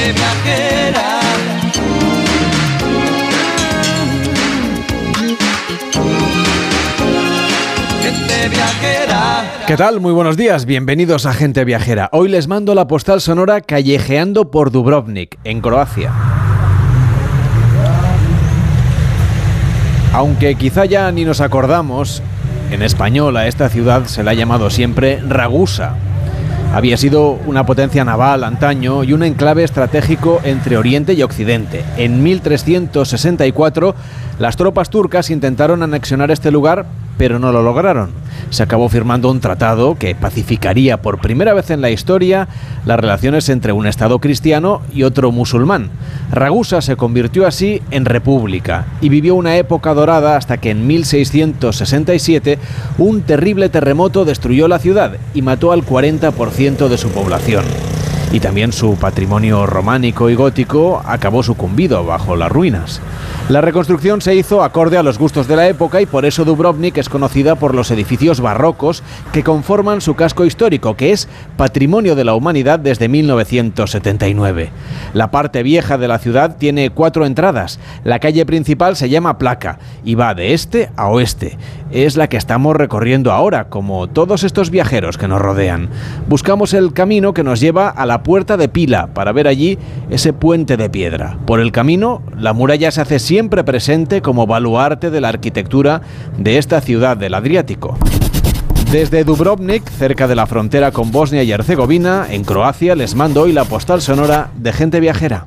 Gente viajera. ¿Qué tal? Muy buenos días, bienvenidos a Gente Viajera. Hoy les mando la postal sonora callejeando por Dubrovnik, en Croacia. Aunque quizá ya ni nos acordamos, en español a esta ciudad se la ha llamado siempre Ragusa. Había sido una potencia naval antaño y un enclave estratégico entre Oriente y Occidente. En 1364, las tropas turcas intentaron anexionar este lugar, pero no lo lograron. Se acabó firmando un tratado que pacificaría por primera vez en la historia las relaciones entre un Estado cristiano y otro musulmán. Ragusa se convirtió así en república y vivió una época dorada hasta que en 1667 un terrible terremoto destruyó la ciudad y mató al 40% de su población. Y también su patrimonio románico y gótico acabó sucumbido bajo las ruinas. La reconstrucción se hizo acorde a los gustos de la época y por eso Dubrovnik es conocida por los edificios barrocos que conforman su casco histórico, que es patrimonio de la humanidad desde 1979. La parte vieja de la ciudad tiene cuatro entradas. La calle principal se llama Placa y va de este a oeste. Es la que estamos recorriendo ahora, como todos estos viajeros que nos rodean. Buscamos el camino que nos lleva a la puerta de Pila para ver allí ese puente de piedra. Por el camino, la muralla se hace siempre presente como baluarte de la arquitectura de esta ciudad del Adriático. Desde Dubrovnik, cerca de la frontera con Bosnia y Herzegovina, en Croacia, les mando hoy la postal sonora de gente viajera.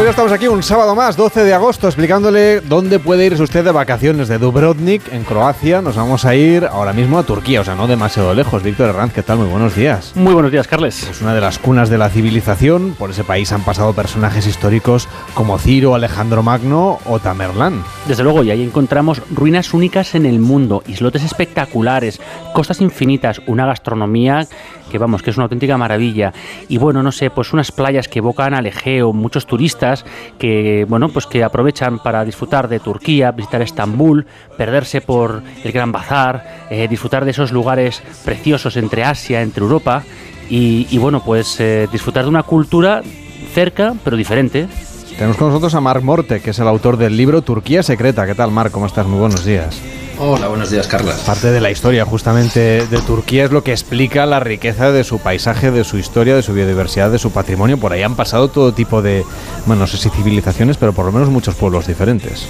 Pues ya estamos aquí un sábado más, 12 de agosto, explicándole dónde puede irse usted de vacaciones de Dubrovnik, en Croacia. Nos vamos a ir ahora mismo a Turquía, o sea, no demasiado lejos. Víctor Herranz, ¿qué tal? Muy buenos días. Muy buenos días, Carles. Es una de las cunas de la civilización. Por ese país han pasado personajes históricos como Ciro, Alejandro Magno o Tamerlán. Desde luego, y ahí encontramos ruinas únicas en el mundo, islotes espectaculares, costas infinitas, una gastronomía que vamos, que es una auténtica maravilla. Y bueno, no sé, pues unas playas que evocan al Egeo, muchos turistas que, bueno, pues que aprovechan para disfrutar de Turquía, visitar Estambul, perderse por el Gran Bazar, eh, disfrutar de esos lugares preciosos entre Asia, entre Europa. Y, bueno, pues eh, disfrutar de una cultura cerca, pero diferente. Tenemos con nosotros a Marc Morte, que es el autor del libro Turquía Secreta. ¿Qué tal, Marc? ¿Cómo estás? Muy buenos días. Hola, buenos días, Carla. Parte de la historia justamente de Turquía es lo que explica la riqueza de su paisaje, de su historia, de su biodiversidad, de su patrimonio. Por ahí han pasado todo tipo de, bueno, no sé si civilizaciones, pero por lo menos muchos pueblos diferentes.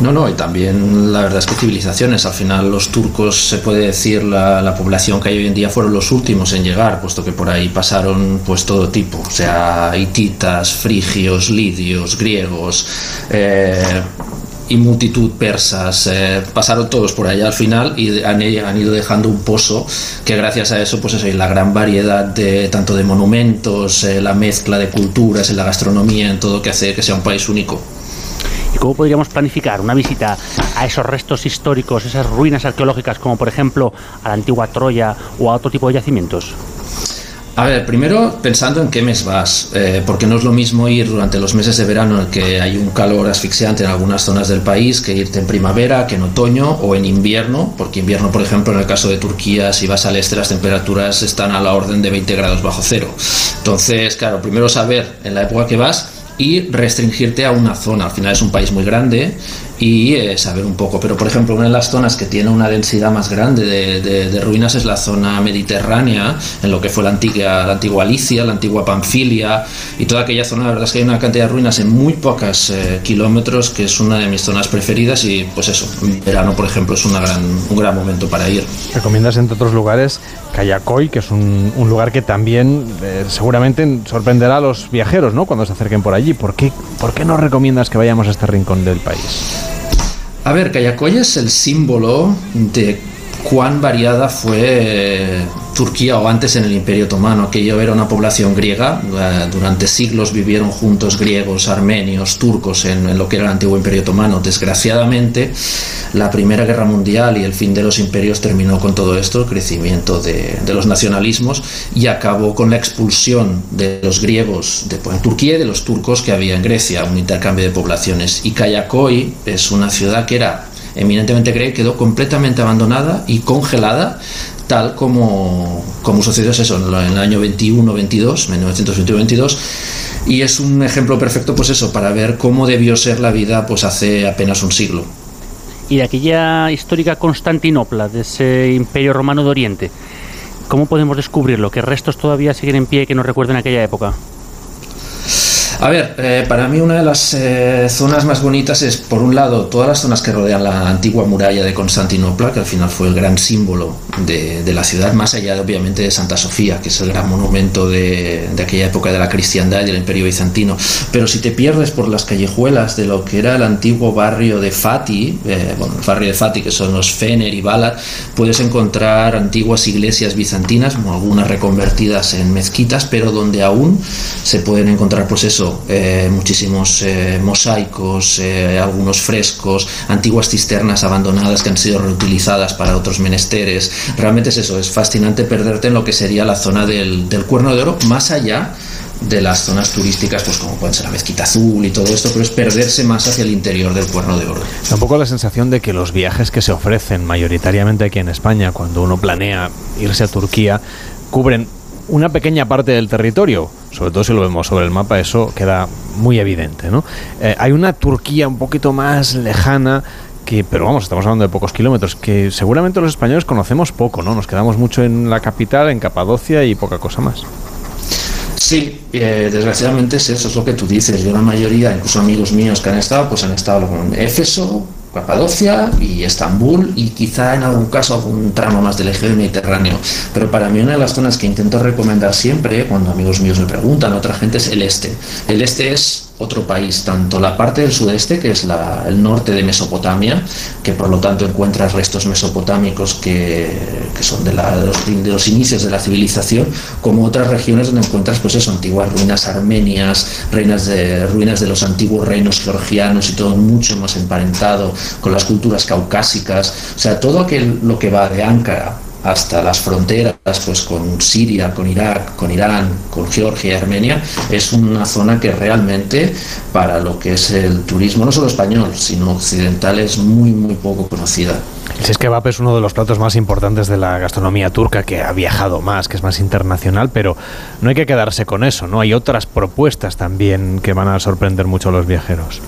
No, no, y también la verdad es que civilizaciones. Al final los turcos, se puede decir, la, la, población que hay hoy en día fueron los últimos en llegar, puesto que por ahí pasaron pues todo tipo, o sea, hititas, frigios, lidios, griegos, eh, y multitud persas. Eh, pasaron todos por allá al final y han, han, ido dejando un pozo que gracias a eso, pues eso, y la gran variedad de tanto de monumentos, eh, la mezcla de culturas, en la gastronomía, en todo que hace que sea un país único. ¿Y cómo podríamos planificar una visita a esos restos históricos, esas ruinas arqueológicas, como por ejemplo a la antigua Troya o a otro tipo de yacimientos? A ver, primero pensando en qué mes vas, eh, porque no es lo mismo ir durante los meses de verano en que hay un calor asfixiante en algunas zonas del país que irte en primavera, que en otoño o en invierno, porque invierno, por ejemplo, en el caso de Turquía, si vas al este, las temperaturas están a la orden de 20 grados bajo cero. Entonces, claro, primero saber en la época que vas y restringirte a una zona. Al final es un país muy grande y eh, saber un poco. Pero, por ejemplo, una de las zonas que tiene una densidad más grande de, de, ruinas es la zona mediterránea, en lo que fue la antigua, la antigua Alicia, la antigua Panfilia y toda aquella zona. La verdad es que hay una cantidad de ruinas en muy pocos eh, kilómetros, que es una de mis zonas preferidas. Y, pues eso, verano, por ejemplo, es una gran, un gran momento para ir. Recomiendas, entre otros lugares, Kayakoy, que es un, un lugar que también eh, seguramente sorprenderá a los viajeros ¿no? cuando se acerquen por allí. ¿Por qué, ¿Por qué no recomiendas que vayamos a este rincón del país? A ver, Kayakoy es el símbolo de cuán variada fue Turquía o antes en el Imperio Otomano. Aquello era una población griega. eh, durante siglos vivieron juntos griegos, armenios, turcos en, lo que era el antiguo Imperio Otomano. Desgraciadamente, la Primera Guerra Mundial y el fin de los imperios terminó con todo esto, el crecimiento de, de los nacionalismos y acabó con la expulsión de los griegos de, en Turquía y de los turcos que había en Grecia, un intercambio de poblaciones. Y Kayakoi es una ciudad que era eminentemente griega, quedó completamente abandonada y congelada tal como, como sucedió eso en el año 21-22, 1921-22, y es un ejemplo perfecto, pues eso, para ver cómo debió ser la vida pues hace apenas un siglo. Y de aquella histórica Constantinopla, de ese imperio romano de Oriente, ¿cómo podemos descubrirlo? ¿Qué restos todavía siguen en pie que nos recuerden aquella época? A ver, eh, para mí una de las eh, zonas más bonitas es, por un lado, todas las zonas que rodean la antigua muralla de Constantinopla, que al final fue el gran símbolo de, la ciudad, más allá, obviamente, de Santa Sofía, que es el gran monumento de, de, aquella época de la cristiandad y del imperio bizantino. Pero si te pierdes por las callejuelas de lo que era el antiguo barrio de Fati, eh, bueno, el barrio de Fati, que son los Fener y Balat, puedes encontrar antiguas iglesias bizantinas, algunas reconvertidas en mezquitas, pero donde aún se pueden encontrar, pues eso, eh, muchísimos eh, mosaicos, eh, algunos frescos, antiguas cisternas abandonadas que han sido reutilizadas para otros menesteres. Realmente es eso, es fascinante perderte en lo que sería la zona del, Cuerno de Oro, más allá de las zonas turísticas, pues como pueden ser la Mezquita Azul y todo esto, pero es perderse más hacia el interior del Cuerno de Oro. Tampoco la sensación de que los viajes que se ofrecen mayoritariamente aquí en España, cuando uno planea irse a Turquía, cubren una pequeña parte del territorio, sobre todo si lo vemos sobre el mapa, eso queda muy evidente. ¿no? Eh, hay una Turquía un poquito más lejana, que, pero vamos, estamos hablando de pocos kilómetros, que seguramente los españoles conocemos poco, ¿no? Nos quedamos mucho en la capital, en Capadocia y poca cosa más. Sí, eh, desgraciadamente es eso, es lo que tú dices. Yo la mayoría, incluso amigos míos que han estado, pues han estado en Éfeso, Capadocia y Estambul y quizá en algún caso algún tramo más del eje del Mediterráneo. Pero para mí una de las zonas que intento recomendar siempre, cuando amigos míos me preguntan, otra gente es el este. El este es otro país, tanto la parte del sudeste, que es el norte de Mesopotamia, que por lo tanto encuentra restos mesopotámicos que, son de, la, los, inicios de la civilización, como otras regiones donde encuentras pues antiguas ruinas armenias, reinas de, ruinas de los antiguos reinos georgianos y todo mucho más emparentado con las culturas caucásicas, o sea, todo lo que va de Ankara hasta las fronteras pues con Siria, con Irak, con Irán, con Georgia y Armenia, es una zona que realmente para lo que es el turismo, no solo español, sino occidental, es muy, muy poco conocida. El shish kebab es uno de los platos más importantes de la gastronomía turca, que ha viajado más, que es más internacional, pero no hay que quedarse con eso, ¿no? Hay otras propuestas también que van a sorprender mucho a los viajeros.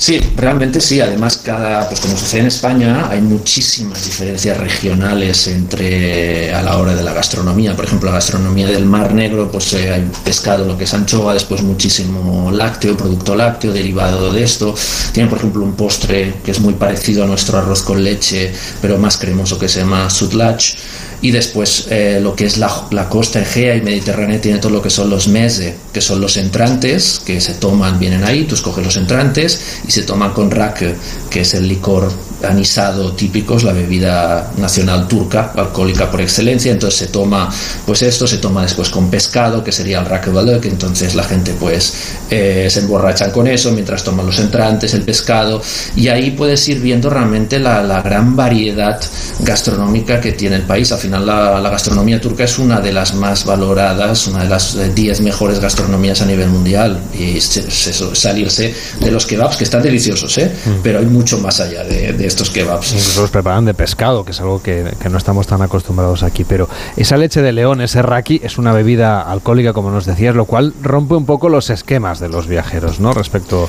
Sí, realmente sí. Además, cada, pues como sucede en España, hay muchísimas diferencias regionales entre a la hora de la gastronomía. Por ejemplo, la gastronomía del Mar Negro, pues eh, hay pescado, lo que es anchoa, después muchísimo lácteo, producto lácteo derivado de esto. Tiene, por ejemplo, un postre que es muy parecido a nuestro arroz con leche, pero más cremoso que se llama sutlach y después eh, lo que es la, la, costa egea y mediterránea tiene todo lo que son los meze, que son los entrantes que se toman, vienen ahí, tú escoges los entrantes y se toman con rakı, que es el licor anisado típico, es la bebida nacional turca, alcohólica por excelencia, entonces se toma pues esto, se toma después con pescado, que sería el que entonces la gente pues eh, se emborrachan con eso mientras toman los entrantes, el pescado, y ahí puedes ir viendo realmente la, la gran variedad gastronómica que tiene el país, al final la, la, gastronomía turca es una de las más valoradas, una de las 10 mejores gastronomías a nivel mundial y es, eso, salirse de los kebabs que están deliciosos, ¿eh? Mm. pero hay mucho más allá de, de, estos kebabs. Incluso los preparan de pescado, que es algo que, que, no estamos tan acostumbrados aquí, pero esa leche de león, ese raki, es una bebida alcohólica, como nos decías, lo cual rompe un poco los esquemas de los viajeros, ¿no? Respecto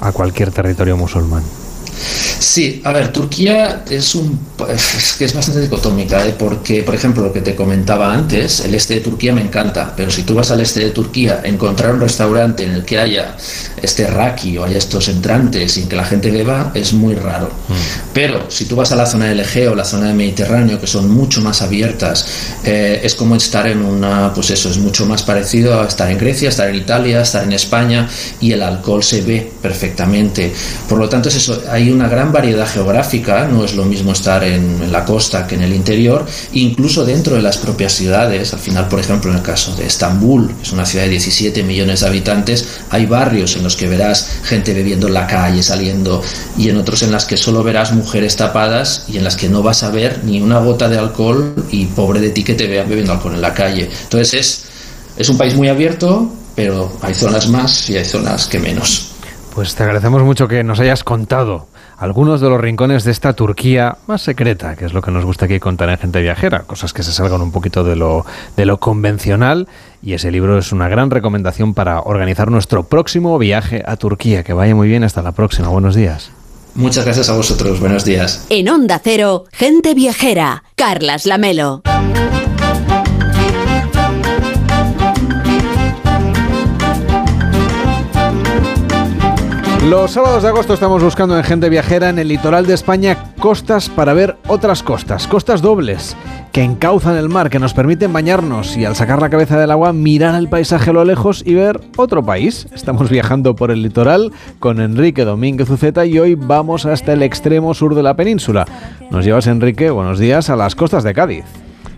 a cualquier territorio musulmán. Sí, a ver, Turquía es un es que es bastante dicotómica, ¿eh? porque, por ejemplo, lo que te comentaba antes, el este de Turquía me encanta, pero si tú vas al este de Turquía, encontrar un restaurante en el que haya este raki o haya estos entrantes sin que la gente beba es muy raro. Mm. Pero si tú vas a la zona del Egeo, la zona del Mediterráneo, que son mucho más abiertas, eh, es como estar en una, pues eso, es mucho más parecido a estar en Grecia, estar en Italia, estar en España y el alcohol se ve perfectamente. Por lo tanto, es eso, hay una gran variedad geográfica, no es lo mismo estar en, la costa que en el interior, incluso dentro de las propias ciudades. Al final, por ejemplo, en el caso de Estambul, que es una ciudad de 17 millones de habitantes, hay barrios en los que verás gente bebiendo en la calle, saliendo, y en otros en las que solo verás mujeres tapadas y en las que no vas a ver ni una gota de alcohol y pobre de ti que te vean bebiendo alcohol en la calle. Entonces es, es un país muy abierto, pero hay zonas más y hay zonas que menos. Pues te agradecemos mucho que nos hayas contado algunos de los rincones de esta Turquía más secreta, que es lo que nos gusta aquí contar en Gente Viajera, cosas que se salgan un poquito de lo, de lo convencional. Y ese libro es una gran recomendación para organizar nuestro próximo viaje a Turquía. Que vaya muy bien, hasta la próxima. Buenos días. Muchas gracias a vosotros, buenos días. En Onda Cero, Gente Viajera, Carlas Lamelo. Los sábados de agosto estamos buscando en Gente Viajera en el litoral de España costas para ver otras costas, costas dobles que encauzan el mar, que nos permiten bañarnos y al sacar la cabeza del agua mirar el paisaje a lo lejos y ver otro país. Estamos viajando por el litoral con Enrique Domínguez Uceta y hoy vamos hasta el extremo sur de la península. Nos llevas, Enrique, buenos días, a las costas de Cádiz.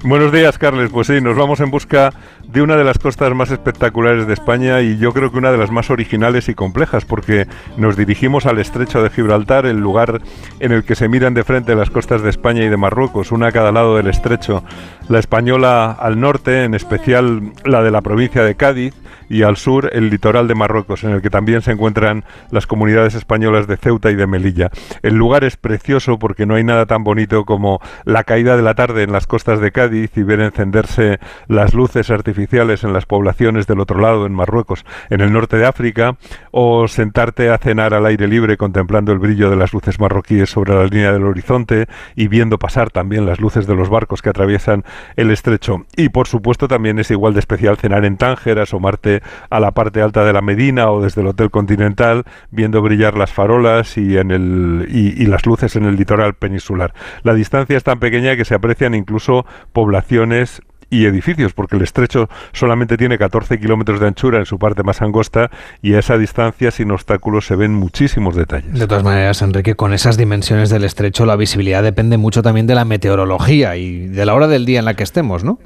Buenos días, Carles. Pues sí, nos vamos en busca de una de las costas más espectaculares de España y yo creo que una de las más originales y complejas, porque nos dirigimos al estrecho de Gibraltar, el lugar en el que se miran de frente las costas de España y de Marruecos, una a cada lado del estrecho. La española al norte, en especial la de la provincia de Cádiz, y al sur el litoral de Marruecos, en el que también se encuentran las comunidades españolas de Ceuta y de Melilla. El lugar es precioso porque no hay nada tan bonito como la caída de la tarde en las costas de Cádiz y ver encenderse las luces artificiales en las poblaciones del otro lado, en Marruecos, en el norte de África, o sentarte a cenar al aire libre contemplando el brillo de las luces marroquíes sobre la línea del horizonte y viendo pasar también las luces de los barcos que atraviesan el estrecho. Y por supuesto también es igual de especial cenar en Tánger, asomarte a la parte alta de la Medina o desde el Hotel Continental, viendo brillar las farolas y, en el, y, las luces en el litoral peninsular. La distancia es tan pequeña que se aprecian incluso poblaciones y edificios, porque el estrecho solamente tiene 14 kilómetros de anchura en su parte más angosta y a esa distancia sin obstáculos se ven muchísimos detalles. De todas maneras, Enrique, con esas dimensiones del estrecho la visibilidad depende mucho también de la meteorología y de la hora del día en la que estemos, ¿no?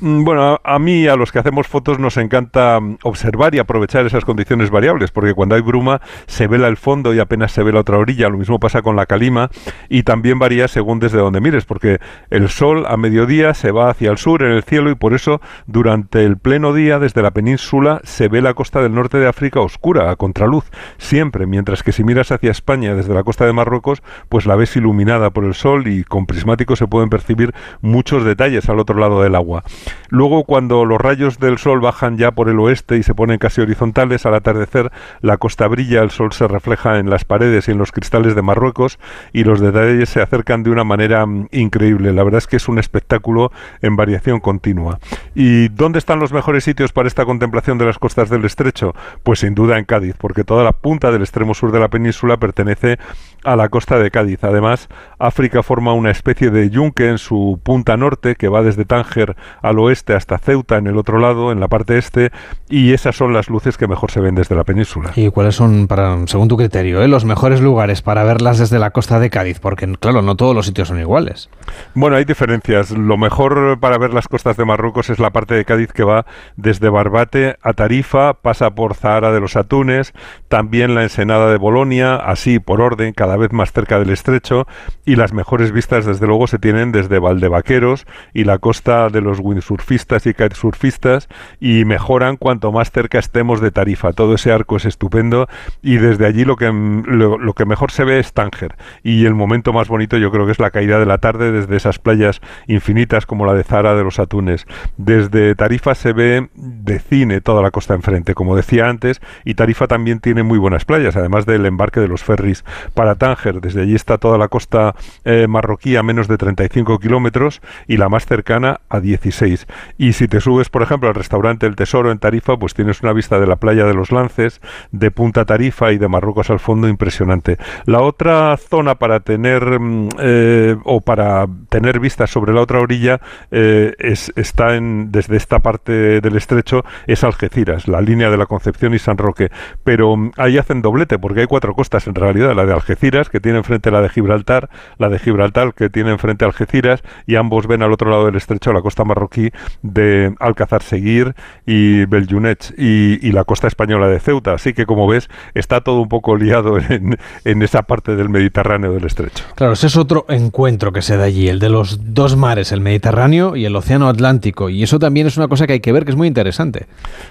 Mm, bueno, a, mí, a los que hacemos fotos, nos encanta mm, observar y aprovechar esas condiciones variables, porque cuando hay bruma se vela el fondo y apenas se ve la otra orilla. Lo mismo pasa con la calima y también varía según desde donde mires, porque el sol a mediodía se va hacia el sur en el cielo y por eso durante el pleno día desde la península se ve la costa del norte de África oscura, a contraluz, siempre, mientras que si miras hacia España desde la costa de Marruecos, pues la ves iluminada por el sol y con prismáticos se pueden percibir muchos detalles al otro lado del agua. Luego, cuando los rayos del sol bajan ya por el oeste y se ponen casi horizontales, al atardecer la costa brilla, el sol se refleja en las paredes y en los cristales de Marruecos y los detalles se acercan de una manera mm, increíble. La verdad es que es un espectáculo en variación continua. ¿Y dónde están los mejores sitios para esta contemplación de las costas del estrecho? Pues sin duda en Cádiz, porque toda la punta del extremo sur de la península pertenece a la costa de Cádiz. Además, África forma una especie de yunque en su punta norte que va desde Tánger al oeste hasta Ceuta en el otro lado, en la parte este, y esas son las luces que mejor se ven desde la península. ¿Y cuáles son, para, según tu criterio, eh, los mejores lugares para verlas desde la costa de Cádiz? Porque, claro, no todos los sitios son iguales. Bueno, hay diferencias. Lo mejor para ver las costas de Marruecos es la parte de Cádiz que va desde Barbate a Tarifa, pasa por Zahara de los Atunes, también la Ensenada de Bolonia, así por orden, cada vez más cerca del estrecho, y las mejores vistas, desde luego, se tienen desde Valdevaqueros y la costa de los windsurfistas y kitesurfistas, y mejoran cuanto más cerca estemos de Tarifa. Todo ese arco es estupendo, y desde allí lo que, lo, que mejor se ve es Tánger, y el momento más bonito yo creo que es la caída de la tarde desde esas playas infinitas como la de Zara de los Atunes. Desde Tarifa se ve de cine toda la costa enfrente, como decía antes, y Tarifa también tiene muy buenas playas, además del embarque de los ferries para Tánger. Desde allí está toda la costa eh, marroquí a menos de 35 kilómetros y la más cercana a 16. Y si te subes, por ejemplo, al restaurante El Tesoro en Tarifa, pues tienes una vista de la playa de los Lances, de Punta Tarifa y de Marruecos al fondo impresionante. La otra zona para tener mm, eh, o para tener vistas sobre la otra orilla eh, es, está en, desde esta parte del estrecho es Algeciras, la línea de la Concepción y San Roque. Pero mm, ahí hacen doblete porque hay cuatro costas en realidad, la de Algeciras Algeciras, que tiene enfrente la de Gibraltar, la de Gibraltar, que tiene enfrente Algeciras, y ambos ven al otro lado del estrecho la costa marroquí de Alcázar Seguir y Beljunech, y, y la costa española de Ceuta. Así que, como ves, está todo un poco liado en, en esa parte del Mediterráneo del estrecho. Claro, ese es otro encuentro que se da allí, el de los dos mares, el Mediterráneo y el Océano Atlántico. Y eso también es una cosa que hay que ver, que es muy interesante.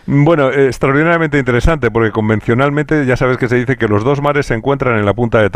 Bueno, eh, extraordinariamente interesante, porque convencionalmente ya sabes que se dice que los dos mares se encuentran en la punta de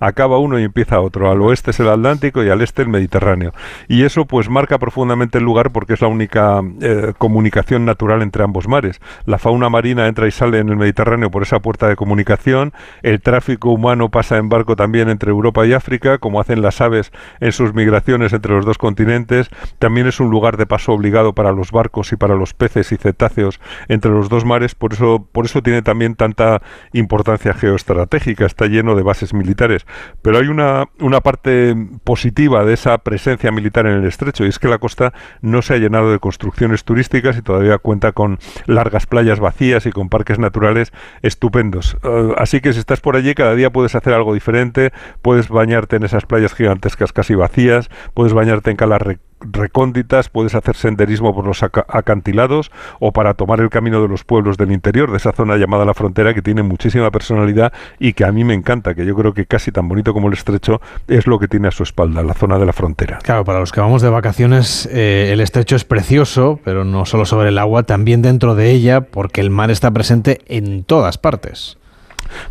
Acaba uno y empieza otro. Al oeste es el Atlántico y al este el Mediterráneo. Y eso pues marca profundamente el lugar porque es la única eh, comunicación natural entre ambos mares. La fauna marina entra y sale en el Mediterráneo por esa puerta de comunicación. El tráfico humano pasa en barco también entre Europa y África, como hacen las aves en sus migraciones entre los dos continentes. También es un lugar de paso obligado para los barcos y para los peces y cetáceos entre los dos mares. Por eso, por eso tiene también tanta importancia geoestratégica. Está lleno de bases militares. Pero hay una, una parte positiva de esa presencia militar en el estrecho y es que la costa no se ha llenado de construcciones turísticas y todavía cuenta con largas playas vacías y con parques naturales estupendos. Uh, así que si estás por allí cada día puedes hacer algo diferente, puedes bañarte en esas playas gigantescas casi vacías, puedes bañarte en calas recónditas, puedes hacer senderismo por los acantilados o para tomar el camino de los pueblos del interior, de esa zona llamada la frontera que tiene muchísima personalidad y que a mí me encanta, que yo creo que casi tan bonito como el estrecho es lo que tiene a su espalda, la zona de la frontera. Claro, para los que vamos de vacaciones, eh, el estrecho es precioso, pero no solo sobre el agua, también dentro de ella, porque el mar está presente en todas partes.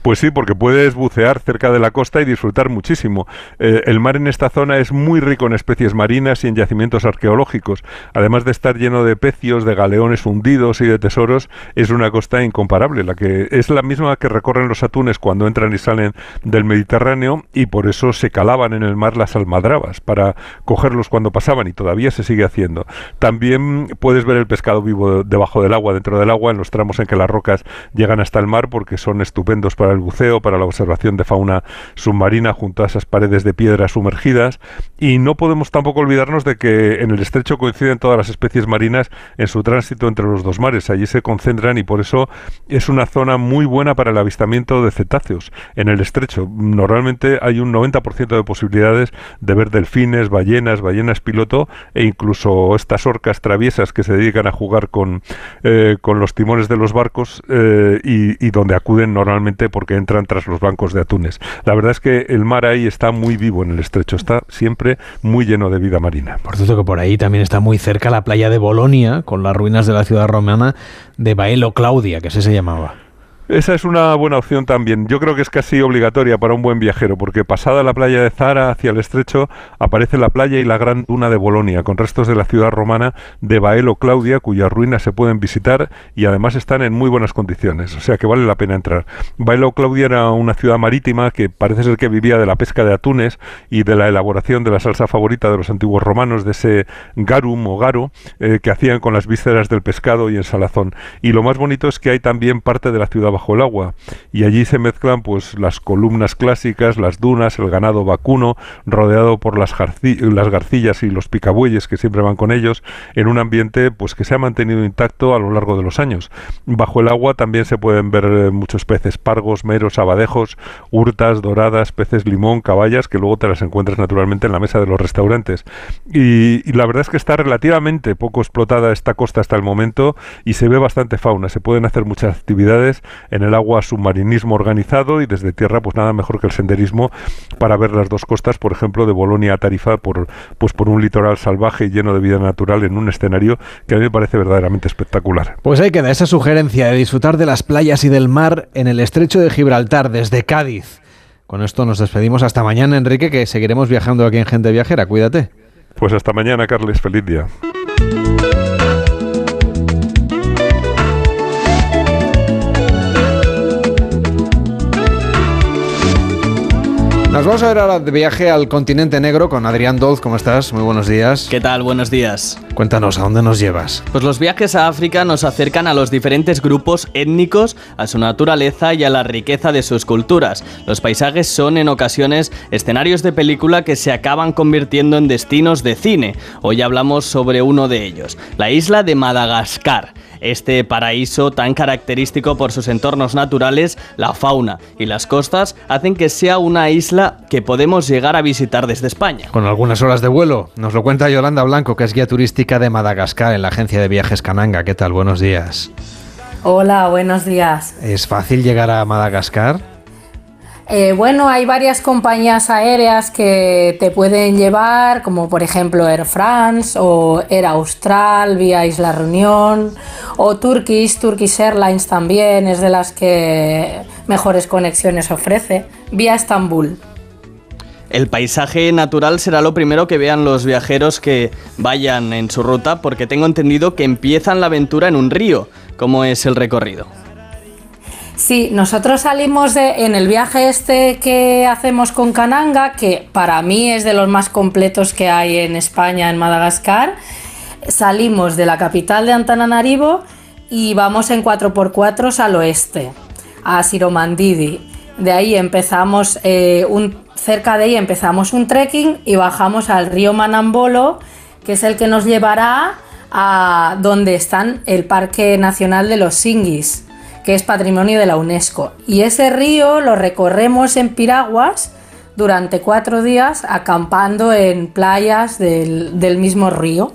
Pues sí, porque puedes bucear cerca de la costa y disfrutar muchísimo. Eh, el mar en esta zona es muy rico en especies marinas y en yacimientos arqueológicos. Además de estar lleno de pecios, de galeones hundidos y de tesoros, es una costa incomparable, la que es la misma que recorren los atunes cuando entran y salen del Mediterráneo y por eso se calaban en el mar las almadrabas para cogerlos cuando pasaban y todavía se sigue haciendo. También puedes ver el pescado vivo debajo del agua, dentro del agua, en los tramos en que las rocas llegan hasta el mar porque son estupendos para el buceo, para la observación de fauna submarina junto a esas paredes de piedra sumergidas. Y no podemos tampoco olvidarnos de que en el estrecho coinciden todas las especies marinas en su tránsito entre los dos mares. Allí se concentran y por eso es una zona muy buena para el avistamiento de cetáceos en el estrecho. Normalmente hay un 90% de posibilidades de ver delfines, ballenas, ballenas piloto e incluso estas orcas traviesas que se dedican a jugar con, eh, con los timones de los barcos eh, y, y donde acuden normalmente porque entran tras los bancos de atunes. La verdad es que el mar ahí está muy vivo en el estrecho, está siempre muy lleno de vida marina. Por cierto que por ahí también está muy cerca la playa de Bolonia, con las ruinas de la ciudad romana de Baelo Claudia, que así se llamaba. Esa es una buena opción también. Yo creo que es casi obligatoria para un buen viajero, porque pasada la playa de Zara hacia el estrecho aparece la playa y la gran duna de Bolonia, con restos de la ciudad romana de Baelo Claudia, cuyas ruinas se pueden visitar y además están en muy buenas condiciones, o sea que vale la pena entrar. Baelo Claudia era una ciudad marítima que parece ser que vivía de la pesca de atunes y de la elaboración de la salsa favorita de los antiguos romanos, de ese garum o garo eh, que hacían con las vísceras del pescado y en salazón. Y lo más bonito es que hay también parte de la ciudad bajo el agua y allí se mezclan pues las columnas clásicas, las dunas, el ganado vacuno rodeado por las, las garcillas y los picabueyes que siempre van con ellos en un ambiente pues que se ha mantenido intacto a lo largo de los años. Bajo el agua también se pueden ver eh, muchos peces pargos, meros, abadejos, hurtas, doradas, peces limón, caballas que luego te las encuentras naturalmente en la mesa de los restaurantes. Y, y la verdad es que está relativamente poco explotada esta costa hasta el momento y se ve bastante fauna. Se pueden hacer muchas actividades en el agua submarinismo organizado y desde tierra pues nada mejor que el senderismo para ver las dos costas, por ejemplo, de Bolonia a Tarifa por pues por un litoral salvaje y lleno de vida natural en un escenario que a mí me parece verdaderamente espectacular. Pues ahí queda esa sugerencia de disfrutar de las playas y del mar en el estrecho de Gibraltar desde Cádiz. Con esto nos despedimos hasta mañana, Enrique, que seguiremos viajando aquí en Gente Viajera. Cuídate. Pues hasta mañana, Carles. Feliz día. Nos vamos a ver ahora de viaje al continente negro con Adrián Dolz. ¿Cómo estás? Muy buenos días. ¿Qué tal? Buenos días. Cuéntanos, ¿a dónde nos llevas? Pues los viajes a África nos acercan a los diferentes grupos étnicos, a su naturaleza y a la riqueza de sus culturas. Los paisajes son en ocasiones escenarios de película que se acaban convirtiendo en destinos de cine. Hoy hablamos sobre uno de ellos, la isla de Madagascar. Este paraíso tan característico por sus entornos naturales, la fauna y las costas hacen que sea una isla que podemos llegar a visitar desde España. Con algunas horas de vuelo. Nos lo cuenta Yolanda Blanco, que es guía turística de Madagascar en la agencia de viajes Cananga. ¿Qué tal? Buenos días. Hola, buenos días. ¿Es fácil llegar a Madagascar? Eh, bueno, hay varias compañías aéreas que te pueden llevar, como por ejemplo Air France o Air Austral vía Isla Reunión o Turkish, Turkish Airlines también es de las que mejores conexiones ofrece, vía Estambul. El paisaje natural será lo primero que vean los viajeros que vayan en su ruta porque tengo entendido que empiezan la aventura en un río. ¿Cómo es el recorrido? Sí, nosotros salimos de, en el viaje este que hacemos con Cananga, que para mí es de los más completos que hay en España, en Madagascar. Salimos de la capital de Antananarivo y vamos en 4x4 al oeste, a Siromandidi. De ahí empezamos, eh, cerca de ahí empezamos un trekking y bajamos al río Manambolo, que es el que nos llevará a donde están el Parque Nacional de los Singis que es patrimonio de la UNESCO. Y ese río lo recorremos en piraguas durante cuatro días acampando en playas del, mismo río.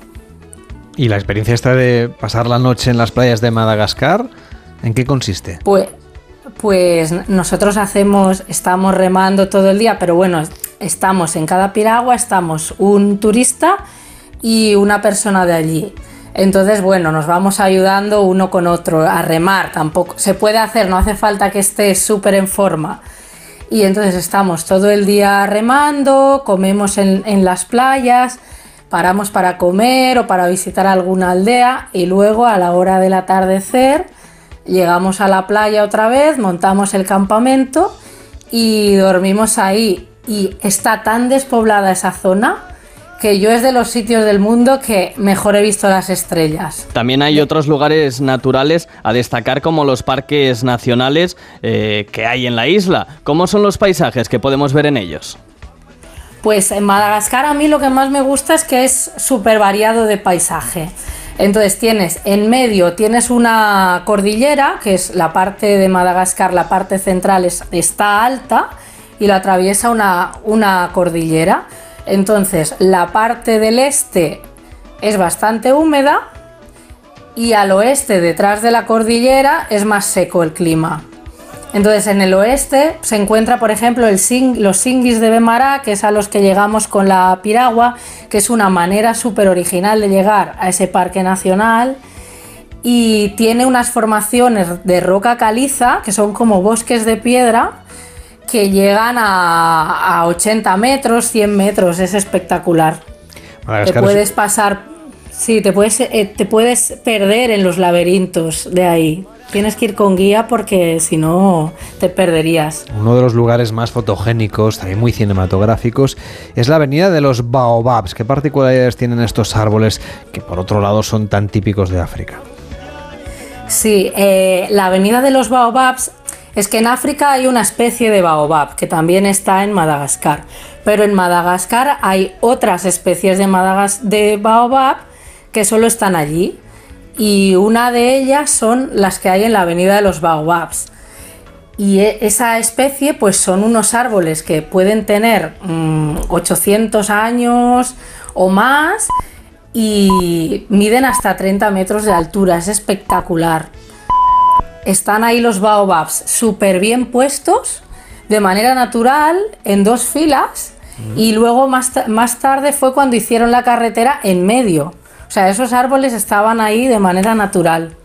¿Y la experiencia esta de pasar la noche en las playas de Madagascar, en qué consiste? Pues, pues nosotros hacemos, estamos remando todo el día, pero bueno, estamos en cada piragua, estamos un turista y una persona de allí. Entonces, bueno, nos vamos ayudando uno con otro a remar, tampoco se puede hacer, no hace falta que esté súper en forma. Y entonces estamos todo el día remando, comemos en, en las playas, paramos para comer o para visitar alguna aldea y luego a la hora del atardecer llegamos a la playa otra vez, montamos el campamento y dormimos ahí. Y está tan despoblada esa zona que yo es de los sitios del mundo que mejor he visto las estrellas. También hay otros lugares naturales a destacar como los parques nacionales eh, que hay en la isla. ¿Cómo son los paisajes que podemos ver en ellos? Pues en Madagascar a mí lo que más me gusta es que es súper variado de paisaje. Entonces tienes en medio, tienes una cordillera, que es la parte de Madagascar, la parte central está alta y la atraviesa una, una cordillera. Entonces, la parte del este es bastante húmeda y al oeste, detrás de la cordillera, es más seco el clima. Entonces, en el oeste se encuentra, por ejemplo, los singis de Bemará, que es a los que llegamos con la piragua, que es una manera súper original de llegar a ese parque nacional. Y tiene unas formaciones de roca caliza, que son como bosques de piedra, que llegan a, 80 metros, 100 metros, es espectacular. te puedes pasar, sí, te puedes, eh, te puedes perder en los laberintos de ahí. Tienes que ir con guía porque si no te perderías. Uno de los lugares más fotogénicos, también muy cinematográficos, es la avenida de los baobabs. ¿Qué particularidades tienen estos árboles que por otro lado son tan típicos de África? Sí, eh, la avenida de los baobabs es que en África hay una especie de baobab que también está en Madagascar, pero en Madagascar hay otras especies de, de baobab que solo están allí y una de ellas son las que hay en la avenida de los baobabs. Y e, esa especie pues son unos árboles que pueden tener 800 mm, años o más y miden hasta 30 metros de altura, es espectacular están ahí los baobabs súper bien puestos, de manera natural, en dos filas, y luego más, más tarde fue cuando hicieron la carretera en medio. O sea, esos árboles estaban ahí de manera natural.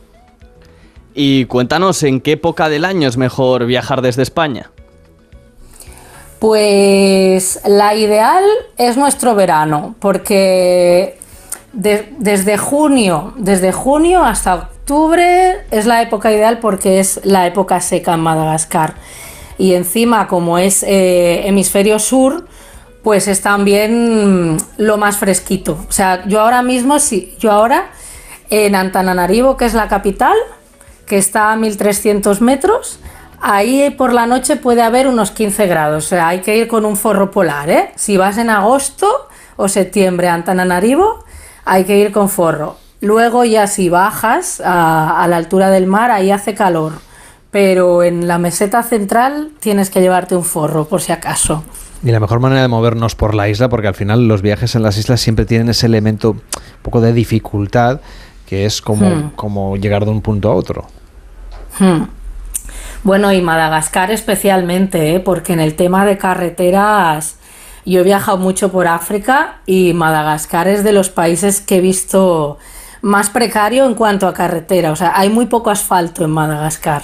Y cuéntanos, ¿en qué época del año es mejor viajar desde España? Pues la ideal es nuestro verano, porque desde junio, desde junio hasta octubre es la época ideal porque es la época seca en Madagascar. Y encima, como es eh, hemisferio sur, pues es también lo más fresquito. O sea, yo ahora mismo, sí, yo ahora en Antananarivo, que es la capital, que está a 1300 metros, ahí por la noche puede haber unos 15 grados. O sea, hay que ir con un forro polar, ¿eh? Si vas en agosto o septiembre a Antananarivo, hay que ir con forro. Luego ya si bajas a, a la altura del mar, ahí hace calor. Pero en la meseta central tienes que llevarte un forro, por si acaso. Y la mejor manera de movernos por la isla, porque al final los viajes en las islas siempre tienen ese elemento un poco de dificultad, que es como, Hmm. como llegar de un punto a otro. Hmm. Bueno, y Madagascar especialmente, ¿eh? porque en el tema de carreteras, yo he viajado mucho por África y Madagascar es de los países que he visto más precario en cuanto a carretera. O sea, hay muy poco asfalto en Madagascar.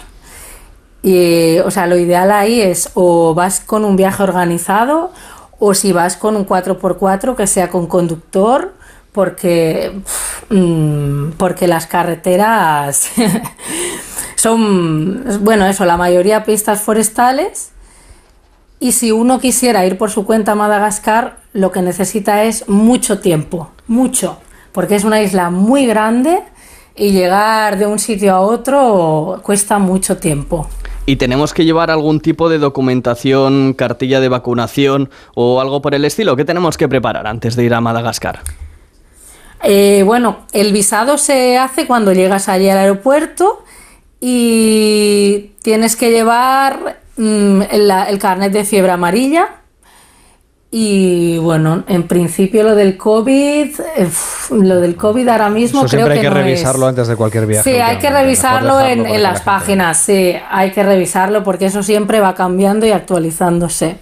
Y, o sea, lo ideal ahí es o vas con un viaje organizado o si vas con un 4x4 que sea con conductor, porque, mm, porque las carreteras son, bueno, eso, la mayoría pistas forestales. Y si uno quisiera ir por su cuenta a Madagascar, lo que necesita es mucho tiempo, mucho, porque es una isla muy grande y llegar de un sitio a otro cuesta mucho tiempo. ¿Y tenemos que llevar algún tipo de documentación, cartilla de vacunación o algo por el estilo? ¿Qué tenemos que preparar antes de ir a Madagascar? Eh, bueno, el visado se hace cuando llegas allí al aeropuerto y tienes que llevar mm, el, el carnet de fiebre amarilla. Y bueno, en principio lo del COVID, eh, lo del COVID ahora mismo Eso creo siempre hay que, que es- revisarlo antes de cualquier viaje. Sí, hay que revisarlo en, que las la páginas, sí, hay que revisarlo porque eso siempre va cambiando y actualizándose.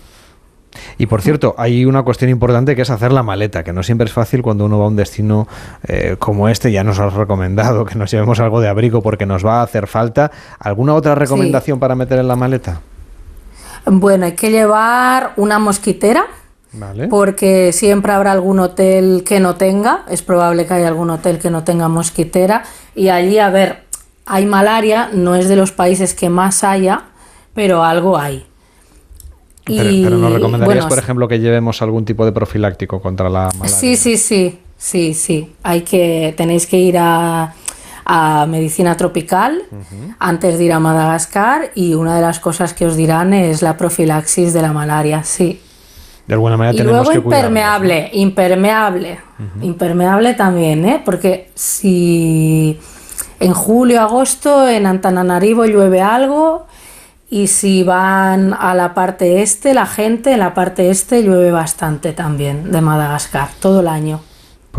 Y por cierto, hay una cuestión importante que es hacer la maleta, que no siempre es fácil cuando uno va a un destino eh, como este. Ya nos has recomendado que nos llevemos algo de abrigo porque nos va a hacer falta. ¿Alguna otra recomendación para meter en la maleta? Bueno, hay que llevar una mosquitera. Vale. porque siempre habrá algún hotel que no tenga, es probable que haya algún hotel que no tenga mosquitera y allí, a ver, hay malaria, no es de los países que más haya, pero algo hay. Pero, Y, pero nos recomendarías, bueno, por ejemplo, que llevemos algún tipo de profiláctico contra la malaria. Sí, sí, sí, sí, sí. Hay que, tenéis que ir a, a medicina tropical antes de ir a Madagascar y una de las cosas que os dirán es la profilaxis de la malaria, sí. De alguna manera Y tenemos luego que impermeable, impermeable, impermeable también, ¿eh? Porque si en julio, agosto en Antananarivo llueve algo y si van a la parte este, la gente en la parte este llueve bastante también de Madagascar, todo el año.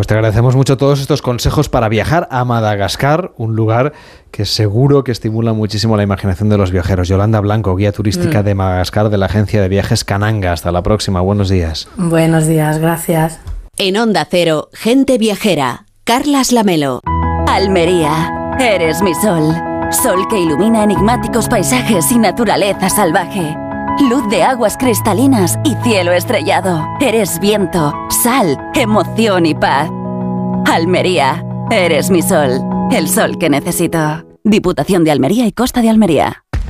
Pues te agradecemos mucho todos estos consejos para viajar a Madagascar, un lugar que seguro que estimula muchísimo la imaginación de los viajeros. Yolanda Blanco, guía turística Mm. de Madagascar de la agencia de viajes Cananga. Hasta la próxima. Buenos días. Buenos días, gracias. En Onda Cero, gente viajera. Carlas Lamelo. Almería, eres mi sol. Sol que ilumina enigmáticos paisajes y naturaleza salvaje. Luz de aguas cristalinas y cielo estrellado. Eres viento, sal, emoción y paz. Almería, eres mi sol. El sol que necesito. Diputación de Almería y Costa de Almería.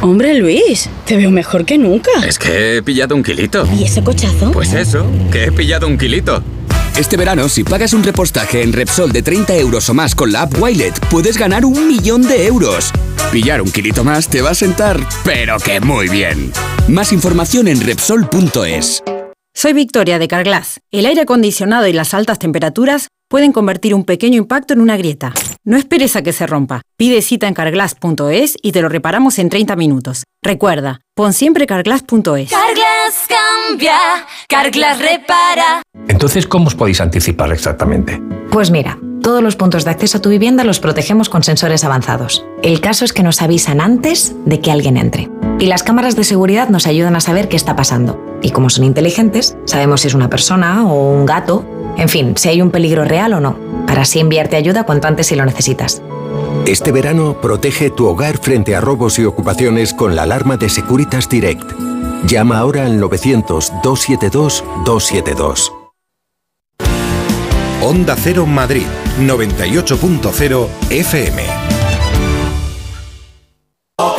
Hombre, Luis, te veo mejor que nunca. Es que he pillado un kilito. ¿Y ese cochazo? Pues eso, que he pillado un kilito. Este verano, si pagas un repostaje en Repsol de 30 euros o más con la app Wilet, puedes ganar un millón de euros. Pillar un kilito más te va a sentar, pero que muy bien. Más información en Repsol.es. Soy Victoria de Carglass. El aire acondicionado y las altas temperaturas pueden convertir un pequeño impacto en una grieta. No esperes a que se rompa. Pide cita en carglass.es y te lo reparamos en 30 minutos. Recuerda, pon siempre carglass.es. Carglass cambia, Carglass repara. Entonces, ¿cómo os podéis anticipar exactamente? Pues mira, todos los puntos de acceso a tu vivienda los protegemos con sensores avanzados. El caso es que nos avisan antes de que alguien entre. Y las cámaras de seguridad nos ayudan a saber qué está pasando. Y como son inteligentes, sabemos si es una persona o un gato, en fin, si hay un peligro real o no, para así enviarte ayuda cuanto antes si lo necesitas. Este verano protege tu hogar frente a robos y ocupaciones con la alarma de Securitas Direct. Llama ahora al 900-272-272. Onda Cero Madrid, 98.0 FM.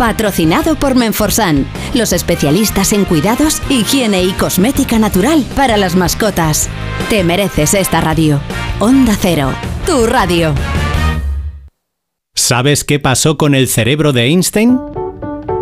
Patrocinado por Menforsan, los especialistas en cuidados, higiene y cosmética natural para las mascotas. Te mereces esta radio. Onda Cero, tu radio. ¿Sabes qué pasó con el cerebro de Einstein?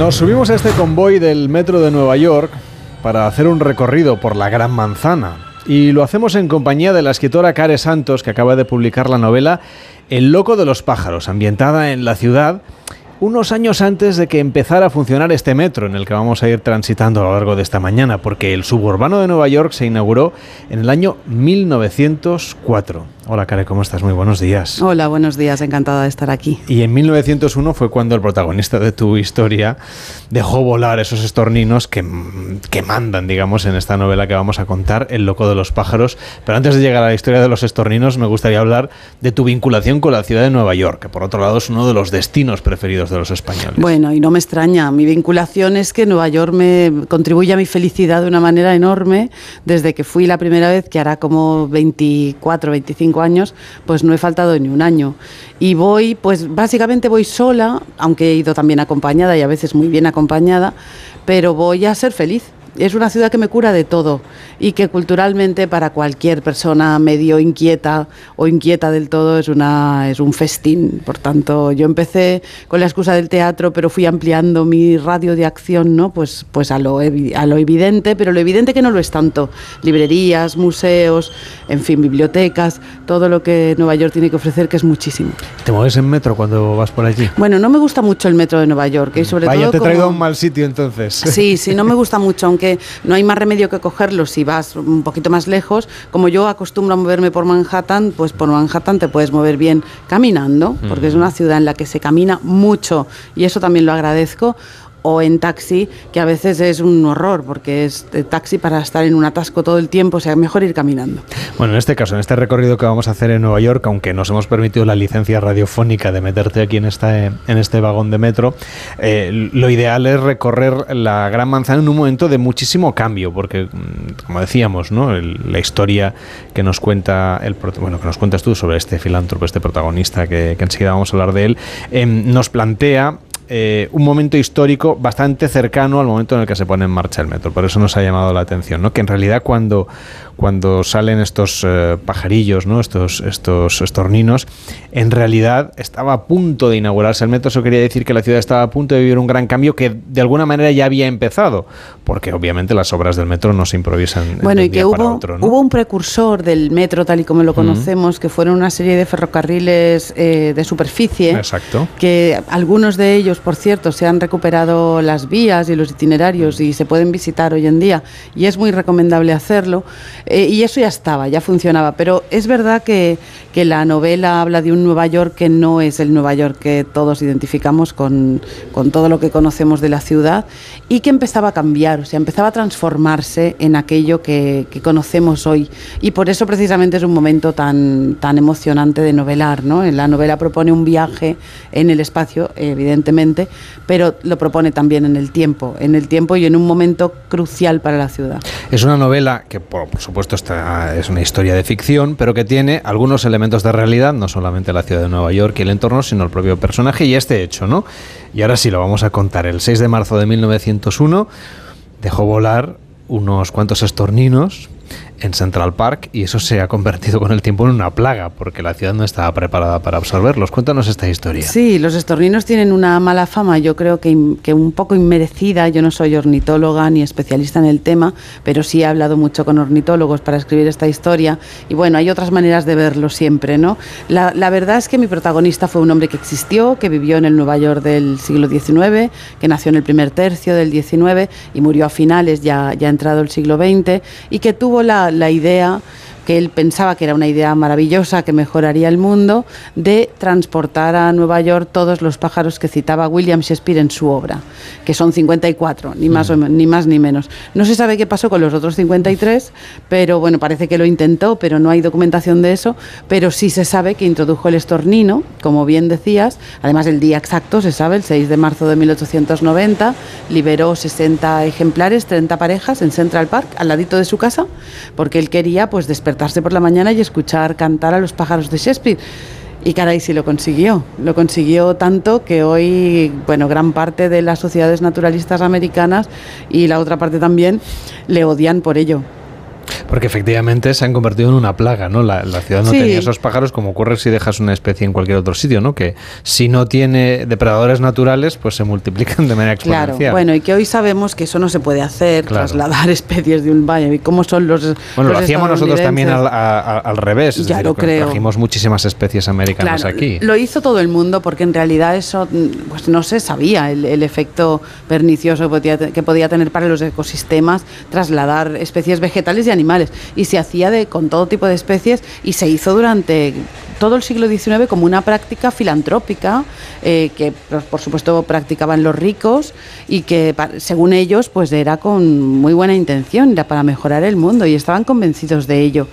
Nos subimos a este convoy del metro de Nueva York para hacer un recorrido por la Gran Manzana. Y lo hacemos en compañía de la escritora Care Santos, que acaba de publicar la novela El loco de los pájaros, ambientada en la ciudad unos años antes de que empezara a funcionar este metro en el que vamos a ir transitando a lo largo de esta mañana, porque el suburbano de Nueva York se inauguró en el año 1904. Hola, Care, ¿cómo estás? Muy buenos días. Hola, buenos días, encantada de estar aquí. Y en 1901 fue cuando el protagonista de tu historia dejó volar esos estorninos que, que mandan, digamos, en esta novela que vamos a contar, El loco de los pájaros. Pero antes de llegar a la historia de los estorninos, me gustaría hablar de tu vinculación con la ciudad de Nueva York, que por otro lado es uno de los destinos preferidos de los españoles. Bueno, y no me extraña, mi vinculación es que Nueva York me contribuye a mi felicidad de una manera enorme desde que fui la primera vez, que hará como 24, 25 años, pues no he faltado ni un año. Y voy, pues básicamente voy sola, aunque he ido también acompañada y a veces muy bien acompañada, pero voy a ser feliz es una ciudad que me cura de todo y que culturalmente para cualquier persona medio inquieta o inquieta del todo es una es un festín. Por tanto, yo empecé con la excusa del teatro, pero fui ampliando mi radio de acción, ¿no? Pues pues a lo a lo evidente, pero lo evidente que no lo es tanto. Librerías, museos, en fin, bibliotecas, todo lo que Nueva York tiene que ofrecer que es muchísimo. ¿Te mueves en metro cuando vas por allí? Bueno, no me gusta mucho el metro de Nueva York y sobre Vaya, todo te como- a un mal sitio entonces. Sí, sí, no me gusta mucho, aunque no hay más remedio que cogerlo si vas un poquito más lejos. Como yo acostumbro a moverme por Manhattan, pues por Manhattan te puedes mover bien caminando, porque es Mm. una ciudad en la que se camina mucho y eso también lo agradezco. O en taxi, que a veces es un horror, porque es taxi para estar en un atasco todo el tiempo, o sea, mejor ir caminando. Bueno, en este caso, en este recorrido que vamos a hacer en Nueva York, aunque nos hemos permitido la licencia radiofónica de meterte aquí en, esta, en este vagón de metro, eh, lo ideal es recorrer la Gran Manzana en un momento de muchísimo cambio, porque, mm, como decíamos, ¿no? La historia que nos cuenta el bueno que nos cuentas tú sobre este filántropo, este protagonista, que, que enseguida vamos a hablar de él, em, nos plantea eh, un momento histórico bastante cercano al momento en el que se pone en marcha el metro. Por eso nos ha llamado la atención, ¿no? Que en realidad cuando, cuando salen estos eh, pajarillos, ¿no? Estos, estos estorninos, en realidad estaba a punto de inaugurarse el metro. Eso quería decir que la ciudad estaba a punto de vivir un gran cambio que de alguna manera ya había empezado, porque obviamente las obras del metro no se improvisan de Bueno, un y que para hubo, otro, ¿no? hubo un precursor del metro tal y como lo conocemos, que fueron una serie de ferrocarriles eh, de superficie. Exacto. que algunos de ellos, por cierto, se han recuperado las vías y los itinerarios y se pueden visitar hoy en día y es muy recomendable hacerlo. Eh, y eso ya estaba, ya funcionaba. Pero es verdad que, que la novela habla de un Nueva York que no es el Nueva York que todos identificamos con, con todo lo que conocemos de la ciudad y que empezaba a cambiar, o sea, empezaba a transformarse en aquello que, que conocemos hoy. Y por eso precisamente es un momento tan, tan emocionante de novelar. ¿no? La novela propone un viaje en el espacio, evidentemente, pero lo propone también en el tiempo, en el tiempo y en un momento crucial para la ciudad. Es una novela que, por, por supuesto, es una historia de ficción, pero que tiene algunos elementos de realidad, no solamente la ciudad de Nueva York y el entorno, sino el propio personaje y este hecho, ¿no? Y ahora sí lo vamos a contar. El 6 de marzo de 1901 dejó volar unos cuantos estorninos en Central Park y eso se ha convertido con el tiempo en una plaga porque la ciudad no estaba preparada para absorberlos. Cuéntanos esta historia. Sí, los estorninos tienen una mala fama, yo creo que, que, un poco inmerecida. Yo no soy ornitóloga ni especialista en el tema, pero sí he hablado mucho con ornitólogos para escribir esta historia y bueno, hay otras maneras de verlo siempre, ¿no? La, la verdad es que mi protagonista fue un hombre que existió, que vivió en el Nueva York del siglo XIX, que nació en el primer tercio del XIX y murió a finales, ya, ya entrado el siglo XX, y que tuvo la, la idea que él pensaba que era una idea maravillosa que mejoraría el mundo, de transportar a Nueva York todos los pájaros que citaba William Shakespeare en su obra, que son 54, ni más, mm. ni, más ni menos. No se sabe qué pasó con los otros 53, pero bueno, parece que lo intentó, pero no hay documentación de eso, pero sí se sabe que introdujo el estornino, como bien decías, además el día exacto se sabe, el 6 de marzo de 1890, liberó 60 ejemplares, 30 parejas en Central Park, al ladito de su casa, porque él quería pues despertar por la mañana y escuchar cantar a los pájaros de Shakespeare. Y caray, sí lo consiguió. Lo consiguió tanto que hoy, bueno, gran parte de las sociedades naturalistas americanas y la otra parte también le odian por ello. Porque efectivamente se han convertido en una plaga, ¿no? La, la ciudad no sí. tenía esos pájaros como ocurre si dejas una especie en cualquier otro sitio, ¿no? Que si no tiene depredadores naturales, pues se multiplican de manera exponencial. Claro, bueno, y que hoy sabemos que eso no se puede hacer, claro. trasladar especies de un valle. ¿Y cómo son los Bueno, los lo hacíamos nosotros también al, a, al revés. Es ya decir, lo creo. Trajimos muchísimas especies americanas claro, aquí. Lo hizo todo el mundo porque en realidad eso pues no se sabía el, el efecto pernicioso que podía, que podía tener para los ecosistemas trasladar especies vegetales y animales. Y se hacía de, con todo tipo de especies y se hizo durante todo el siglo XIX como una práctica filantrópica eh, que por supuesto practicaban los ricos y que según ellos pues era con muy buena intención, era para mejorar el mundo y estaban convencidos de ello.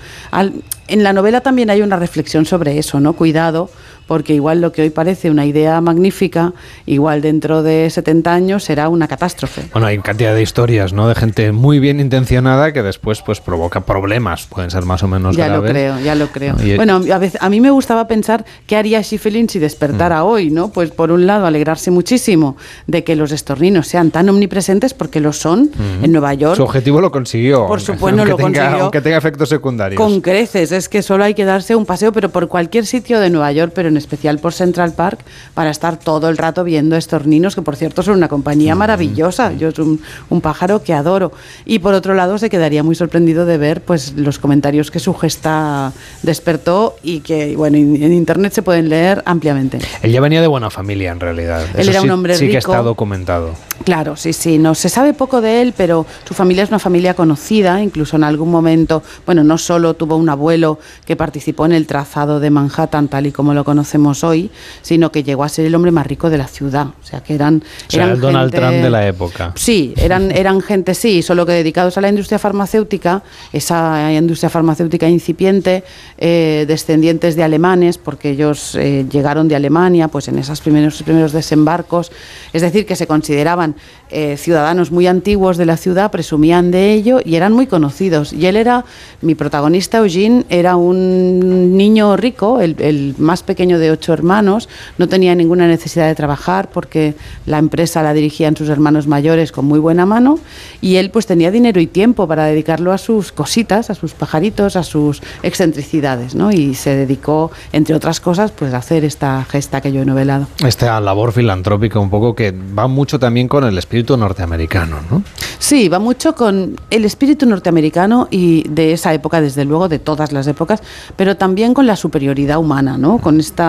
En la novela también hay una reflexión sobre eso, ¿no? Cuidado, porque igual lo que hoy parece una idea magnífica, igual dentro de 70 años será una catástrofe. Bueno, hay cantidad de historias, ¿no? De gente muy bien intencionada que después pues provoca problemas, pueden ser más o menos ya graves. lo creo, ya lo creo. Y- Bueno, a, veces, a mí me gustaba pensar qué haría Schiffelin si despertara hoy, ¿no? Pues por un lado alegrarse muchísimo de que los estorninos sean tan omnipresentes porque lo son Ujú. en Nueva York. Su objetivo lo consiguió. Por supuesto, lo tenga- consiguió. Aunque tenga efectos secundarios. Con creces, es que solo hay que darse un paseo, pero por cualquier sitio de Nueva York, pero en especial por Central Park, para estar todo el rato viendo estorninos, que por cierto son una compañía maravillosa. Yo es un, un pájaro que adoro. Y por otro lado, se quedaría muy sorprendido de ver pues los comentarios que su gesta despertó y que, bueno, en en internet se pueden leer ampliamente. Él ya venía de buena familia, en realidad. Él Eso era sí- un hombre Sí que rico. está documentado. Claro, sí, sí. No se sabe poco de él, pero su familia es una familia conocida. Incluso en algún momento, bueno, no solo tuvo un abuelo que participó en el trazado de Manhattan tal y como lo conocemos hoy, sino que llegó a ser el hombre más rico de la ciudad. O sea, que eran, O sea, eran el Donald gente- Trump de la época. Sí, eran, eran gente, sí, solo que dedicados a la industria farmacéutica, esa industria farmacéutica incipiente, eh, descendientes de alemanes, porque ellos eh, llegaron de Alemania, pues en esos primeros, primeros desembarcos, es decir, que se consideraban eh, ciudadanos muy antiguos de la ciudad, presumían de ello y eran muy conocidos. Y él era, mi protagonista Eugene, era un niño rico, el, el más pequeño de ocho hermanos, no tenía ninguna necesidad de trabajar porque la empresa la dirigían sus hermanos mayores con muy buena mano y él pues tenía dinero y tiempo para dedicarlo a sus cositas, a sus pajaritos, a sus excentricidades, ¿no? Y se dedicó, entre otras cosas, pues a hacer esta gesta que yo he novelado. Esta labor filantrópica un poco que va mucho también con el espíritu norteamericano, ¿no? Sí, va mucho con el espíritu norteamericano y de esa época, desde luego, de todas las épocas, pero también con la superioridad humana, ¿no? Con esta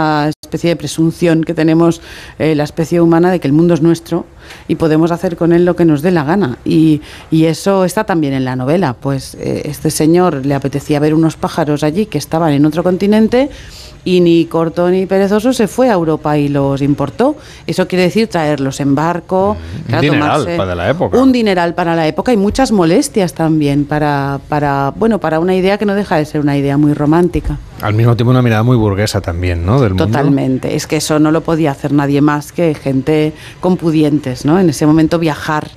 especie de presunción que tenemos eh, la especie humana de que el mundo es nuestro y podemos hacer con él lo que nos dé la gana. Y, y eso está también en la novela. Pues eh, este señor le apetecía ver unos pájaros allí que estaban en otro continente y ni corto ni perezoso se fue a Europa y los importó. Eso quiere decir traerlos en barco. Un claro, dineral para la época. Un dineral para la época y muchas molestias también para, para, bueno, para una idea que no deja de ser una idea muy romántica. Al mismo tiempo una mirada muy burguesa también, ¿no? Del mundo. Totalmente. Es que eso no lo podía hacer nadie más que gente con pudientes, ¿no? En ese momento viajar.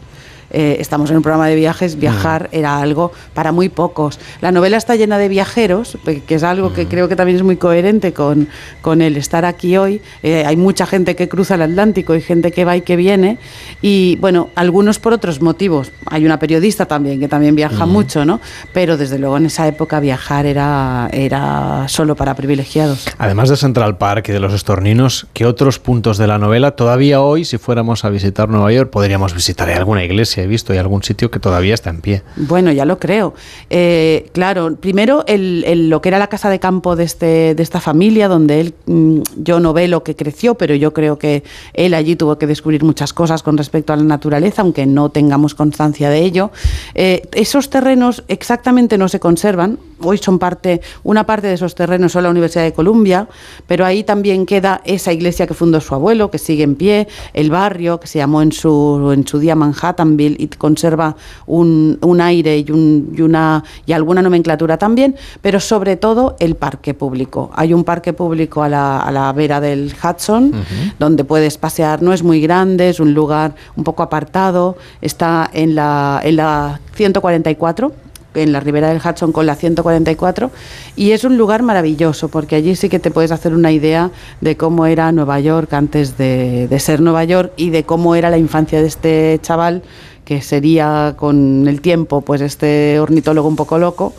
Eh, estamos en un programa de viajes, viajar era algo para muy pocos. La novela está llena de viajeros, que es algo que creo que también es muy coherente con, con el estar aquí hoy. Eh, hay mucha gente que cruza el Atlántico y gente que va y que viene. Y bueno, algunos por otros motivos. Hay una periodista también que también viaja mucho, ¿no? Pero desde luego en esa época viajar era, era solo para privilegiados. Además de Central Park y de los estorninos, ¿qué otros puntos de la novela todavía hoy, si fuéramos a visitar Nueva York, podríamos visitar? Alguna iglesia, he visto, hay algún sitio que todavía está en pie. Bueno, ya lo creo. Eh, claro, primero el, el- lo que era la casa de campo de, este, de esta familia, donde él, mm, yo no ve lo que creció, pero yo creo que él allí tuvo que descubrir muchas cosas con respecto a la naturaleza, aunque no tengamos constancia de ello. Eh, esos terrenos exactamente no se conservan. Hoy son parte, una parte de esos terrenos son la Universidad de Columbia, pero ahí también queda esa iglesia que fundó su abuelo, que sigue en pie, el barrio que se llamó en su, en su día Manhattanville y conserva un, un aire y, un- y una, y alguna nomenclatura también, pero sobre todo el parque público. Hay un parque público a la, a la vera del Hudson, donde puedes pasear, no es muy grande, es un lugar un poco apartado, está en la, en la 144 en la ribera del Hudson con la 144 y es un lugar maravilloso porque allí sí que te puedes hacer una idea de cómo era Nueva York antes de, de ser Nueva York y de cómo era la infancia de este chaval que sería con el tiempo pues este ornitólogo un poco loco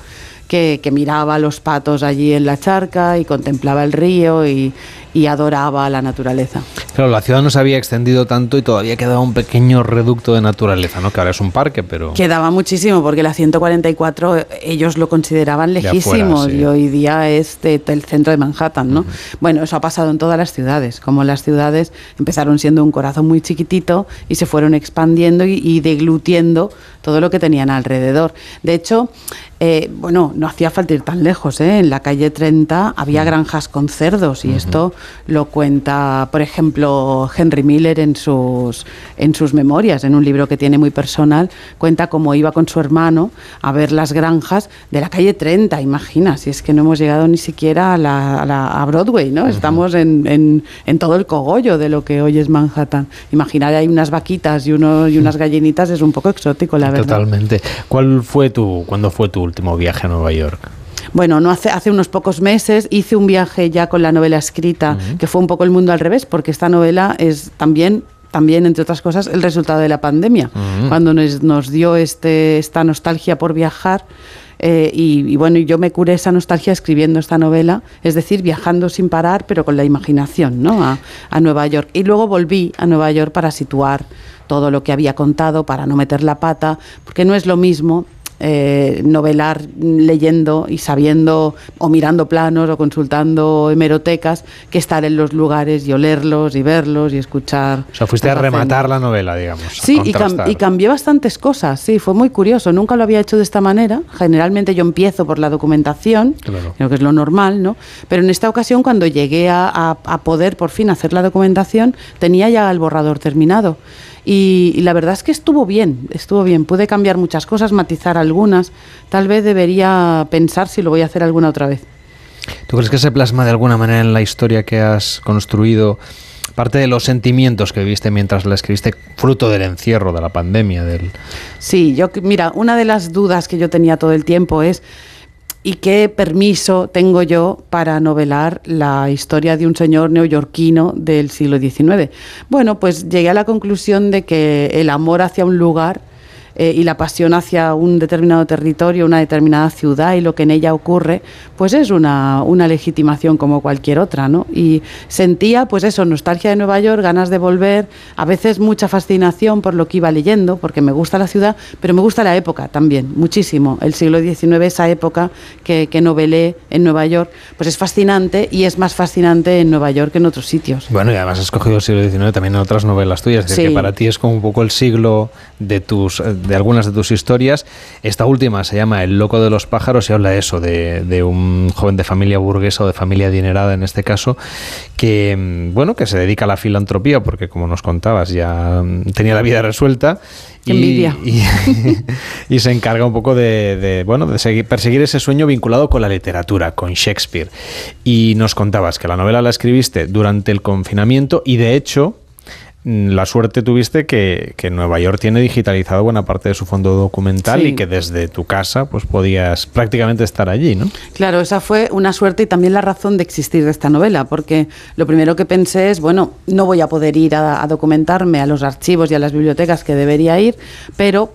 que, que miraba a los patos allí en la charca y contemplaba el río y, y adoraba la naturaleza. Claro, la ciudad no se había extendido tanto y todavía quedaba un pequeño reducto de naturaleza, ¿no? Que ahora es un parque, pero... Quedaba muchísimo porque la 144 eh, ellos lo consideraban De lejísimo afuera, sí. y hoy día es de- del centro de Manhattan, ¿no? Bueno, eso ha pasado en todas las ciudades, como las ciudades empezaron siendo un corazón muy chiquitito y se fueron expandiendo y, y deglutiendo todo lo que tenían alrededor. De hecho, eh, bueno, no hacía falta ir tan lejos, ¿eh? En la calle 30 había granjas con cerdos y esto lo cuenta, por ejemplo, Henry Miller en sus, en sus memorias, en un libro que tiene muy personal, cuenta cómo iba con su hermano a ver las granjas de la calle 30, imagina, si es que no hemos llegado ni siquiera a, la, a, la- a Broadway, ¿no? Estamos en, en- en todo el cogollo de lo que hoy es Manhattan. Imaginar ahí unas vaquitas y, uno, y unas gallinitas es un poco exótico, la verdad. Totalmente. ¿Cuál fue tu, cuándo fue tu último viaje a Nueva York? Bueno, no hace, hace unos pocos meses hice un viaje ya con la novela escrita, que fue un poco el mundo al revés, porque esta novela es también también, entre otras cosas, el resultado de la pandemia, cuando nos, nos dio este, esta nostalgia por viajar. eh, y, y bueno, yo me curé esa nostalgia escribiendo esta novela, es decir, viajando sin parar, pero con la imaginación, ¿no? A, a Nueva York. Y luego volví a Nueva York para situar todo lo que había contado, para no meter la pata, porque no es lo mismo eh, novelar leyendo y sabiendo o mirando planos o consultando hemerotecas que estar en los lugares y olerlos y verlos y escuchar. O sea, fuiste a rematar la novela, digamos. Sí, y, cam- y cambié bastantes cosas, sí, fue muy curioso, nunca lo había hecho de esta manera, generalmente yo empiezo por la documentación, Claro. creo que es lo normal, ¿no? Pero en esta ocasión cuando llegué a, a- a poder por fin hacer la documentación, tenía ya el borrador terminado. Y, y la verdad es que estuvo bien, estuvo bien, pude cambiar muchas cosas, matizar algunas, tal vez debería pensar si lo voy a hacer alguna otra vez. ¿Tú crees que se plasma de alguna manera en la historia que has construido parte de los sentimientos que viviste mientras la escribiste, fruto del encierro, de la pandemia, del... Sí, yo mira, una de las dudas que yo tenía todo el tiempo es ¿y qué permiso tengo yo para novelar la historia de un señor neoyorquino del siglo XIX? Bueno, pues llegué a la conclusión de que el amor hacia un lugar eh, y la pasión hacia un determinado territorio, una determinada ciudad y lo que en ella ocurre, pues es una, una legitimación como cualquier otra, ¿no? Y sentía, pues eso, nostalgia de Nueva York, ganas de volver, a veces mucha fascinación por lo que iba leyendo, porque me gusta la ciudad, pero me gusta la época también, muchísimo. El siglo XIX, esa época que, que novelé en Nueva York, pues es fascinante y es más fascinante en Nueva York que en otros sitios. Bueno, y además has escogido el siglo XIX también en otras novelas tuyas, es decir, Sí. que para ti es como un poco el siglo de tus de algunas de tus historias. Esta última se llama El loco de los pájaros y habla de eso, de, de un joven de familia burguesa o de familia adinerada en este caso, que mm, bueno, que se dedica a la filantropía porque como nos contabas ya mm, tenía la vida resuelta y, y se encarga un poco de, de, bueno de seguir, perseguir ese sueño vinculado con la literatura, con Shakespeare. Y nos contabas que la novela la escribiste durante el confinamiento y de hecho la suerte tuviste que, que Nueva York tiene digitalizado buena parte de su fondo documental Sí. y que desde tu casa pues podías prácticamente estar allí, ¿no? Claro, esa fue una suerte y también la razón de existir de esta novela, porque lo primero que pensé es, bueno, no voy a poder ir a, a documentarme a los archivos y a las bibliotecas que debería ir, pero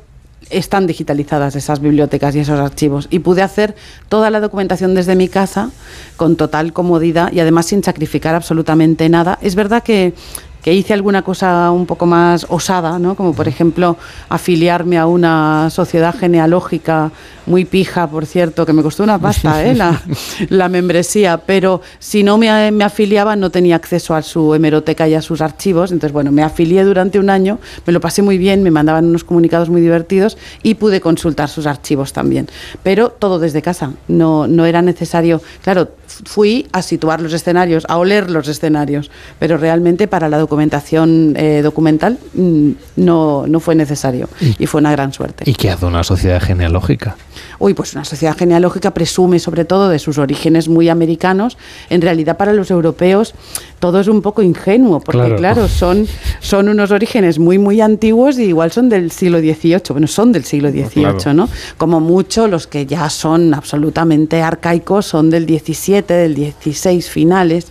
están digitalizadas esas bibliotecas y esos archivos y pude hacer toda la documentación desde mi casa con total comodidad y además sin sacrificar absolutamente nada. Es verdad que que hice alguna cosa un poco más osada, ¿no? como por ejemplo afiliarme a una sociedad genealógica muy pija, por cierto, que me costó una pasta ¿eh? la, la membresía, pero si no me, me afiliaba no tenía acceso a su hemeroteca y a sus archivos, entonces bueno, me afilié durante un año, me lo pasé muy bien, me mandaban unos comunicados muy divertidos y pude consultar sus archivos también, pero todo desde casa, no, no era necesario, claro, fui a situar los escenarios, a oler los escenarios, pero realmente para la documentación eh, documental mm, no, no fue necesario y fue una gran suerte. ¿Y qué hace una sociedad genealógica? Uy, pues una sociedad genealógica presume sobre todo de sus orígenes muy americanos. En realidad para los europeos todo es un poco ingenuo, porque Claro. claro, son, son unos orígenes muy, muy antiguos y igual son del siglo XVIII. Bueno, son del siglo XVIII, claro. ¿no? Como mucho los que ya son absolutamente arcaicos son del XVII, del XVI finales,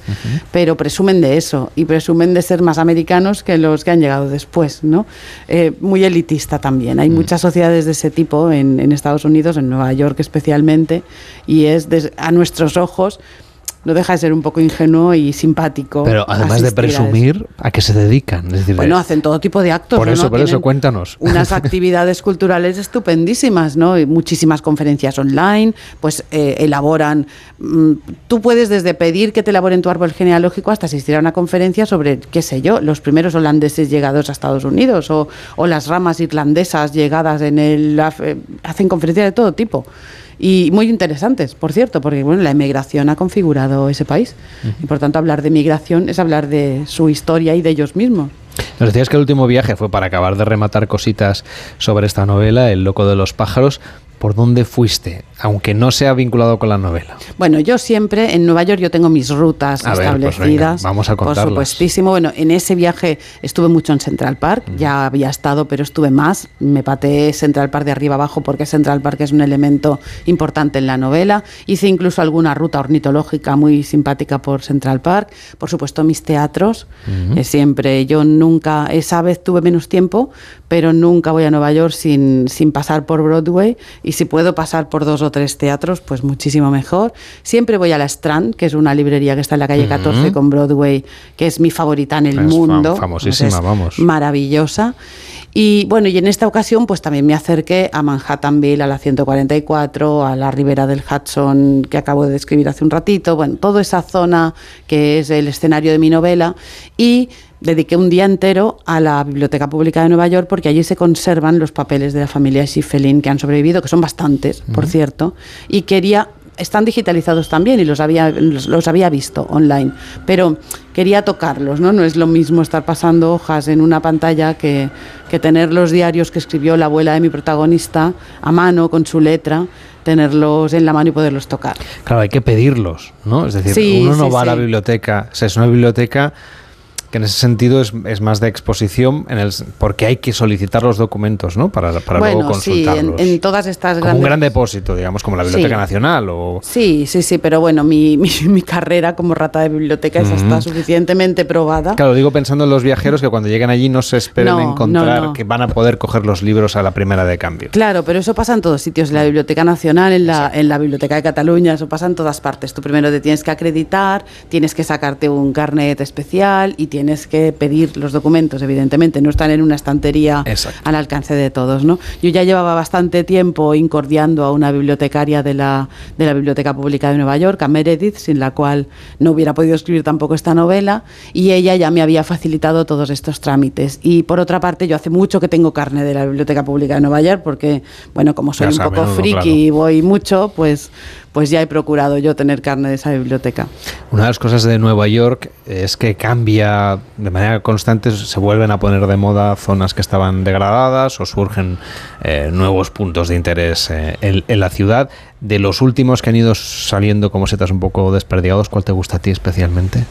pero presumen de eso y presumen de ser más americanos que los que han llegado después, ¿no? Eh, muy elitista también. Hay muchas sociedades de ese tipo en, en Estados Unidos, en Nueva York especialmente, y es des- a nuestros ojos no deja de ser un poco ingenuo y simpático. Pero además de asistir a presumir, ¿a qué se dedican? Es decir, Bueno, hacen todo tipo de actos. por ¿no? eso, por eso, cuéntanos. Unas actividades culturales estupendísimas, ¿no? Y muchísimas conferencias online, pues eh, elaboran. mm, tú puedes desde pedir que te elaboren tu árbol genealógico hasta asistir a una conferencia sobre, qué sé yo, los primeros holandeses llegados a Estados Unidos o, o las ramas irlandesas llegadas en el. af- hacen conferencias de todo tipo. Y muy interesantes, por cierto, porque bueno, la emigración ha configurado ese país. Y por tanto, hablar de migración es hablar de su historia y de ellos mismos. Nos decías que el último viaje fue para acabar de rematar cositas sobre esta novela, El loco de los pájaros. ¿Por dónde fuiste? Aunque no sea vinculado con la novela. Bueno, yo siempre en Nueva York yo tengo mis rutas A ver, pues establecidas. venga, vamos a Por contarlas. supuestísimo. Bueno, en ese viaje estuve mucho en Central Park. Ya había estado, pero estuve más. Me pateé Central Park de arriba abajo porque Central Park es un elemento importante en la novela. Hice incluso alguna ruta ornitológica muy simpática por Central Park. Por supuesto, mis teatros. Eh, siempre, yo nunca, esa vez tuve menos tiempo, pero nunca voy a Nueva York sin, sin pasar por Broadway y si puedo pasar por dos o tres teatros, pues muchísimo mejor. Siempre voy a la Strand, que es una librería que está en la calle 14 Ujú. con Broadway, que es mi favorita en el Es mundo. famosísima, vamos. Maravillosa. Y bueno, y en esta ocasión pues también me acerqué a Manhattanville, a la 144, a la ribera del Hudson que acabo de describir hace un ratito, bueno, toda esa zona que es el escenario de mi novela y dediqué un día entero a la Biblioteca Pública de Nueva York porque allí se conservan los papeles de la familia Schiffelin que han sobrevivido, que son bastantes, por cierto, y quería están digitalizados también y los había, los, los había visto online, pero quería tocarlos, ¿no? No es lo mismo estar pasando hojas en una pantalla que, que tener los diarios que escribió la abuela de mi protagonista a mano con su letra, tenerlos en la mano y poderlos tocar. Claro, hay que pedirlos, ¿no? Es decir, Sí, uno no sí, va a la biblioteca, o sea, es una biblioteca que en ese sentido es, es más de exposición, en el, porque hay que solicitar los documentos, ¿no? Para, para luego Bueno, sí, consultarlos. en, en todas estas como un grandes... gran depósito, digamos, como la Biblioteca Sí. Nacional o... Sí, sí, sí, pero bueno, mi, mi, mi carrera como rata de biblioteca esa está suficientemente probada. Claro, digo pensando en los viajeros que cuando lleguen allí no se esperen No, encontrar no, no. que van a poder coger los libros a la primera de cambio. Claro, pero eso pasa en todos sitios, en la Biblioteca Nacional, en la, en la Biblioteca de Cataluña, eso pasa en todas partes. Tú primero te tienes que acreditar, tienes que sacarte un carnet especial y tienes que pedir los documentos, evidentemente, no están en una estantería al alcance de todos. ¿no? Yo ya llevaba bastante tiempo incordiando a una bibliotecaria de la, de la Biblioteca Pública de Nueva York, a Meredith, sin la cual no hubiera podido escribir tampoco esta novela, y ella ya me había facilitado todos estos trámites. Y por otra parte, yo hace mucho que tengo carne de la Biblioteca Pública de Nueva York, porque, bueno, como soy Ya un poco friki Claro. y voy mucho, pues, pues ya he procurado yo tener carne de esa biblioteca. Una de las cosas de Nueva York es que cambia de manera constante, se vuelven a poner de moda zonas que estaban degradadas o surgen eh, nuevos puntos de interés eh, en, en la ciudad. De los últimos que han ido saliendo como setas un poco desperdigados, ¿cuál te gusta a ti especialmente?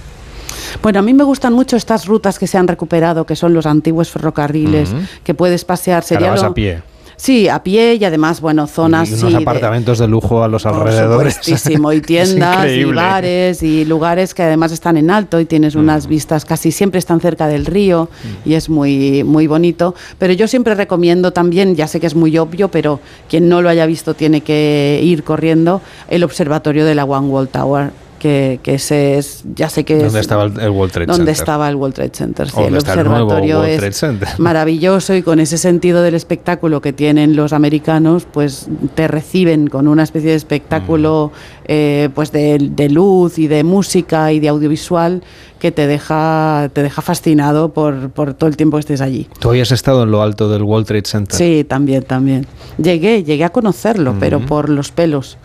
Bueno, a mí me gustan mucho estas rutas que se han recuperado, que son los antiguos ferrocarriles, que puedes pasear. Sería lo- a pie. Sí, a pie y además, bueno, zonas y unos sí, apartamentos de, lujo a los Por alrededores. y tiendas y bares y lugares que además están en alto y tienes Mm. unas vistas casi siempre están cerca del río y es muy muy bonito, pero yo siempre recomiendo también, ya sé que es muy obvio, pero quien no lo haya visto tiene que ir corriendo el observatorio de la One Wall Tower. Que, que ese es, ya sé que ¿Dónde es estaba el, el World Trade donde Center? estaba el World Trade Center. Sí, ¿Dónde el el observatorio World es maravilloso y con ese sentido del espectáculo que tienen los americanos, pues te reciben con una especie de espectáculo eh, pues de, de luz y de música y de audiovisual que te deja, te deja fascinado por, por todo el tiempo que estés allí. ¿Tú habías estado en lo alto del World Trade Center? Sí, también, también. Llegué, llegué a conocerlo, pero por los pelos.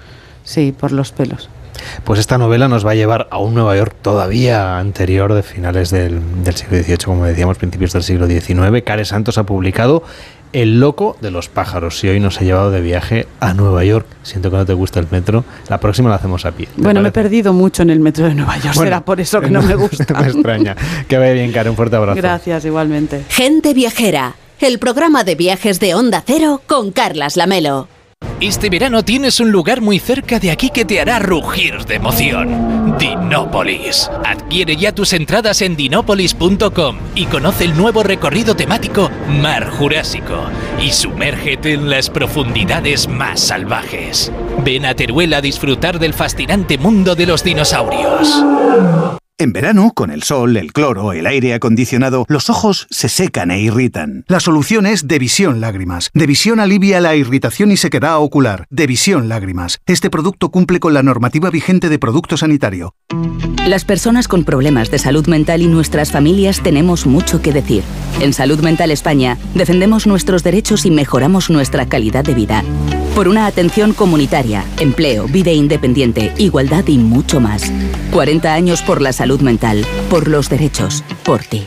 Sí, por los pelos. Pues esta novela nos va a llevar a un Nueva York todavía anterior de finales del, del siglo XVIII, como decíamos, principios del siglo XIX. Care Santos ha publicado El loco de los pájaros y hoy nos ha llevado de viaje a Nueva York. Siento que no te gusta el metro. La próxima la hacemos a pie. ¿te Bueno, me he perdido mucho en el metro de Nueva York, Bueno, será por eso que no me gusta. me extraña. Que vaya bien, Care. Un fuerte abrazo. Gracias, igualmente. Gente Viajera, el programa de viajes de Onda Cero con Carlas Lamelo. Este verano tienes un lugar muy cerca de aquí que te hará rugir de emoción. Dinópolis. Adquiere ya tus entradas en dinópolis.com y conoce el nuevo recorrido temático Mar Jurásico y sumérgete en las profundidades más salvajes. Ven a Teruel a disfrutar del fascinante mundo de los dinosaurios. En verano, con el sol, el cloro, el aire acondicionado, los ojos se secan e irritan. La solución es Devisión Lágrimas. Devisión alivia la irritación y sequedad ocular. Devisión Lágrimas. Este producto cumple con la normativa vigente de producto sanitario. Las personas con problemas de salud mental y nuestras familias tenemos mucho que decir. En Salud Mental España defendemos nuestros derechos y mejoramos nuestra calidad de vida. Por una atención comunitaria, empleo, vida independiente, igualdad y mucho más. 40 años por la salud mental, por los derechos, por ti.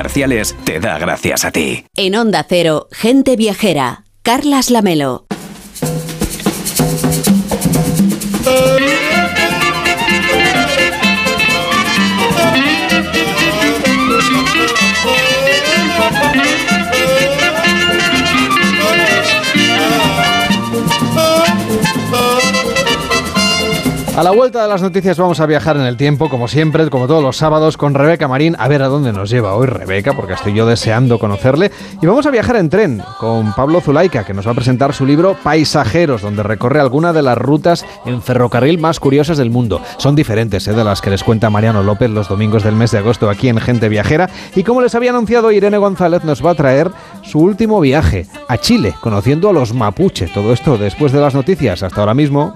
te da gracias a ti. En Onda Cero, Gente Viajera, Carlas Lamelo. A la vuelta de las noticias vamos a viajar en el tiempo, como siempre, como todos los sábados, con Rebeca Marín. A ver a dónde nos lleva hoy Rebeca, porque estoy yo deseando conocerle. Y vamos a viajar en tren con Pablo Zulaika, que nos va a presentar su libro Paisajeros, donde recorre alguna de las rutas en ferrocarril más curiosas del mundo. Son diferentes ¿eh? de las que les cuenta Mariano López los domingos del mes de agosto aquí en Gente Viajera. Y como les había anunciado, Irene González nos va a traer su último viaje a Chile, conociendo a los mapuche. Todo esto después de las noticias. Hasta ahora mismo.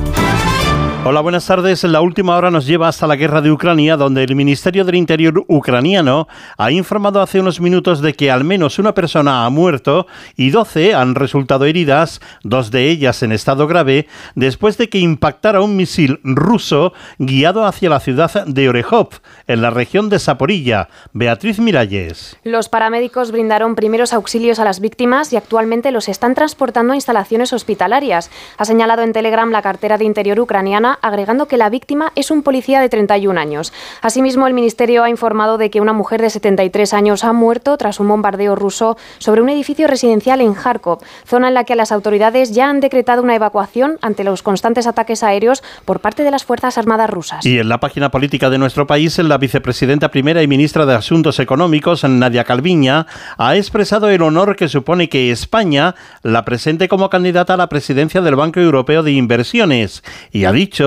Hola, buenas tardes. La última hora nos lleva hasta la guerra de Ucrania, donde el Ministerio del Interior ucraniano ha informado hace unos minutos de que al menos una persona ha muerto y 12 han resultado heridas, dos de ellas en estado grave, después de que impactara un misil ruso guiado hacia la ciudad de Orejov, en la región de Saporilla. Beatriz Miralles. Los paramédicos brindaron primeros auxilios a las víctimas y actualmente los están transportando a instalaciones hospitalarias. Ha señalado en Telegram la cartera de Interior ucraniana agregando que la víctima es un policía de 31 años. Asimismo, el Ministerio ha informado de que una mujer de 73 años ha muerto tras un bombardeo ruso sobre un edificio residencial en Kharkov, zona en la que las autoridades ya han decretado una evacuación ante los constantes ataques aéreos por parte de las Fuerzas Armadas rusas. Y en la página política de nuestro país, la vicepresidenta primera y ministra de Asuntos Económicos, Nadia Calviña, ha expresado el honor que supone que España la presente como candidata a la presidencia del Banco Europeo de Inversiones y ha dicho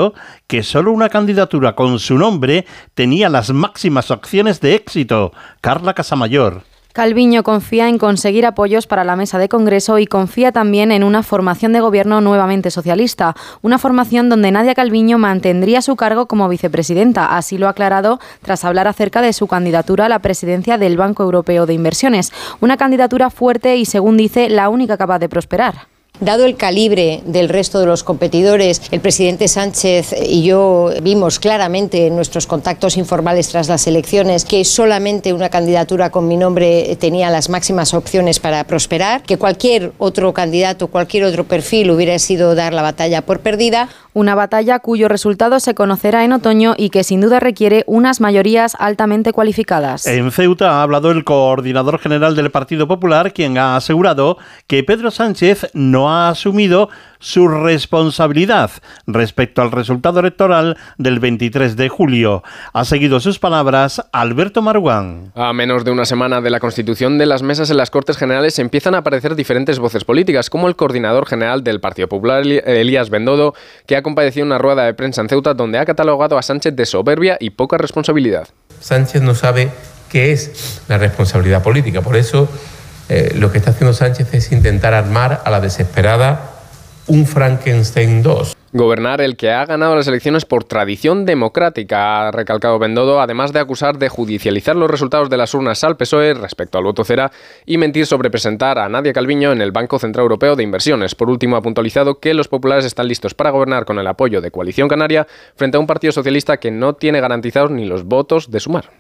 que solo una candidatura con su nombre tenía las máximas opciones de éxito. Carla Casamayor. Calviño confía en conseguir apoyos para la mesa de Congreso y confía también en una formación de gobierno nuevamente socialista, una formación donde Nadia Calviño mantendría su cargo como vicepresidenta. Así lo ha aclarado tras hablar acerca de su candidatura a la presidencia del Banco Europeo de Inversiones, una candidatura fuerte y, según dice, la única capaz de prosperar. Dado el calibre del resto de los competidores, el presidente Sánchez y yo vimos claramente en nuestros contactos informales tras las elecciones que solamente una candidatura con mi nombre tenía las máximas opciones para prosperar, que cualquier otro candidato, cualquier otro perfil hubiera sido dar la batalla por perdida. Una batalla cuyo resultado se conocerá en otoño y que sin duda requiere unas mayorías altamente cualificadas. En Ceuta ha hablado el coordinador general del Partido Popular, quien ha asegurado que Pedro Sánchez no ha asumido su responsabilidad respecto al resultado electoral del 23 de julio. Ha seguido sus palabras Alberto Maruán. A menos de una semana de la constitución de las mesas en las Cortes Generales empiezan a aparecer diferentes voces políticas, como el coordinador general del Partido Popular, Elías Bendodo, que ha comparecido en una rueda de prensa en Ceuta donde ha catalogado a Sánchez de soberbia y poca responsabilidad. Sánchez no sabe qué es la responsabilidad política, por eso eh, lo que está haciendo Sánchez es intentar armar a la desesperada un Frankenstein 2. Gobernar el que ha ganado las elecciones por tradición democrática, ha recalcado Bendodo, además de acusar de judicializar los resultados de las urnas al PSOE respecto al voto cera y mentir sobre presentar a Nadia Calviño en el Banco Central Europeo de Inversiones. Por último, ha puntualizado que los populares están listos para gobernar con el apoyo de Coalición Canaria frente a un partido socialista que no tiene garantizados ni los votos de sumar.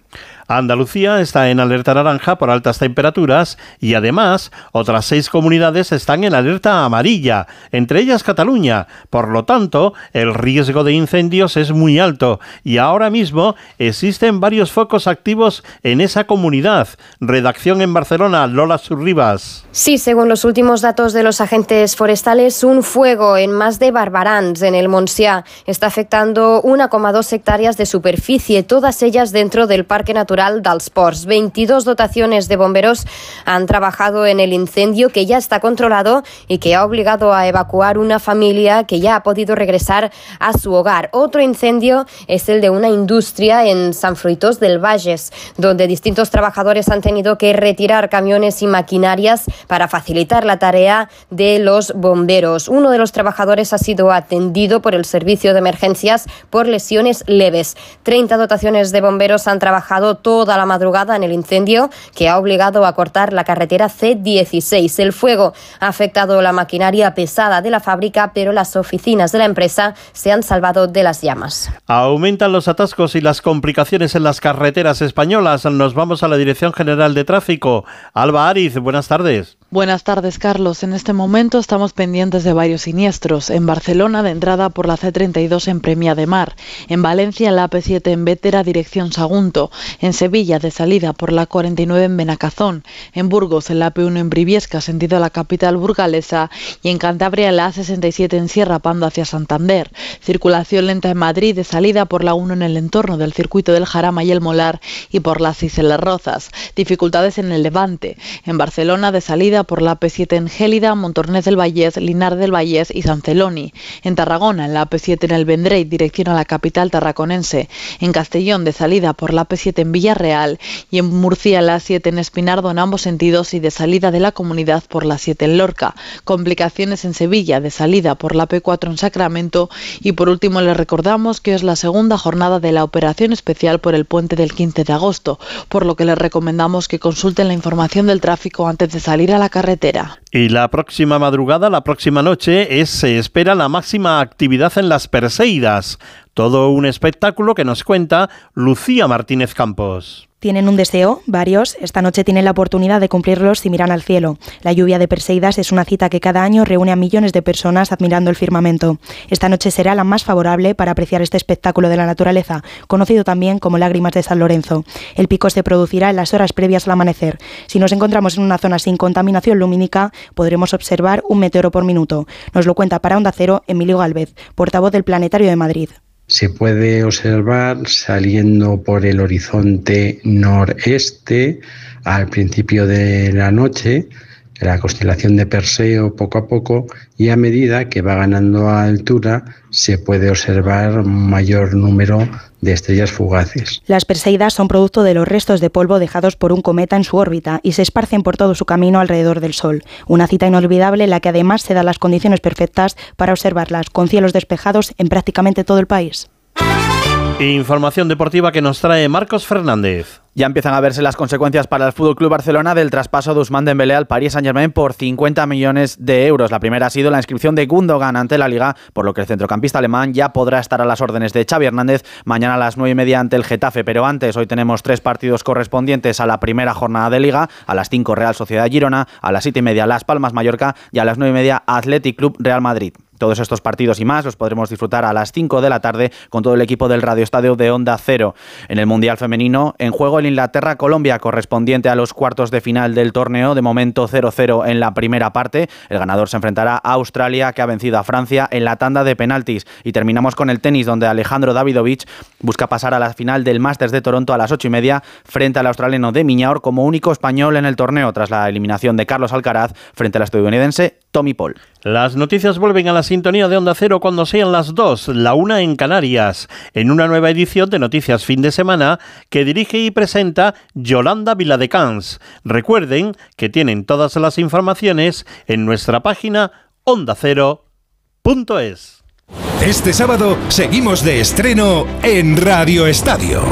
Andalucía está en alerta naranja por altas temperaturas y además otras seis comunidades están en alerta amarilla, entre ellas Cataluña. Por lo tanto, el riesgo de incendios es muy alto y ahora mismo existen varios focos activos en esa comunidad. Redacción en Barcelona, Lola Surribas. Sí, según los últimos datos de los agentes forestales, un fuego en más de Barbarans, en el Montsià, está afectando 1,2 hectáreas de superficie, todas ellas dentro del Parque Natural dels Ports. 22 dotaciones de bomberos han trabajado en el incendio que ya está controlado y que ha obligado a evacuar una familia que ya ha podido regresar a su hogar. Otro incendio es el de una industria en San Fruitos del Valles, donde distintos trabajadores han tenido que retirar camiones y maquinarias para facilitar la tarea de los bomberos. Uno de los trabajadores ha sido atendido por el servicio de emergencias por lesiones leves. 30 dotaciones de bomberos han trabajado toda la madrugada en el incendio que ha obligado a cortar la carretera C16. El fuego ha afectado la maquinaria pesada de la fábrica, pero las oficinas de la empresa se han salvado de las llamas. Aumentan los atascos y las complicaciones en las carreteras españolas. Nos vamos a la Dirección General de Tráfico. Alba Ariz, buenas tardes. Buenas tardes, Carlos. En este momento estamos pendientes de varios siniestros. En Barcelona, de entrada por la C32 en Premia de Mar. En Valencia, en la AP7 en Vétera, dirección Sagunto. En Sevilla, de salida por la 49 en Benacazón. En Burgos, en la AP1 en Briviesca, sentido a la capital burgalesa. Y en Cantabria, en la A67 en Sierra Pando hacia Santander. Circulación lenta en Madrid, de salida por la 1 en el entorno del circuito del Jarama y el Molar. Y por las 6 en Las Rozas. Dificultades en el Levante. En Barcelona, de salida por la AP7 en Gélida, Montornez del Vallés, Linar del Vallés y San Celoni. En Tarragona, en la AP7 en el Vendrell, dirección a la capital tarraconense. En Castellón, de salida por la AP7 en Villarreal. Y en Murcia, la A7 en Espinardo en ambos sentidos y de salida de la comunidad por la 7 en Lorca. Complicaciones en Sevilla, de salida por la P4 en Sacramento. Y por último, les recordamos que es la segunda jornada de la operación especial por el puente del 15 de agosto, por lo que les recomendamos que consulten la información del tráfico antes de salir a la carretera. Y la próxima madrugada, la próxima noche, es, se espera la máxima actividad en las Perseidas. Todo un espectáculo que nos cuenta Lucía Martínez Campos. Tienen un deseo, varios. Esta noche tienen la oportunidad de cumplirlos si miran al cielo. La lluvia de Perseidas es una cita que cada año reúne a millones de personas admirando el firmamento. Esta noche será la más favorable para apreciar este espectáculo de la naturaleza, conocido también como Lágrimas de San Lorenzo. El pico se producirá en las horas previas al amanecer. Si nos encontramos en una zona sin contaminación lumínica, podremos observar un meteoro por minuto. Nos lo cuenta para Onda Cero Emilio Galvez, portavoz del Planetario de Madrid se puede observar saliendo por el horizonte noreste al principio de la noche, la constelación de Perseo poco a poco y a medida que va ganando altura se puede observar un mayor número de estrellas fugaces. Las Perseidas son producto de los restos de polvo dejados por un cometa en su órbita y se esparcen por todo su camino alrededor del Sol. Una cita inolvidable en la que además se dan las condiciones perfectas para observarlas con cielos despejados en prácticamente todo el país. Información deportiva que nos trae Marcos Fernández. Ya empiezan a verse las consecuencias para el Fútbol Club Barcelona del traspaso de Ousmane Dembélé al Paris Saint-Germain por 50 millones de euros. La primera ha sido la inscripción de Gundogan ante la Liga, por lo que el centrocampista alemán ya podrá estar a las órdenes de Xavi Hernández mañana a las 9 y media ante el Getafe. Pero antes, hoy tenemos tres partidos correspondientes a la primera jornada de Liga: a las 5 Real Sociedad Girona, a las 7 y media Las Palmas Mallorca y a las 9 y media Athletic Club Real Madrid. Todos estos partidos y más los podremos disfrutar a las 5 de la tarde con todo el equipo del Radio Estadio de Onda Cero. En el Mundial Femenino, en juego el Inglaterra-Colombia, correspondiente a los cuartos de final del torneo. De momento 0-0 en la primera parte. El ganador se enfrentará a Australia, que ha vencido a Francia en la tanda de penaltis. Y terminamos con el tenis, donde Alejandro Davidovich busca pasar a la final del Masters de Toronto a las 8 y media frente al australiano de Miñaur como único español en el torneo, tras la eliminación de Carlos Alcaraz frente al estadounidense Tommy Paul. Las noticias vuelven a la sintonía de Onda Cero cuando sean las dos, la una en Canarias, en una nueva edición de Noticias Fin de Semana que dirige y presenta Yolanda Viladecans. Recuerden que tienen todas las informaciones en nuestra página ondacero.es. Este sábado seguimos de estreno en Radio Estadio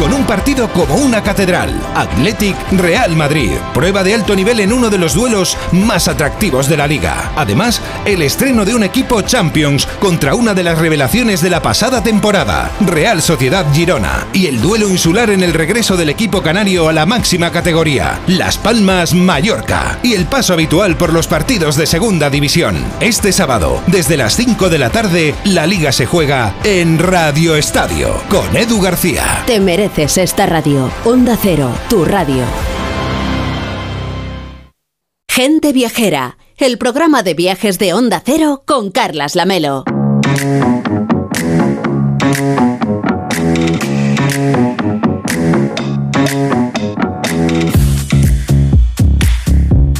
con un partido como una catedral. Athletic Real Madrid. Prueba de alto nivel en uno de los duelos más atractivos de la liga. Además, el estreno de un equipo Champions contra una de las revelaciones de la pasada temporada, Real Sociedad Girona. Y el duelo insular en el regreso del equipo canario a la máxima categoría, Las Palmas Mallorca. Y el paso habitual por los partidos de segunda división. Este sábado, desde las 5 de la tarde, la liga se juega en Radio Estadio con Edu García. Te mereces esta radio. Onda Cero, tu radio. Gente Viajera, el programa de viajes de Onda Cero con Carlas Lamelo.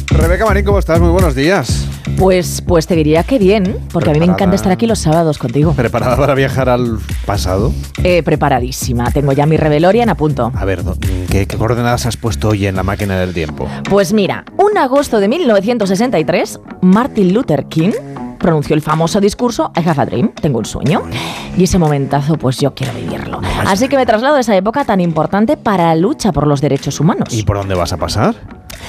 Rebeca Marín, ¿cómo estás? Muy buenos días. Pues, pues te diría que bien, porque a mí me encanta estar aquí los sábados contigo. ¿Preparada para viajar al pasado? Eh, preparadísima. Tengo ya mi Revelorian a punto. A ver, ¿qué, ¿qué coordenadas has puesto hoy en la máquina del tiempo? Pues mira, un agosto de 1963, Martin Luther King pronunció el famoso discurso I have a dream, tengo un sueño. Y ese momentazo, pues yo quiero vivirlo. Así que me traslado a esa época tan importante para la lucha por los derechos humanos. ¿Y por dónde vas a pasar?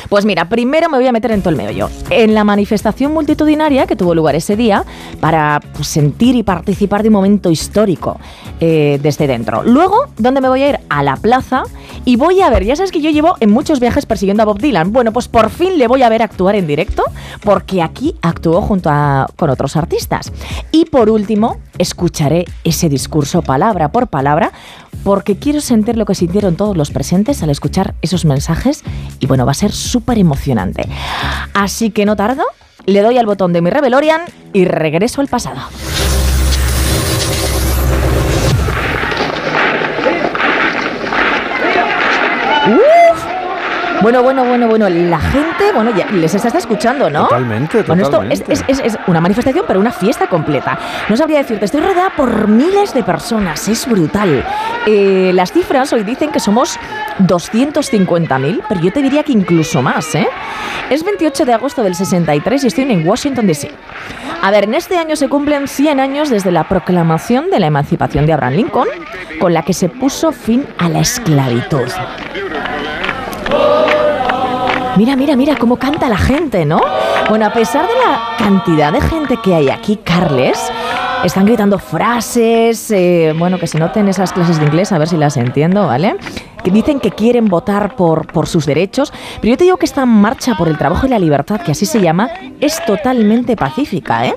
Pues mira, primero me voy a meter en todo el meollo. En la manifestación multitudinaria que tuvo lugar ese día para pues, sentir y participar de un momento histórico eh, desde dentro. Luego, ¿dónde me voy a ir? A la plaza y voy a ver, ya sabes que yo llevo en muchos viajes persiguiendo a Bob Dylan. Bueno, pues por fin le voy a ver actuar en directo porque aquí actuó junto a, con otros artistas. Y por último, escucharé ese discurso palabra por palabra porque quiero sentir lo que sintieron todos los presentes al escuchar esos mensajes y bueno, va a ser súper emocionante. Así que no tardo, le doy al botón de mi Revelorian y regreso al pasado. Woo! Bueno, bueno, bueno, bueno, la gente, bueno, ya les está escuchando, ¿no? Totalmente, Bueno, esto totalmente. es, es- es- es una manifestación, pero una fiesta completa. No sabría decirte, estoy rodeada por miles de personas, es brutal. Eh, las cifras hoy dicen que somos 250.000, pero yo te diría que incluso más, ¿eh? Es 28 de agosto del 63 y estoy en Washington, D.C. A ver, en este año se cumplen 100 años desde la proclamación de la emancipación de Abraham Lincoln, con la que se puso fin a la esclavitud. Mira, mira, mira cómo canta la gente, ¿no? Bueno, a pesar de la cantidad de gente que hay aquí, Carles, están gritando frases, eh, bueno, que se noten esas clases de inglés, a ver si las entiendo, ¿vale? Que dicen que quieren votar por, por sus derechos, pero yo te digo que esta marcha por el trabajo y la libertad, que así se llama, es totalmente pacífica, ¿eh?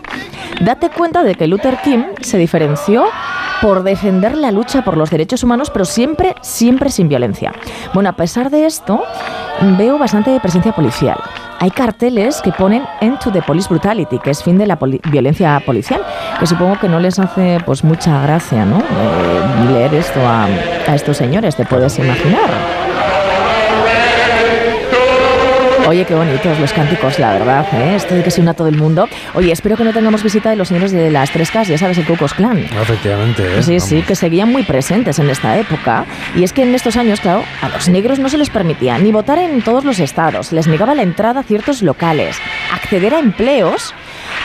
Date cuenta de que Luther King se diferenció por defender la lucha por los derechos humanos, pero siempre, siempre sin violencia. Bueno, a pesar de esto, veo bastante presencia policial. Hay carteles que ponen End to the Police Brutality, que es fin de la poli- violencia policial, que supongo que no les hace pues mucha gracia, ¿no? Eh, leer esto a, a estos señores, te puedes imaginar. Oye, qué bonitos los cánticos, la verdad, ¿eh? Esto de que se una todo el mundo. Oye, espero que no tengamos visita de los señores de las tres Ks, ya sabes, el Ku Klux Klan. Efectivamente, ¿eh? Sí, sí, que seguían muy presentes en esta época. Y es que en estos años, claro, a los negros no se les permitía ni votar en todos los estados, les negaba la entrada a ciertos locales, acceder a empleos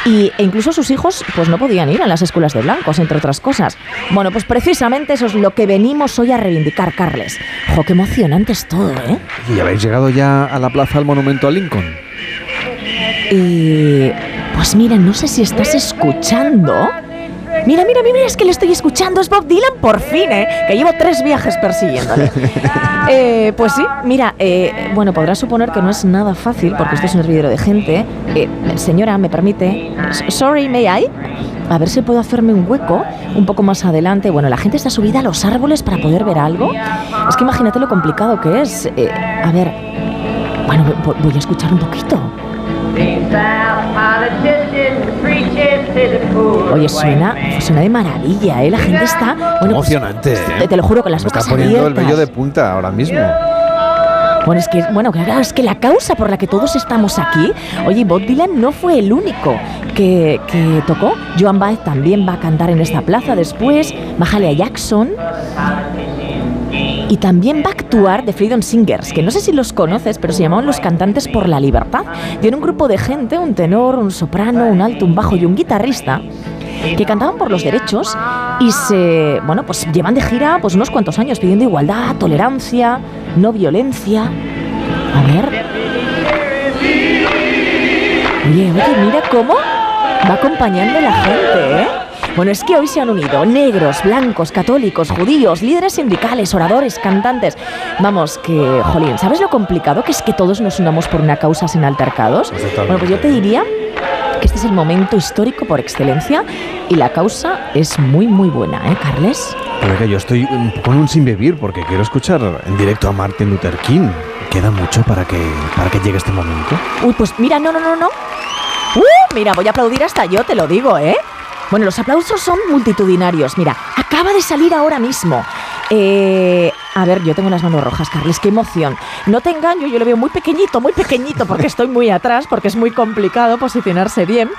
y, e incluso sus hijos pues no podían ir a las escuelas de blancos, entre otras cosas. Bueno, pues precisamente eso es lo que venimos hoy a reivindicar, Carles. Jo, qué emocionante es todo, ¿eh? ¿Y habéis llegado ya a la plaza del monumento a Lincoln? Y pues mira, no sé si estás escuchando. Mira, mira, mira, es que le estoy escuchando. Es Bob Dylan por fin, ¿eh? Que llevo tres viajes persiguiéndole. Eh, pues sí, mira, eh, bueno, podrás suponer que no es nada fácil porque esto es un hervidero de gente. Eh, señora, ¿me permite? Sorry, may I? A ver si puedo hacerme un hueco un poco más adelante. Bueno, la gente está subida a los árboles para poder ver algo. Es que imagínate lo complicado que es. Eh, a ver, bueno, vo- voy a escuchar un poquito. Oye, suena, suena de maravilla, ¿eh? La gente está... Bueno, pues, Emocionante, te, ¿eh? te lo juro, con las Me está poniendo el vello de punta ahora mismo. Bueno, es que, bueno, claro, es que la causa por la que todos estamos aquí, oye, Bob Dylan no fue el único que, que tocó. Joan Baez también va a cantar en esta plaza después, Mahalia Jackson. Y también va a actuar The Freedom Singers, que no sé si los conoces, pero se llamaban los cantantes por la libertad. Tiene un grupo de gente, un tenor, un soprano, un alto, un bajo y un guitarrista que cantaban por los derechos y se, bueno, pues llevan de gira pues unos cuantos años pidiendo igualdad, tolerancia, no violencia. A ver. Oye, oye, mira cómo va acompañando la gente, ¿eh? Bueno, es que hoy se han unido negros, blancos, católicos, judíos, líderes sindicales, oradores, cantantes. Vamos, que, jolín, ¿sabes lo complicado que es que todos nos unamos por una causa sin altercados? Bueno, pues yo te diría que este es el momento histórico por excelencia y la causa es muy, muy buena, ¿eh, Carles? Pero que yo estoy un poco en un sin vivir porque quiero escuchar en directo a Martin Luther King. Queda mucho para que, para que llegue este momento. Uy, pues mira, no, no, no, no. ¡Uh! Mira, voy a aplaudir hasta yo, te lo digo, ¿eh? Bueno, los aplausos son multitudinarios. Mira, acaba de salir ahora mismo. Eh, a ver, yo tengo las manos rojas, Carles, qué emoción. No te engaño, yo lo veo muy pequeñito, muy pequeñito, porque estoy muy atrás, porque es muy complicado posicionarse bien.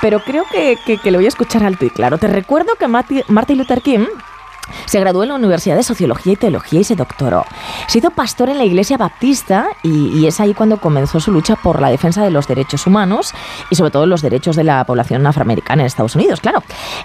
Pero creo que, que- que lo voy a escuchar alto y claro. Te recuerdo que Marti- Martin Luther King se graduó en la Universidad de Sociología y Teología y se doctoró. Se hizo pastor en la Iglesia Baptista y, y es ahí cuando comenzó su lucha por la defensa de los derechos humanos y sobre todo los derechos de la población afroamericana en Estados Unidos, claro.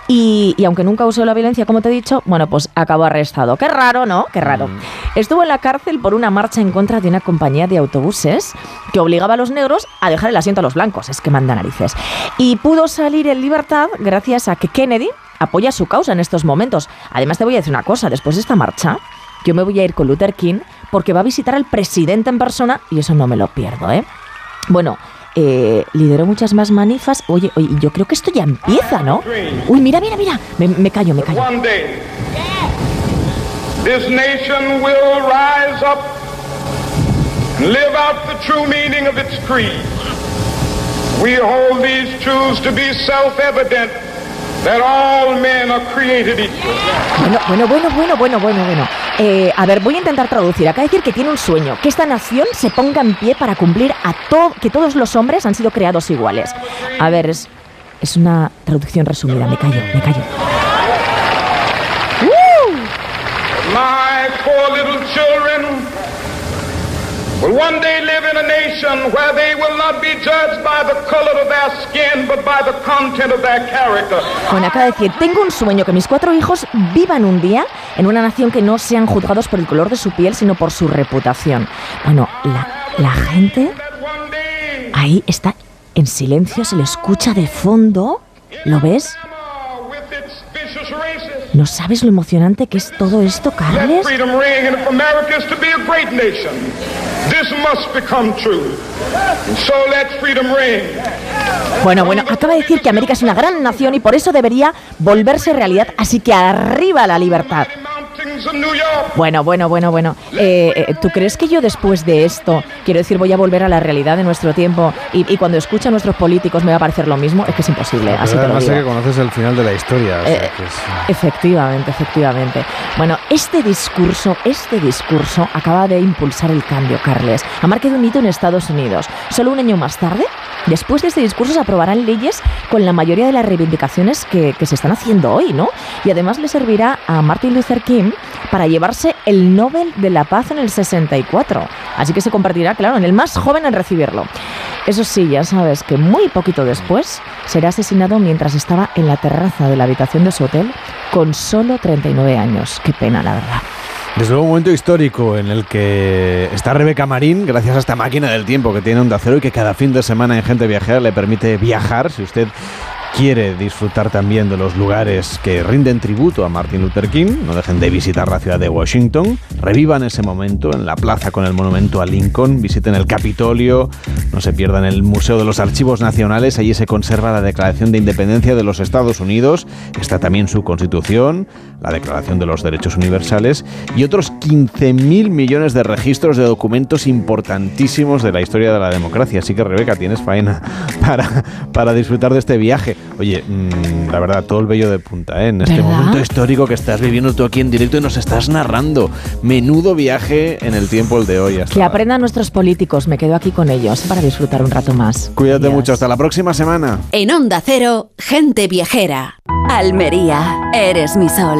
Y, y aunque nunca usó la violencia, como te he dicho, bueno, pues acabó arrestado. Qué raro, ¿no? Qué raro. Estuvo en la cárcel por una marcha en contra de una compañía de autobuses que obligaba a los negros a dejar el asiento a los blancos. Es que manda narices. Y pudo salir en libertad gracias a que Kennedy apoya su causa en estos momentos. Además, te voy a decir una cosa, después de esta marcha, yo me voy a ir con Luther King porque va a visitar al presidente en persona y eso no me lo pierdo, ¿eh? Bueno, eh, lideró muchas más manifas. Oye, oye, yo creo que esto ya empieza, ¿no? Uy, mira, mira, mira. Me, me callo, me callo. This nation will rise up and live out the true meaning of its creed. We hold these truths to be self-evident that all men are created equal. Bueno, bueno, bueno, bueno, bueno, bueno, bueno. Eh, a ver, voy a intentar traducir. Acá decir que tiene un sueño, que esta nación se ponga en pie para cumplir a todo, que todos los hombres han sido creados iguales. A ver, es, es una traducción resumida. Me callo, me callo. Will one day live in a nation where they will not be judged by the color of their skin, but by the content of their character. Acaba de decir, tengo un sueño que mis cuatro hijos vivan un día en una nación que no sean juzgados por el color de su piel, sino por su reputación. Bueno, la, la gente ahí está en silencio, se le escucha de fondo. ¿Lo ves? ¿No sabes lo emocionante que es todo esto, Carles? Bueno, bueno, acaba de decir que América es una gran nación y por eso debería volverse realidad, así que arriba la libertad. Bueno, bueno, bueno, bueno. Eh, eh, ¿Tú crees que yo después de esto, quiero decir, voy a volver a la realidad de nuestro tiempo y, y cuando escuche a nuestros políticos me va a parecer lo mismo? Es que es imposible, así te lo digo. que conoces el final de la historia. o sea Eh, que es- Efectivamente, efectivamente. Bueno, este discurso, este discurso acaba de impulsar el cambio, Carles. Ha marcado un hito en Estados Unidos. Solo un año más tarde, después de este discurso, se aprobarán leyes con la mayoría de las reivindicaciones que, que se están haciendo hoy, ¿no? Y además le servirá a Martin Luther King para llevarse el Nobel de la Paz en el 64. Así que se convertirá, claro, en el más joven en recibirlo. Eso sí, ya sabes que muy poquito después será asesinado mientras estaba en la terraza de la habitación de su hotel con solo 39 años. Qué pena, la verdad. Desde luego un momento histórico en el que está Rebeca Marín, gracias a esta máquina del tiempo que tiene Onda Cero y que cada fin de semana en Gente Viajera le permite viajar. Si usted quiere disfrutar también de los lugares que rinden tributo a Martin Luther King, no dejen de visitar la ciudad de Washington, revivan ese momento en la plaza con el monumento a Lincoln, visiten el Capitolio, no se pierdan el Museo de los Archivos Nacionales, allí se conserva la Declaración de Independencia de los Estados Unidos, está también su Constitución, la Declaración de los Derechos Universales y otros 15.000 millones de registros de documentos importantísimos de la historia de la democracia. Así que Rebeca, tienes faena para, para disfrutar de este viaje. Oye, mm, la verdad, todo el vello de punta, ¿eh? En este ¿Verdad? momento histórico que estás viviendo tú aquí en directo y nos estás narrando. Menudo viaje en el tiempo el de hoy. Hasta Que aprendan nuestros políticos. Me quedo aquí con ellos para disfrutar un rato más. Cuídate mucho, hasta la próxima semana. En Onda Cero, gente viajera. Almería, eres mi sol.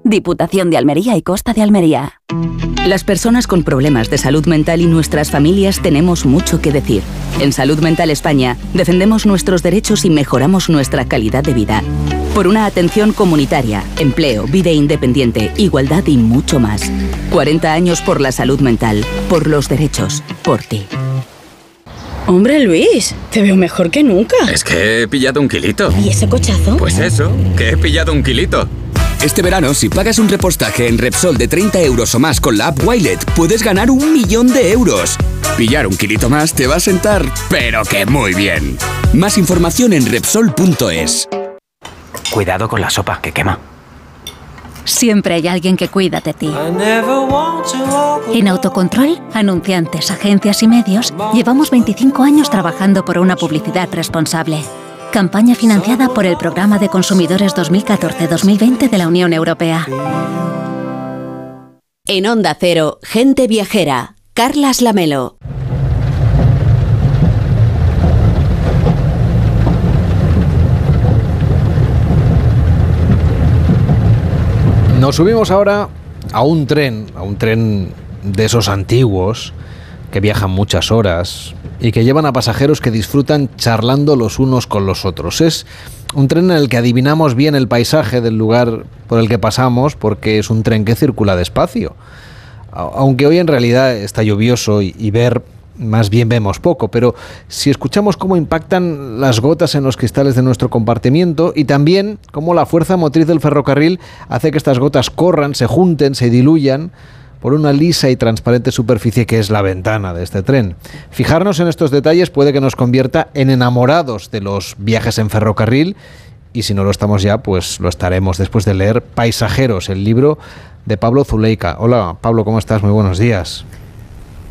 Diputación de Almería y Costa de Almería. Las personas con problemas de salud mental y nuestras familias tenemos mucho que decir. En Salud Mental España defendemos nuestros derechos y mejoramos nuestra calidad de vida. Por una atención comunitaria, empleo, vida independiente, igualdad y mucho más. 40 años por la salud mental, por los derechos, por ti. Hombre, Luis, te veo mejor que nunca. Es que he pillado un kilito. ¿Y ese cochazo? Pues eso, que he pillado un kilito. Este verano, si pagas un repostaje en Repsol de 30 euros o más con la app Wilet, puedes ganar un millón de euros. Pillar un kilito más te va a sentar, pero que muy bien. Más información en Repsol.es. Cuidado con la sopa, que quema. Siempre hay alguien que cuida de ti. En Autocontrol, anunciantes, agencias y medios, llevamos 25 años trabajando por una publicidad responsable. Campaña financiada por el Programa de Consumidores 2014-2020 de la Unión Europea. En Onda Cero, gente viajera. Carlas Lamelo. Nos subimos ahora a un tren, a un tren de esos antiguos que viajan muchas horas y que llevan a pasajeros que disfrutan charlando los unos con los otros. Es un tren en el que adivinamos bien el paisaje del lugar por el que pasamos porque es un tren que circula despacio. Aunque hoy en realidad está lluvioso y, y ver más bien vemos poco, pero si escuchamos cómo impactan las gotas en los cristales de nuestro compartimiento y también cómo la fuerza motriz del ferrocarril hace que estas gotas corran, se junten, se diluyan por una lisa y transparente superficie que es la ventana de este tren. Fijarnos en estos detalles puede que nos convierta en enamorados de los viajes en ferrocarril y si no lo estamos ya, pues lo estaremos después de leer Paisajeros, el libro de Pablo Zuleika. Hola Pablo, ¿cómo estás? Muy buenos días.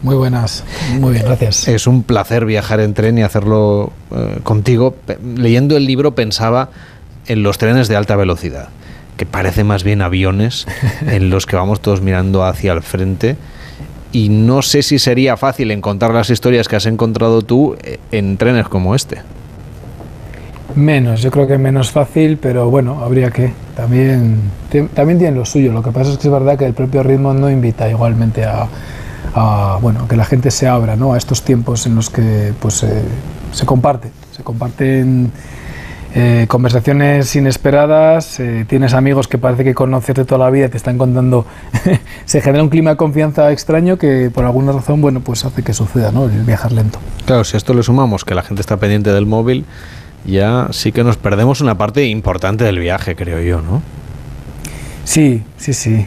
Muy buenas, muy bien, gracias. Es un placer viajar en tren y hacerlo eh, contigo. Leyendo el libro pensaba en los trenes de alta velocidad, que parecen más bien aviones en los que vamos todos mirando hacia el frente. Y no sé si sería fácil encontrar las historias que has encontrado tú eh, en trenes como este. Menos, yo creo que menos fácil, pero bueno, habría que. También, también tiene lo suyo. Lo que pasa es que es verdad que el propio ritmo no invita igualmente a, bueno, que la gente se abra ¿no? a estos tiempos en los que pues, eh, se comparte, se comparten eh, conversaciones inesperadas, eh, tienes amigos que parece que conoces de toda la vida y te están contando, se genera un clima de confianza extraño que por alguna razón bueno, pues hace que suceda ¿no? el viajar lento. Claro, si a esto le sumamos que la gente está pendiente del móvil, ya sí que nos perdemos una parte importante del viaje, creo yo, ¿no? Sí, sí, sí.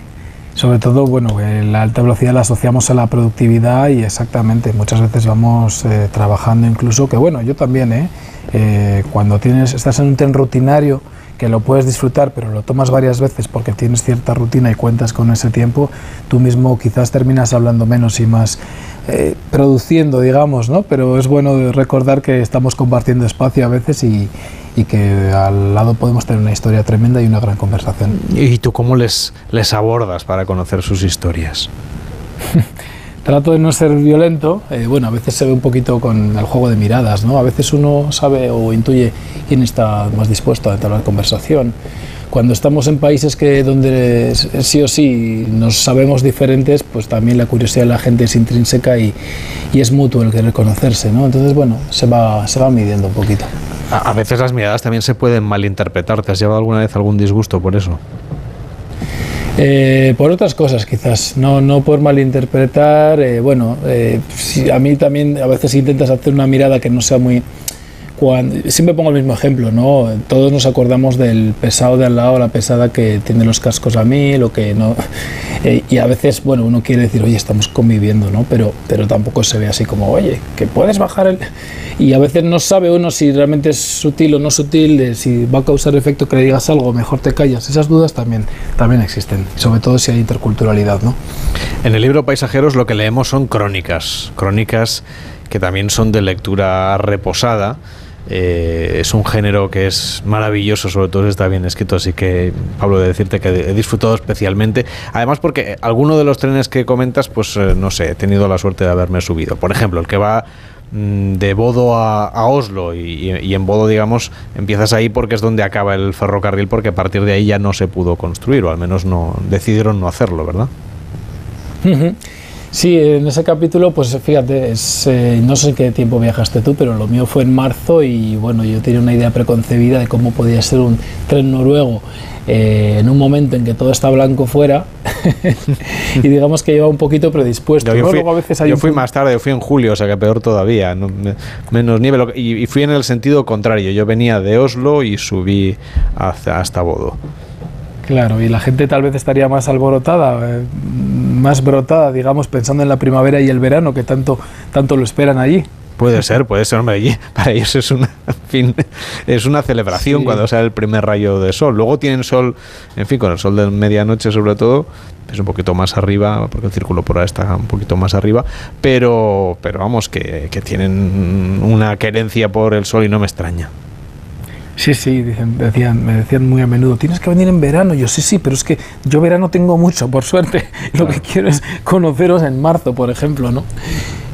Sobre todo, bueno, la alta velocidad la asociamos a la productividad y exactamente, muchas veces vamos eh, trabajando incluso, que bueno, yo también, ¿eh? ¿Eh? cuando tienes, estás en un tren rutinario, que lo puedes disfrutar, pero lo tomas varias veces porque tienes cierta rutina y cuentas con ese tiempo, tú mismo quizás terminas hablando menos y más eh, produciendo, digamos, ¿no? Pero es bueno recordar que estamos compartiendo espacio a veces y, y que al lado podemos tener una historia tremenda y una gran conversación. ¿Y tú cómo les, les abordas para conocer sus historias? Trato de no ser violento, eh, bueno, a veces se ve un poquito con el juego de miradas, ¿no? A veces uno sabe o intuye quién está más dispuesto a la conversación cuando estamos en países que donde sí o sí nos sabemos diferentes, pues también la curiosidad de la gente es intrínseca y, y es mutuo el querer conocerse, ¿no? Entonces, bueno, se va, se va midiendo un poquito. A, a veces las miradas también se pueden malinterpretar. ¿Te has llevado alguna vez algún disgusto por eso? Eh, por otras cosas, quizás, no, no por malinterpretar. Eh, bueno, eh, a mí también a veces intentas hacer una mirada que no sea muy siempre pongo el mismo ejemplo, ¿no? Todos nos acordamos del pesado de al lado, la pesada que tiene los cascos a mí, lo que no. Eh, y a veces, bueno, uno quiere decir, oye, estamos conviviendo, ¿no? Pero, pero tampoco se ve así como, oye, que puedes bajar el. Y a veces no sabe uno si realmente es sutil o no sutil, si va a causar efecto que le digas algo, mejor te callas. Esas dudas también, también existen, sobre todo si hay interculturalidad, ¿no? En el libro Paisajeros lo que leemos son crónicas, crónicas que también son de lectura reposada eh, es un género que es maravilloso, sobre todo está bien escrito, así que Pablo, de decirte que he disfrutado especialmente. Además, porque alguno de los trenes que comentas, pues eh, no sé, he tenido la suerte de haberme subido. Por ejemplo, el que va mm, de Bodo a, Oslo y, en Bodo, digamos, empiezas ahí porque es donde acaba el ferrocarril, porque a partir de ahí ya no se pudo construir, o al menos no decidieron no hacerlo, ¿verdad? Sí, en ese capítulo, pues fíjate, eh, no sé qué tiempo viajaste tú, pero lo mío fue en marzo y bueno, yo tenía una idea preconcebida de cómo podía ser un tren noruego eh, en un momento en que todo está blanco fuera y digamos que iba un poquito predispuesto. Yo, fui, más tarde, yo fui en julio, o sea que peor todavía, menos nieve, y, fui en el sentido contrario, yo venía de Oslo y subí hasta Bodo. Claro, y la gente tal vez estaría más alborotada, eh, más brotada, digamos, pensando en la primavera y el verano que tanto, tanto lo esperan allí. Puede ser, puede ser, hombre, allí, para ellos es una, fin, es una celebración cuando sale el primer rayo de sol. Luego tienen sol, en fin, con el sol de medianoche sobre todo, es un poquito más arriba, porque el círculo polar está un poquito más arriba, pero, pero vamos, que, que tienen una querencia por el sol y no me extraña. Sí, sí, decían, me decían muy a menudo, tienes que venir en verano. Yo sí, sí, pero es que yo verano tengo mucho, por suerte. Lo que quiero es conoceros en marzo, por ejemplo, ¿no?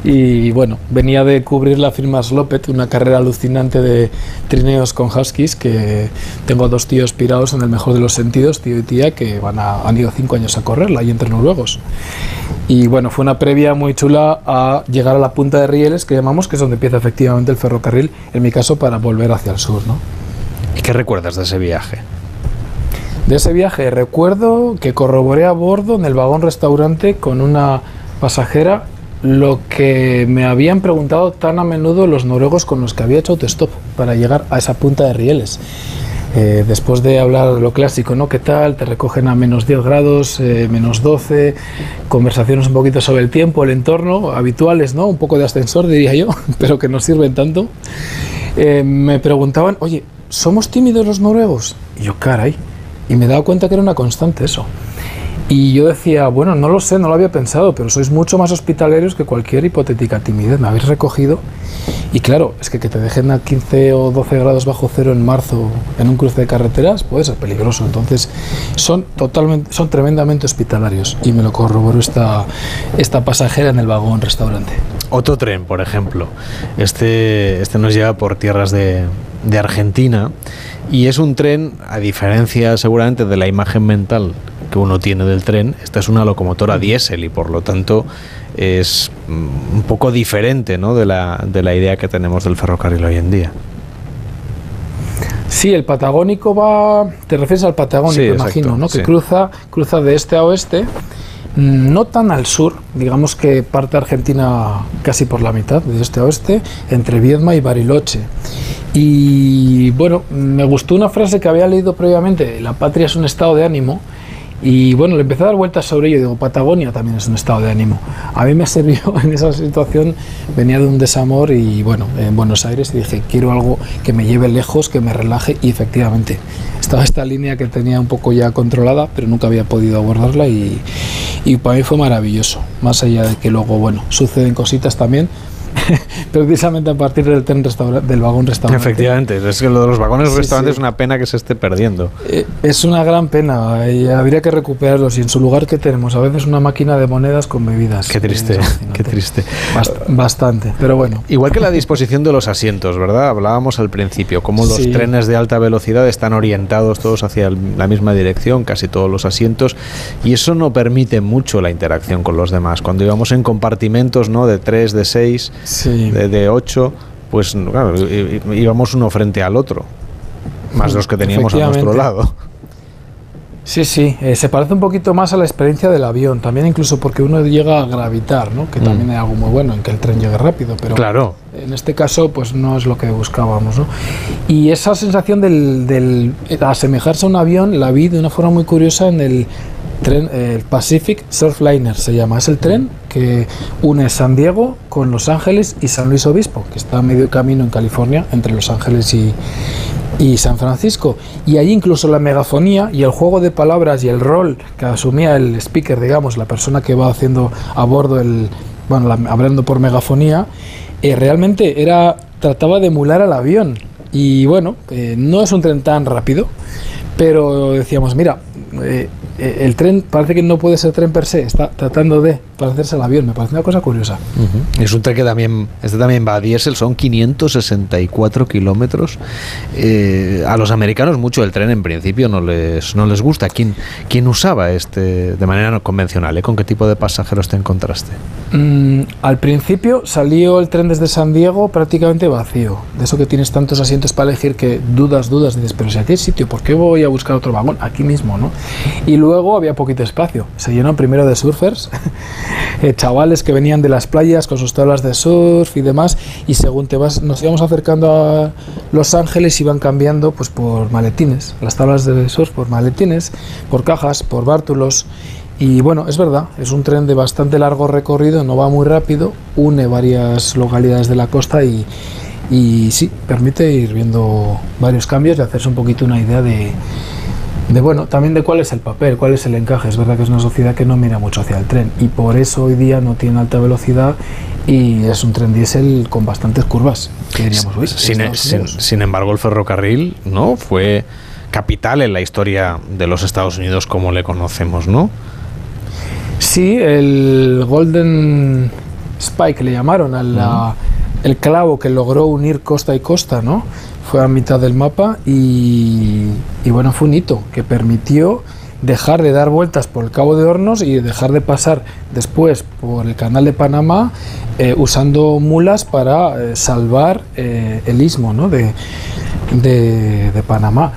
Y bueno, venía de cubrir la firma Slopet, una carrera alucinante de trineos con huskies, que tengo dos tíos pirados en el mejor de los sentidos, tío y tía, que van a, han ido cinco años a correrla y entre noruegos. Y bueno, fue una previa muy chula a llegar a la punta de Rieles, que llamamos, que es donde empieza efectivamente el ferrocarril, en mi caso para volver hacia el sur, ¿no? ¿Y qué recuerdas de ese viaje? De ese viaje recuerdo que corroboré a bordo en el vagón restaurante con una pasajera lo que me habían preguntado tan a menudo los noruegos con los que había hecho autostop para llegar a esa punta de rieles. Eh, después de hablar lo clásico, ¿no? ¿Qué tal? Te recogen a menos 10 grados, eh, menos 12, conversaciones un poquito sobre el tiempo, el entorno, habituales, ¿no? Un poco de ascensor, diría yo, pero que no sirven tanto. Eh, me preguntaban, oye, ¿somos tímidos los noruegos? Y yo, caray. Y me he dado cuenta que era una constante eso. Y yo decía, bueno, no lo sé, no lo había pensado, pero sois mucho más hospitalarios que cualquier hipotética timidez. Me habéis recogido. Y claro, es que que te dejen a 15 o 12 grados bajo cero en marzo en un cruce de carreteras puede ser peligroso. Entonces, son totalmente, son tremendamente hospitalarios. Y me lo corroboró esta, esta pasajera en el vagón restaurante. Otro tren, por ejemplo. Este, este nos lleva por tierras de, de Argentina. Y es un tren, a diferencia seguramente de la imagen mental que uno tiene del tren, esta es una locomotora diésel y por lo tanto es mm, un poco diferente ¿no? de, la, de la idea que tenemos del ferrocarril hoy en día. Sí, el patagónico va. Te refieres al patagónico, Sí, exacto, imagino, ¿no? sí. Que cruza, cruza de este a oeste, mm, no tan al sur, digamos que parte Argentina casi por la mitad, de este a oeste, entre Viedma y Bariloche. Y bueno, me gustó una frase que había leído previamente: la patria es un estado de ánimo. Y bueno, le empecé a dar vueltas sobre ello digo, Patagonia también es un estado de ánimo. A mí me sirvió en esa situación, venía de un desamor y bueno, en Buenos Aires y dije, quiero algo que me lleve lejos, que me relaje y efectivamente estaba esta línea que tenía un poco ya controlada, pero nunca había podido abordarla y, y para mí fue maravilloso. Más allá de que luego, bueno, suceden cositas también, precisamente a partir del tren del vagón restaurante. Efectivamente, es que lo de los vagones Sí, restaurantes sí. es una pena que se esté perdiendo. Eh, Es una gran pena y habría que recuperarlos. Y en su lugar, que tenemos? A veces una máquina de monedas con bebidas. Qué triste, qué triste. Bast- bastante, pero bueno. Igual que la disposición de los asientos, ¿verdad? Hablábamos al principio, cómo los Sí. trenes de alta velocidad están orientados todos hacia la misma dirección, casi todos los asientos, y eso no permite mucho la interacción con los demás. Cuando íbamos en compartimentos, ¿no? De 3, de 6, de, de 8, pues claro, íbamos uno frente al otro, más los que teníamos a nuestro lado. Sí, sí, eh, se parece un poquito más a la experiencia del avión, también incluso porque uno llega a gravitar, ¿no? que Mm. también es algo muy bueno en que el tren llegue rápido, pero Claro. en este caso pues no es lo que buscábamos. ¿no? Y esa sensación del, del asemejarse a un avión la vi de una forma muy curiosa en el tren, eh, el Pacific Surfliner se llama, es el tren que une San Diego con Los Ángeles y San Luis Obispo, que está a medio camino en California entre Los Ángeles y, y San Francisco. Y ahí incluso la megafonía y el juego de palabras y el rol que asumía el speaker, digamos, la persona que va haciendo a bordo el, bueno, la- hablando por megafonía, eh, realmente era trataba de emular al avión. Y bueno, eh, no es un tren tan rápido, pero decíamos, mira, eh, el tren parece que no puede ser tren per se, está tratando de parecerse al avión, me parece una cosa curiosa. Es un tren que también, este también va a diésel, son 564 kilómetros. Eh, a los americanos mucho el tren en principio no les, no les gusta. ¿Quién, quién usaba este de manera no convencional? eh? ¿Con qué tipo de pasajeros te encontraste? Mm, al principio salió el tren desde San Diego prácticamente vacío. De eso que tienes tantos asientos para elegir que dudas, dudas, dices, pero si aquí hay sitio, ¿por qué voy a buscar otro vagón? Aquí mismo, ¿no? Y luego había poquito espacio. Se llenó primero de surfers, eh, chavales que venían de las playas con sus tablas de surf y demás. Y según te vas, nos íbamos acercando a Los Ángeles, iban cambiando pues por maletines. Las tablas de surf por maletines, por cajas, por bártulos. Y bueno, es verdad, es un tren de bastante largo recorrido, no va muy rápido, une varias localidades de la costa y, y sí, permite ir viendo varios cambios y hacerse un poquito una idea de, de, bueno, también de cuál es el papel, cuál es el encaje. Es verdad que es una sociedad que no mira mucho hacia el tren y por eso hoy día no tiene alta velocidad y es un tren diésel con bastantes curvas. Que diríamos, "Uy, Sin, sin- Unidos". sin embargo, el ferrocarril no fue capital en la historia de los Estados Unidos como le conocemos, ¿no? Sí, el Golden Spike le llamaron, a la- el clavo que logró unir costa y costa, ¿no? Fue a mitad del mapa y, y bueno, fue un hito que permitió dejar de dar vueltas por el Cabo de Hornos y dejar de pasar después por el Canal de Panamá eh, usando mulas para eh, salvar eh, el istmo ¿no? de, de- Panamá.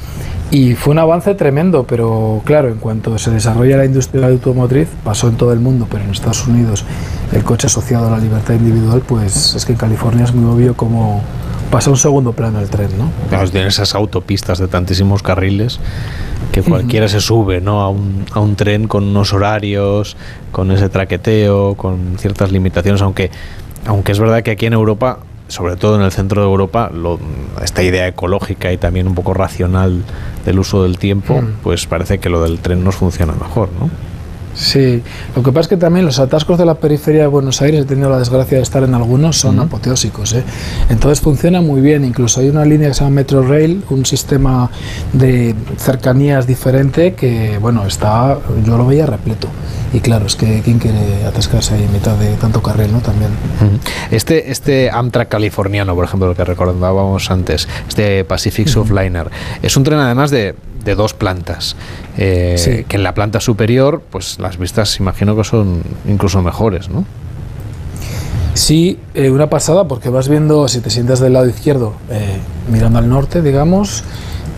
Y fue un avance tremendo, pero claro, en cuanto se desarrolla la industria automotriz, pasó en todo el mundo, pero en Estados Unidos el coche asociado a la libertad individual, pues es que en California es muy obvio cómo pasa a un segundo plano el tren, ¿no? Claro, tienen esas autopistas de tantísimos carriles que cualquiera se sube ¿no? a, un, a un tren con unos horarios, con ese traqueteo, con ciertas limitaciones, aunque, aunque es verdad que aquí en Europa, sobre todo en el centro de Europa, lo- esta idea ecológica y también un poco racional del uso del tiempo, Mm. pues parece que lo del tren nos funciona mejor, ¿no? Sí, lo que pasa es que también los atascos de la periferia de Buenos Aires, he tenido la desgracia de estar en algunos, son apoteósicos. ¿eh? Entonces funciona muy bien, incluso hay una línea que se llama Metro Rail, un sistema de cercanías diferente que, bueno, está, yo lo veía repleto. Y claro, es que ¿quién quiere atascarse ahí en mitad de tanto carril, no? También. Este, este Amtrak californiano, por ejemplo, el que recordábamos antes, este Pacific Surfliner, es un tren además de, de dos plantas. eh, Sí. Que en la planta superior, pues las vistas imagino que son incluso mejores, ¿no? Sí, eh, una pasada porque vas viendo, si te sientas del lado izquierdo, eh, mirando al norte, digamos,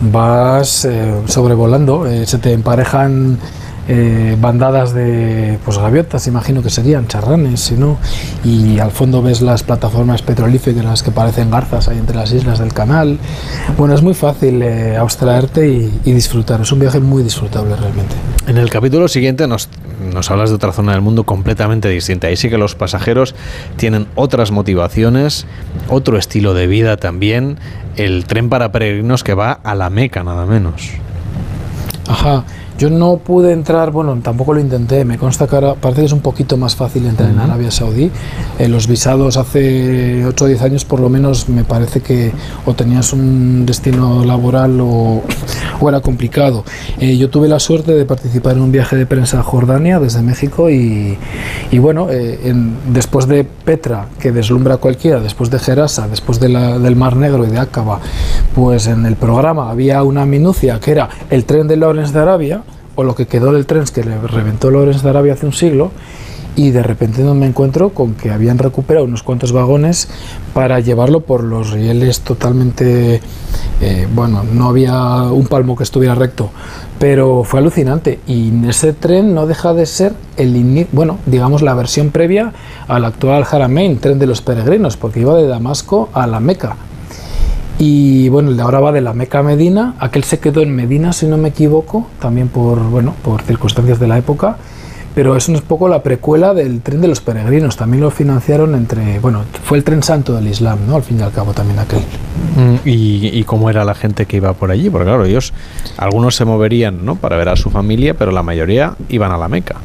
vas sobrevolando, se te emparejan eh, bandadas de pues gaviotas, imagino que serían charranes, si no, y al fondo ves las plataformas petrolíferas que parecen garzas ahí entre las islas del canal. Bueno, es muy fácil eh, abstraerte y, y disfrutar, es un viaje muy disfrutable realmente. En el capítulo siguiente nos, nos hablas de otra zona del mundo completamente distinta. Ahí sí que los pasajeros tienen otras motivaciones, otro estilo de vida también. El tren para peregrinos que va a la Meca, nada menos. Ajá, yo no pude entrar, bueno, tampoco lo intenté, me consta que ahora parece que es un poquito más fácil entrar en Ujú. Arabia Saudí. Eh, los visados hace 8 o 10 años por lo menos me parece que o tenías un destino laboral o, o era complicado. Eh, yo tuve la suerte de participar en un viaje de prensa a Jordania desde México y, y bueno, eh, en- después de Petra, que deslumbra a cualquiera, después de Gerasa, después de la- del Mar Negro y de Aqaba, pues en el programa había una minucia que era el tren de Lawrence de Arabia, o lo que quedó del tren que le reventó Lawrence de Arabia hace un siglo, y de repente me encuentro con que habían recuperado unos cuantos vagones para llevarlo por los rieles totalmente, eh, bueno, no había un palmo que estuviera recto, pero fue alucinante y ese tren no deja de ser el bueno, digamos la versión previa al actual Haramein, tren de los peregrinos, porque iba de Damasco a la Meca. Y bueno, el de ahora va de la Meca a Medina, aquel se quedó en Medina si no me equivoco, también por bueno, por circunstancias de la época, pero es un poco la precuela del tren de los peregrinos, también lo financiaron entre, bueno, fue el tren santo del Islam, ¿no? Al fin y al cabo también aquel. Mm, ¿Y, y cómo era la gente que iba por allí? Porque claro, ellos, algunos se moverían ¿no? para ver a su familia, pero la mayoría iban a la Meca.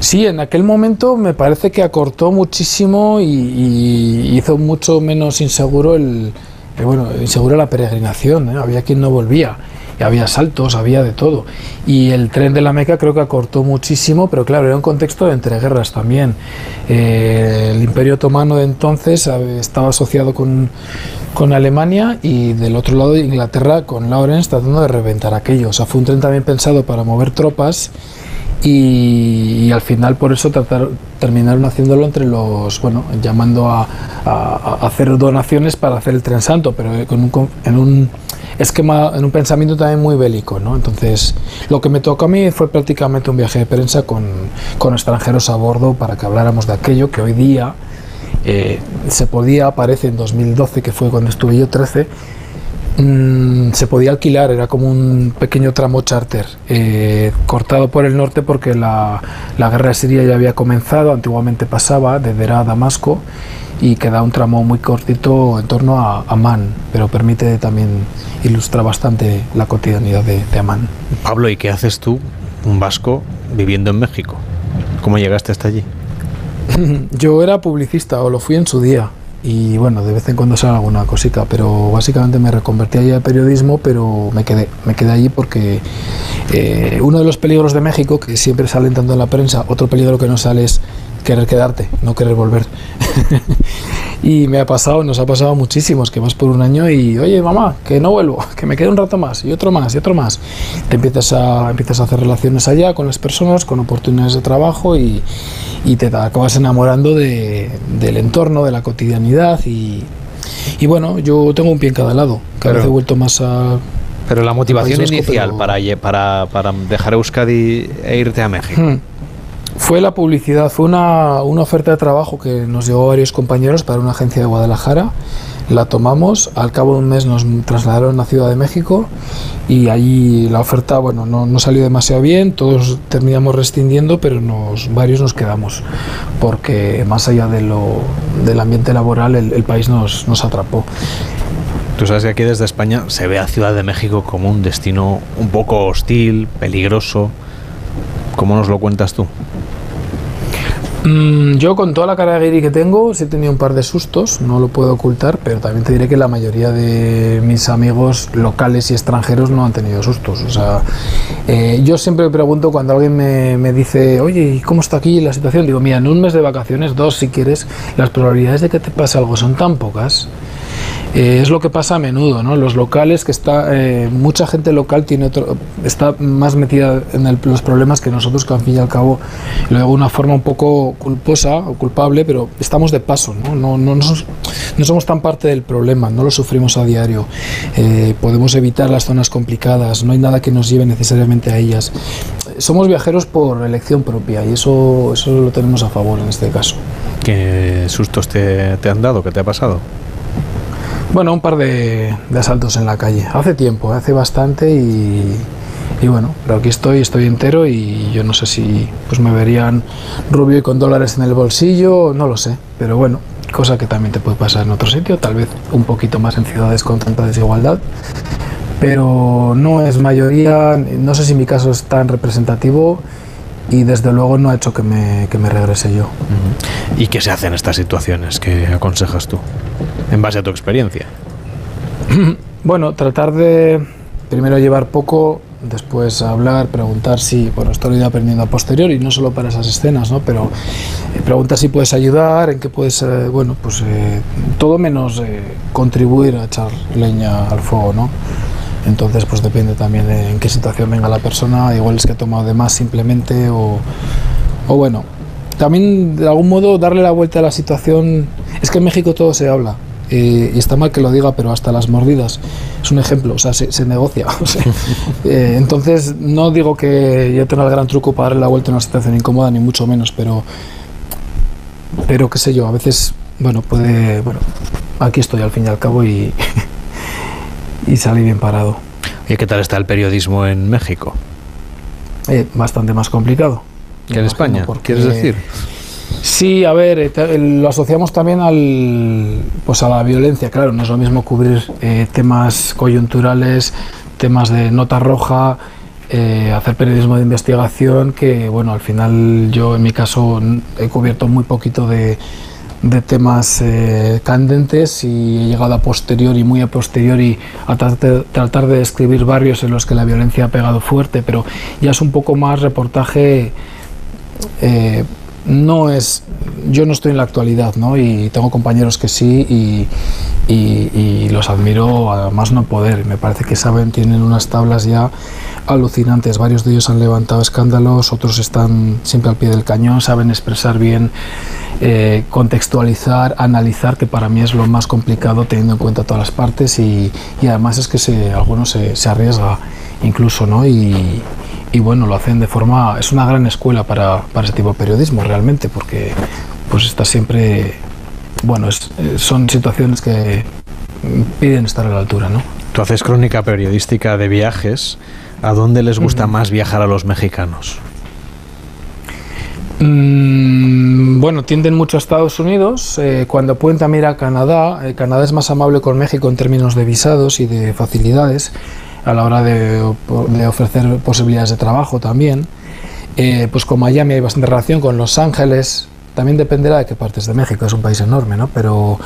Sí, en aquel momento me parece que acortó muchísimo y, hizo mucho menos inseguro el, eh, bueno, inseguro la peregrinación. ¿eh? Había quien no volvía. Y había saltos, había de todo. Y el tren de la Meca creo que acortó muchísimo, pero claro, era un contexto de entreguerras también. Eh, el Imperio Otomano de entonces estaba asociado con, con Alemania y del otro lado Inglaterra con Lawrence tratando de reventar aquello. O sea, fue un tren también pensado para mover tropas y, al final por eso terminaron haciéndolo entre los, bueno, llamando a, a- hacer donaciones para hacer el tren santo, pero eh, con un, en un esquema, en un pensamiento también muy bélico, ¿no? Entonces, lo que me tocó a mí fue prácticamente un viaje de prensa con, con extranjeros a bordo para que habláramos de aquello que hoy día eh, se podía, parece en 2012, que fue cuando estuve yo 13, mm, se podía alquilar, era como un pequeño tramo charter, eh, cortado por el norte porque la, la guerra siria ya había comenzado, antiguamente pasaba de Deraa a Damasco y queda un tramo muy cortito en torno a Amán, pero permite también ilustrar bastante la cotidianidad de, de Amán. Pablo, ¿y qué haces tú, un vasco, viviendo en México? ¿Cómo llegaste hasta allí? Yo era publicista, o lo fui en su día, y bueno, de vez en cuando sale alguna cosita, pero básicamente me reconvertí allí al periodismo, pero me quedé, me quedé allí porque eh, uno de los peligros de México, que siempre salen tanto en la prensa, otro peligro que no sale es querer quedarte, no querer volver. y me ha pasado, nos ha pasado muchísimos, que vas por un año y, oye, mamá, que no vuelvo, que me quede un rato más, y otro más, y otro más. Te empiezas a, empiezas a hacer relaciones allá con las personas, con oportunidades de trabajo y, y te acabas enamorando de- del entorno, de la cotidianidad y, y bueno, yo tengo un pie en cada lado, cada vez he vuelto más a... Pero la motivación inicial pero- para, para, para dejar Euskadi e irte a México. Hmm. Fue la publicidad, fue una, una oferta de trabajo que nos llegó a varios compañeros para una agencia de Guadalajara. La tomamos, al cabo de un mes nos trasladaron a Ciudad de México y allí la oferta bueno, no, no salió demasiado bien, todos terminamos rescindiendo, pero nos, varios nos quedamos, porque más allá de lo, del ambiente laboral el, el país nos, nos atrapó. Tú sabes que aquí desde España se ve a Ciudad de México como un destino un poco hostil, peligroso. ¿Cómo nos lo cuentas tú? Mm, yo con toda la cara de guiri que tengo, sí he tenido un par de sustos, no lo puedo ocultar, pero también te diré que la mayoría de mis amigos locales y extranjeros no han tenido sustos. O sea, eh, yo siempre me pregunto cuando alguien me, me dice, oye, ¿y cómo está aquí la situación? Digo, mira, en un mes de vacaciones, dos si quieres, las probabilidades de que te pase algo son tan pocas. Eh, es lo que pasa a menudo, ¿no? Los locales que está, eh, mucha gente local tiene otro, está más metida en el- los problemas que nosotros, que al fin y al cabo de una forma un poco culposa o culpable, pero estamos de paso, ¿no? No, no, no somos, no somos tan parte del problema, no lo sufrimos a diario. Eh, podemos evitar las zonas complicadas, no hay nada que nos lleve necesariamente a ellas. Somos viajeros por elección propia y eso, eso lo tenemos a favor en este caso. ¿Qué sustos te, te han dado? ¿Qué te ha pasado? Bueno, un par de, asaltos en la calle. Hace tiempo, hace bastante y, y bueno, pero aquí estoy, estoy entero y yo no sé si pues me verían rubio y con dólares en el bolsillo, no lo sé, pero bueno, cosa que también te puede pasar en otro sitio, tal vez un poquito más en ciudades con tanta desigualdad, pero no es mayoría, no sé si mi caso es tan representativo y desde luego no ha hecho que me, que me regrese yo. ¿Y qué se hace en estas situaciones? ¿Qué aconsejas tú? En base a tu experiencia. Bueno, tratar de primero llevar poco, después hablar, preguntar si, bueno, esto lo he ido aprendiendo a posteriori, no solo para esas escenas, ¿no? Pero eh, preguntar si puedes ayudar, en qué puedes, eh, bueno, pues eh, todo menos eh, contribuir a echar leña al fuego, ¿no? Entonces, pues depende también en qué situación venga la persona, igual es que ha tomado de más simplemente o, o bueno, también de algún modo darle la vuelta a la situación. Es que en México todo se habla. eh, y está mal que lo diga, pero hasta las mordidas es un ejemplo, o sea, se, se negocia. o sea, eh, entonces, no digo que yo tenga el gran truco para darle la vuelta a una situación incómoda, ni mucho menos, pero, pero qué sé yo, a veces, bueno, puede, bueno, aquí estoy al fin y al cabo y, y salí bien parado. ¿Y qué tal está el periodismo en México? Eh, bastante más complicado. ¿Que en España? porque- ¿Quieres decir? Sí, a ver, eh, lo asociamos también al, pues a la violencia, claro, no es lo mismo cubrir eh, temas coyunturales, temas de nota roja, eh, hacer periodismo de investigación, que bueno, al final yo en mi caso he cubierto muy poquito de, de temas eh, candentes y he llegado a posteriori, muy a posteriori, a tratar, tratar de describir barrios en los que la violencia ha pegado fuerte, pero ya es un poco más reportaje eh, no es yo no estoy en la actualidad ¿no? y tengo compañeros que sí y, y- y los admiro a más no poder me parece que saben tienen unas tablas ya alucinantes varios de ellos han levantado escándalos otros están siempre al pie del cañón saben expresar bien eh, contextualizar analizar que para mí es lo más complicado teniendo en cuenta todas las partes y, y además es que se, algunos se, se arriesga incluso no y, y bueno, lo hacen de forma, es una gran escuela para, para ese tipo de periodismo realmente, porque pues está siempre, bueno, es- son situaciones que piden estar a la altura, ¿no? Tú haces crónica periodística de viajes. ¿A dónde les gusta más viajar a los mexicanos? Mm, bueno, tienden mucho a Estados Unidos, eh, cuando pueden también ir a Canadá, eh, Canadá es más amable con México en términos de visados y de facilidades a la hora de, de ofrecer posibilidades de trabajo también. Eh, pues con Miami hay bastante relación, con Los Ángeles, también dependerá de qué partes de México, es un país enorme, ¿no? Pero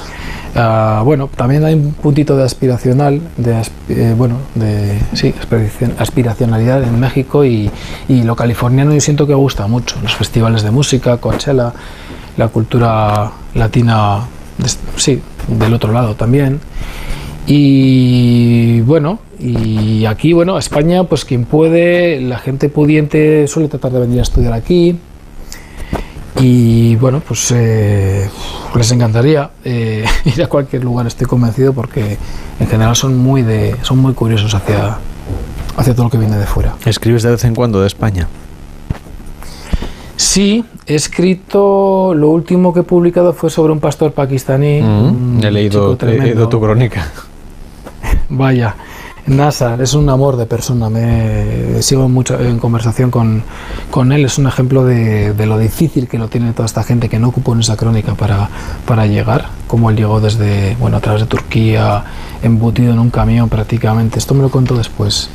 ah, bueno, también hay un puntito de aspiracional, de, eh, bueno, de sí, aspiracion- aspiracionalidad en México y, y lo californiano yo siento que gusta mucho, los festivales de música, Coachella, la cultura latina, sí, del otro lado también. Y bueno, y aquí, bueno, España, pues quien puede, la gente pudiente suele tratar de venir a estudiar aquí. Y bueno, pues eh, les encantaría eh, ir a cualquier lugar, estoy convencido, porque en general son muy, de, son muy curiosos hacia, hacia todo lo que viene de fuera. ¿Escribes de vez en cuando de España? Sí, he escrito, lo último que he publicado fue sobre un pastor pakistaní. un Mm, he, leído, he leído tu crónica. Vaya, Nasar es un amor de persona. Me sigo mucho en conversación con, con él. Es un ejemplo de, de lo difícil que lo tiene toda esta gente que no ocupó en esa crónica para, para llegar. Como él llegó desde, bueno, a través de Turquía, embutido en un camión prácticamente. Esto me lo contó después.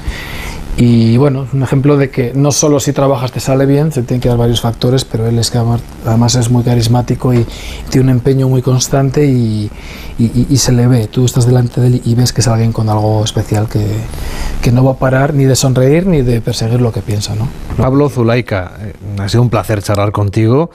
Y bueno, un ejemplo de que no solo si trabajas te sale bien, se tienen que dar varios factores, pero él es que además es muy carismático y tiene un empeño muy constante y, se le ve. Tú estás delante de él y ves que es alguien con algo especial que, que no va a parar ni de sonreír ni de perseguir lo que piensa. ¿no? Pablo Zulaika, eh, ha sido un placer charlar contigo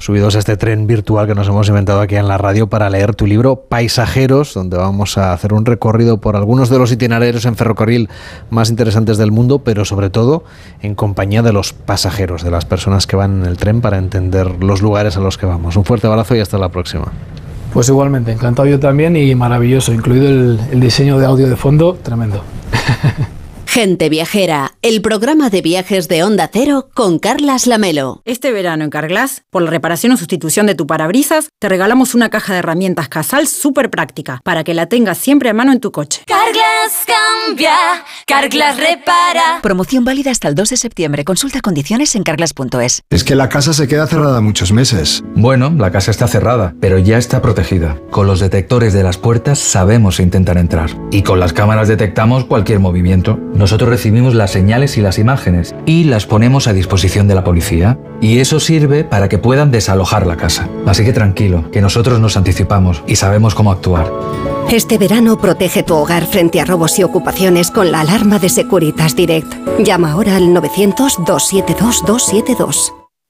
subidos a este tren virtual que nos hemos inventado aquí en la radio para leer tu libro Paisajeros, donde vamos a hacer un recorrido por algunos de los itinerarios en ferrocarril más interesantes del mundo, pero sobre todo en compañía de los pasajeros, de las personas que van en el tren para entender los lugares a los que vamos. Un fuerte abrazo y hasta la próxima. Pues igualmente, encantado yo también y maravilloso, incluido el, diseño de audio de fondo, tremendo. Gente Viajera, el programa de viajes de Onda Cero con Carlas Lamelo. Este verano en Carglass, por la reparación o sustitución de tu parabrisas, te regalamos una caja de herramientas Casal súper práctica para que la tengas siempre a mano en tu coche. Carglass cambia, Carglass repara. Promoción válida hasta el 2 de septiembre. Consulta condiciones en carglass.es. Es que la casa se queda cerrada muchos meses. Bueno, la casa está cerrada, pero ya está protegida. Con los detectores de las puertas sabemos intentar entrar. Y con las cámaras detectamos cualquier movimiento. Nosotros recibimos las señales y las imágenes y las ponemos a disposición de la policía. Y eso sirve para que puedan desalojar la casa. Así que tranquilo, que nosotros nos anticipamos y sabemos cómo actuar. Este verano protege tu hogar frente a robos y ocupaciones con la alarma de Securitas Direct. Llama ahora al 900-272-272.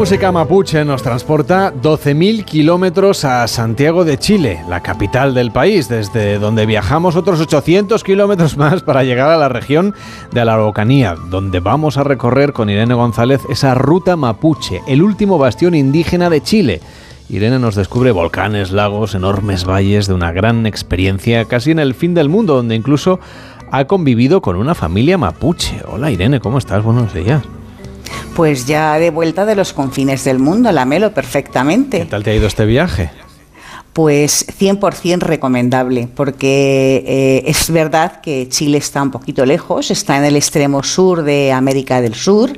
Música mapuche nos transporta 12.000 kilómetros a Santiago de Chile, la capital del país, desde donde viajamos otros 800 kilómetros más para llegar a la región de la Araucanía, donde vamos a recorrer con Irene González esa ruta mapuche, el último bastión indígena de Chile. Irene nos descubre volcanes, lagos, enormes valles de una gran experiencia casi en el fin del mundo, donde incluso ha convivido con una familia mapuche. Hola Irene, ¿cómo estás? Buenos días. Pues ya de vuelta de los confines del mundo, la melo perfectamente. ¿Qué tal te ha ido este viaje? Pues 100% recomendable, porque eh, es verdad que Chile está un poquito lejos, está en el extremo sur de América del Sur,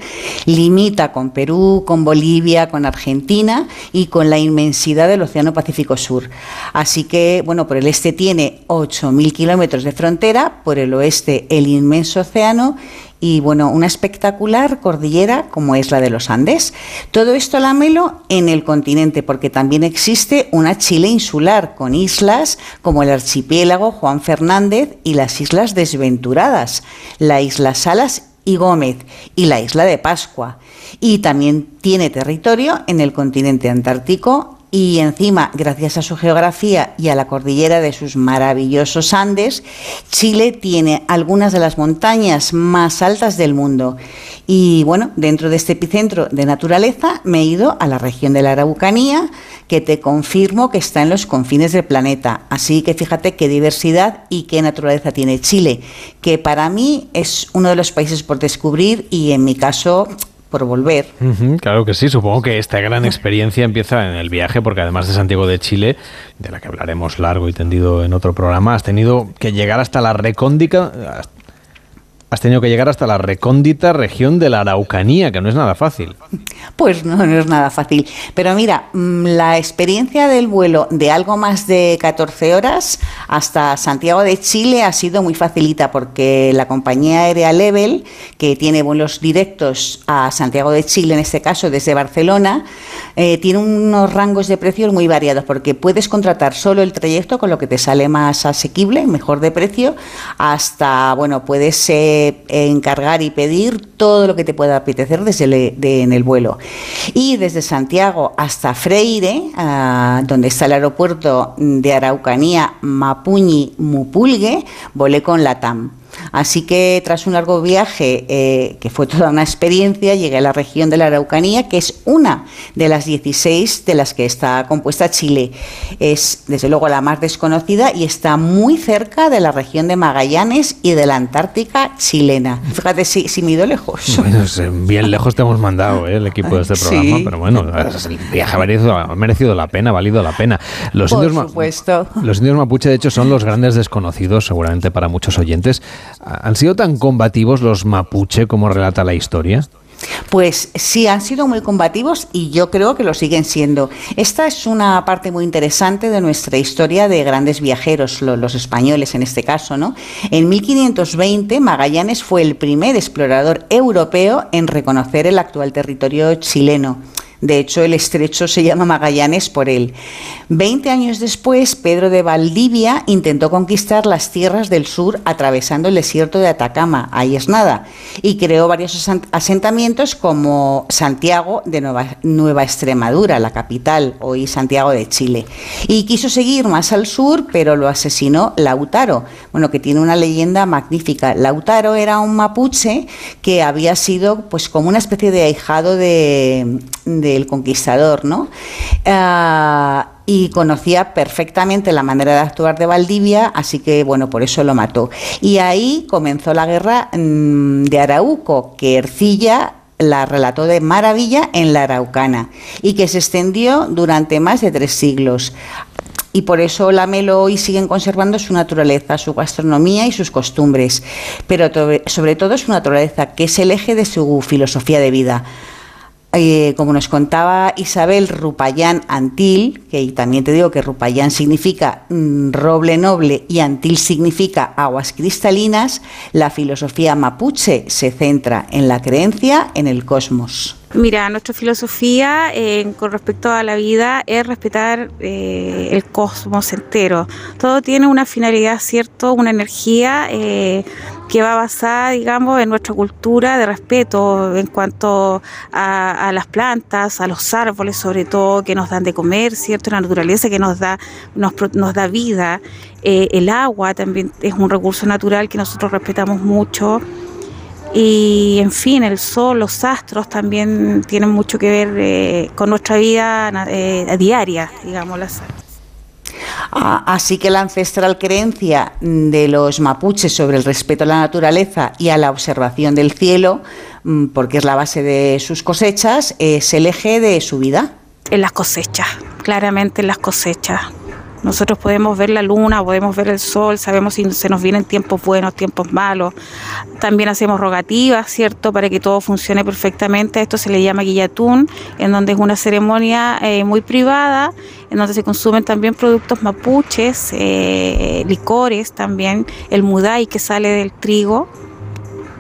limita con Perú, con Bolivia, con Argentina y con la inmensidad del Océano Pacífico Sur. Así que, bueno, por el este tiene 8.000 kilómetros de frontera, por el oeste el inmenso océano y bueno, una espectacular cordillera como es la de los Andes. Todo esto lamelo en el continente porque también existe una Chile insular con islas como el archipiélago Juan Fernández y las islas desventuradas, la isla Salas y Gómez y la isla de Pascua. Y también tiene territorio en el continente antártico y encima, gracias a su geografía y a la cordillera de sus maravillosos Andes, Chile tiene algunas de las montañas más altas del mundo. Y bueno, dentro de este epicentro de naturaleza me he ido a la región de la Araucanía, que te confirmo que está en los confines del planeta. Así que fíjate qué diversidad y qué naturaleza tiene Chile, que para mí es uno de los países por descubrir y en mi caso por volver. claro que sí, supongo que esta gran experiencia empieza en el viaje, porque además de Santiago de Chile, de la que hablaremos largo y tendido en otro programa, has tenido que llegar hasta la recóndita, has tenido que llegar hasta la recóndita región de la Araucanía, que no es nada fácil. Pues no, no es nada fácil. Pero mira, mm, la experiencia del vuelo de algo más de 14 horas hasta Santiago de Chile ha sido muy facilita porque la compañía aérea Level, que tiene vuelos directos a Santiago de Chile, en este caso desde Barcelona, eh, tiene unos rangos de precios muy variados porque puedes contratar solo el trayecto con lo que te sale más asequible, mejor de precio, hasta, bueno, puedes... ser encargar y pedir todo lo que te pueda apetecer desde en el vuelo. Y desde Santiago hasta Freire, donde está el aeropuerto de Araucanía Mapuñi Mupulgue, volé con la TAM. Así que tras un largo viaje, eh, que fue toda una experiencia, llegué a la región de la Araucanía, que es una de las 16 de las que está compuesta Chile. Es desde luego la más desconocida y está muy cerca de la región de Magallanes y de la Antártica chilena. Fíjate si, si me ido lejos. Bueno, bien lejos te hemos mandado ¿eh? el equipo de este programa, pero bueno, el viaje ha merecido, la pena, ha valido la pena. Los Por indios, supuesto. Los indios mapuche, de hecho, son los grandes desconocidos, seguramente para muchos oyentes. ¿Han sido tan combativos los mapuche como relata la historia? Pues sí, han sido muy combativos y yo creo que lo siguen siendo. Esta es una parte muy interesante de nuestra historia de grandes viajeros, los españoles en este caso, ¿no? En 1520 Magallanes fue el primer explorador europeo en reconocer el actual territorio chileno. De hecho, el estrecho se llama Magallanes por él. Veinte años después, Pedro de Valdivia intentó conquistar las tierras del sur atravesando el desierto de Atacama, ahí es nada, y creó varios asentamientos como Santiago de Nueva, Extremadura, la capital, hoy Santiago de Chile. Y quiso seguir más al sur, pero lo asesinó Lautaro, bueno, que tiene una leyenda magnífica. Lautaro era un mapuche que había sido pues como una especie de ahijado de el conquistador, ¿no? Ah, y conocía perfectamente la manera de actuar de Valdivia, así que bueno, por eso lo mató. Y ahí comenzó la guerra mm, de Arauco, que Ercilla la relató de maravilla en la Araucana y que se extendió durante más de tres siglos. Y por eso la Melo hoy siguen conservando su naturaleza, su gastronomía y sus costumbres, pero sobre todo su naturaleza, que es el eje de su filosofía de vida. Eh, como nos contaba Isabel Rupayán Antil, que también te digo que Rupayán significa mm, roble noble y Antil significa aguas cristalinas, la filosofía mapuche se centra en la creencia en el cosmos. Mira, nuestra filosofía eh, con respecto a la vida es respetar eh, el cosmos entero. Todo tiene una finalidad, ¿cierto? Una energía eh, que va basada, digamos, en nuestra cultura de respeto en cuanto a, las plantas, a los árboles, sobre todo, que nos dan de comer, ¿cierto? La naturaleza que nos da, nos, nos da vida. el agua también es un recurso natural que nosotros respetamos mucho. Y en fin, el sol, los astros también tienen mucho que ver eh, con nuestra vida eh, diaria, digamos. Ah, así que la ancestral creencia de los mapuches sobre el respeto a la naturaleza y a la observación del cielo, mm, porque es la base de sus cosechas, es el eje de su vida. En las cosechas, claramente en las cosechas. Nosotros podemos ver la luna, podemos ver el sol, sabemos si se nos vienen tiempos buenos, tiempos malos. También hacemos rogativas, ¿cierto? Para que todo funcione perfectamente. Esto se le llama guillatún, en donde es una ceremonia eh, muy privada, en donde se consumen también productos mapuches, eh, licores también, el mudai que sale del trigo.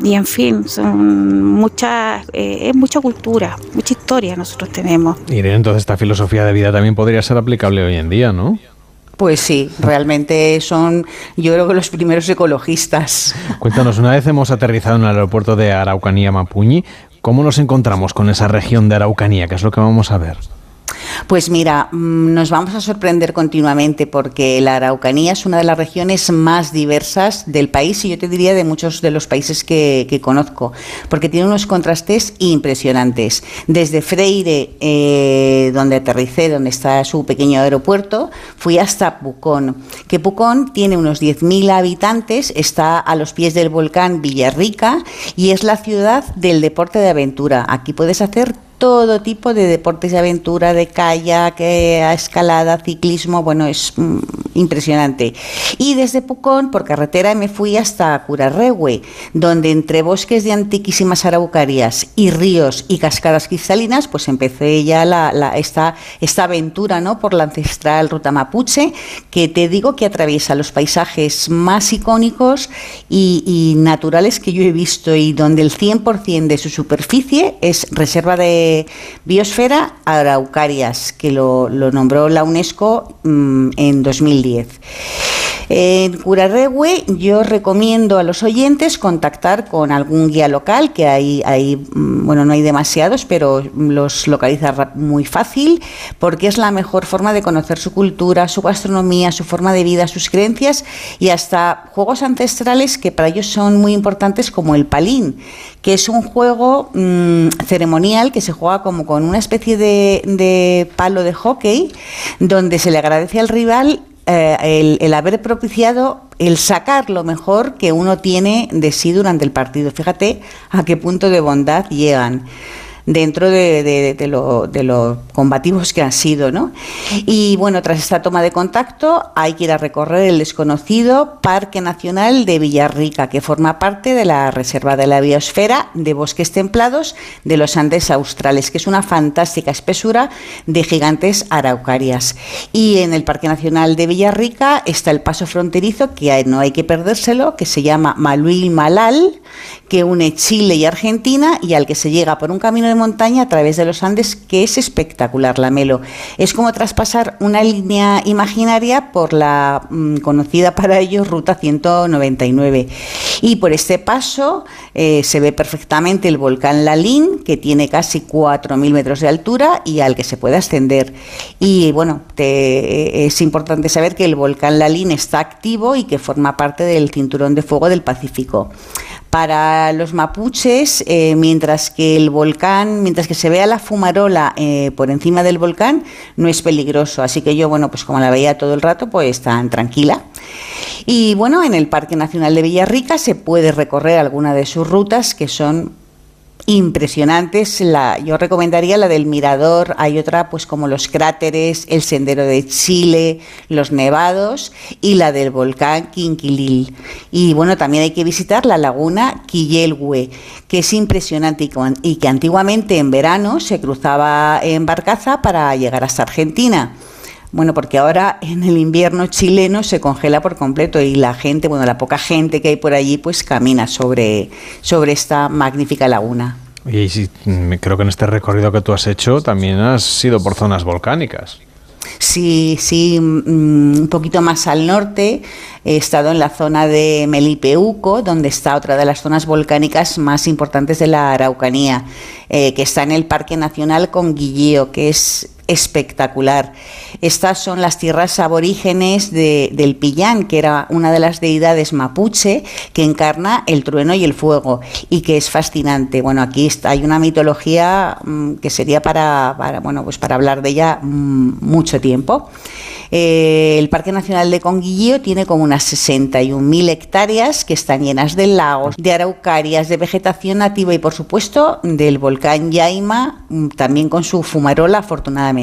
Y en fin, son muchas, eh, es mucha cultura, mucha historia nosotros tenemos. Y entonces esta filosofía de vida también podría ser aplicable hoy en día, ¿no? Pues sí, realmente son, yo creo que los primeros ecologistas. Cuéntanos, una vez hemos aterrizado en el aeropuerto de Araucanía Mapuñi, ¿cómo nos encontramos con esa región de Araucanía? ¿Qué es lo que vamos a ver? Pues mira, mm, nos vamos a sorprender continuamente porque la Araucanía es una de las regiones más diversas del país y yo te diría de muchos de los países que, conozco, porque tiene unos contrastes impresionantes. Desde Freire, eh, donde aterricé, donde está su pequeño aeropuerto, fui hasta Pucón, que Pucón tiene unos 10.000 habitantes, está a los pies del volcán Villarrica y es la ciudad del deporte de aventura. Aquí puedes hacer todo tipo de deportes de aventura, de kayak, eh, escalada, ciclismo, bueno, es mm, impresionante. Y desde Pucón, por carretera, me fui hasta Curarrehue, donde entre bosques de antiquísimas araucarias y ríos y cascadas cristalinas, pues empecé ya esta aventura ¿no? por la ancestral ruta mapuche, que te digo que atraviesa los paisajes más icónicos y, y naturales que yo he visto y donde el 100% de su superficie es reserva de Biosfera Araucarias, que lo, nombró la UNESCO mm, en 2010. En Curarrehue yo recomiendo a los oyentes contactar con algún guía local, que hay, hay, mm, bueno, no hay demasiados, pero los localiza muy fácil, porque es la mejor forma de conocer su cultura, su gastronomía, su forma de vida, sus creencias y hasta juegos ancestrales que para ellos son muy importantes como el palín, que es un juego mm, ceremonial que se juega como con una especie de, de palo de hockey, donde se le agradece al rival eh, el, el, haber propiciado el sacar lo mejor que uno tiene de sí durante el partido. Fíjate a qué punto de bondad llegan dentro de, lo, de, lo, combativos que han sido. ¿no? Y bueno, tras esta toma de contacto hay que ir a recorrer el desconocido Parque Nacional de Villarrica, que forma parte de la Reserva de la Biosfera de Bosques Templados de los Andes Australes, que es una fantástica espesura de gigantes araucarias. Y en el Parque Nacional de Villarrica está el paso fronterizo, que no hay que perdérselo, que se llama Maluil Malal, que une Chile y Argentina y al que se llega por un camino montaña a través de los Andes que es espectacular, la Melo. Es como traspasar una línea imaginaria por la mm, conocida para ellos Ruta 199. Y por este paso eh, se ve perfectamente el volcán Lalín, que tiene casi 4.000 metros de altura y al que se puede ascender. Y bueno, es importante saber que el volcán Lalín está activo y que forma parte del cinturón de fuego del Pacífico para los mapuches, eh, mientras que el volcán, mientras que se vea la fumarola eh, por encima del volcán, no es peligroso. Así que yo, bueno, pues como la veía todo el rato, pues tan tranquila. Y bueno, en el Parque Nacional de Villarrica se puede recorrer alguna de sus rutas que son impresionantes. La, yo recomendaría la del Mirador, hay otra pues como los cráteres, el Sendero de Chile, los nevados y la del volcán Quinquilil. Y bueno, también hay que visitar la laguna Quillelhue, que es impresionante y que antiguamente en verano se cruzaba en barcaza para llegar hasta Argentina. Bueno, porque ahora en el invierno chileno se congela por completo y la gente, bueno, la poca gente que hay por allí, pues camina sobre, sobre esta magnífica laguna. Y sí, creo que en este recorrido que tú has hecho también has sido por zonas volcánicas. Sí, sí, mm, un poquito más al norte. He estado en la zona de Melipeuco, donde está otra de las zonas volcánicas más importantes de la Araucanía, eh, que está en el Parque Nacional Conguilleo, que es espectacular. Estas son las tierras aborígenes de, del Pillán, que era una de las deidades mapuche que encarna el trueno y el fuego y que es fascinante. Bueno, aquí hay una mitología mm, que sería para, para, bueno, pues para hablar de ella mm, mucho tiempo. Eh, el Parque Nacional de Conguillío tiene como unas 61.000 hectáreas que están llenas de lagos, de araucarias, de vegetación nativa y, por supuesto, del volcán Yaima, mm, también con su fumarola, afortunadamente.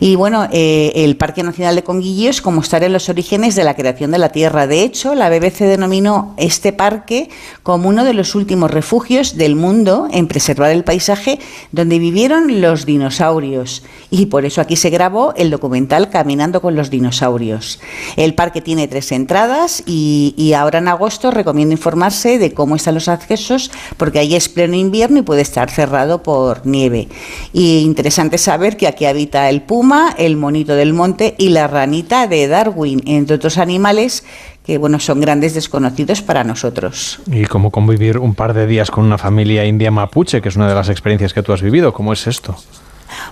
Y bueno, eh, el Parque Nacional de Conguillío es como estar en los orígenes de la creación de la Tierra. De hecho, la BBC denominó este parque como uno de los últimos refugios del mundo en preservar el paisaje donde vivieron los dinosaurios. Y por eso aquí se grabó el documental Camino con los dinosaurios. El parque tiene tres entradas y, ahora en agosto recomiendo informarse de cómo están los accesos porque ahí es pleno invierno y puede estar cerrado por nieve. Y interesante saber que aquí habita el puma, el monito del monte y la ranita de Darwin, entre otros animales que bueno, son grandes desconocidos para nosotros. ¿Y cómo convivir un par de días con una familia india mapuche, que es una de las experiencias que tú has vivido? ¿Cómo es esto?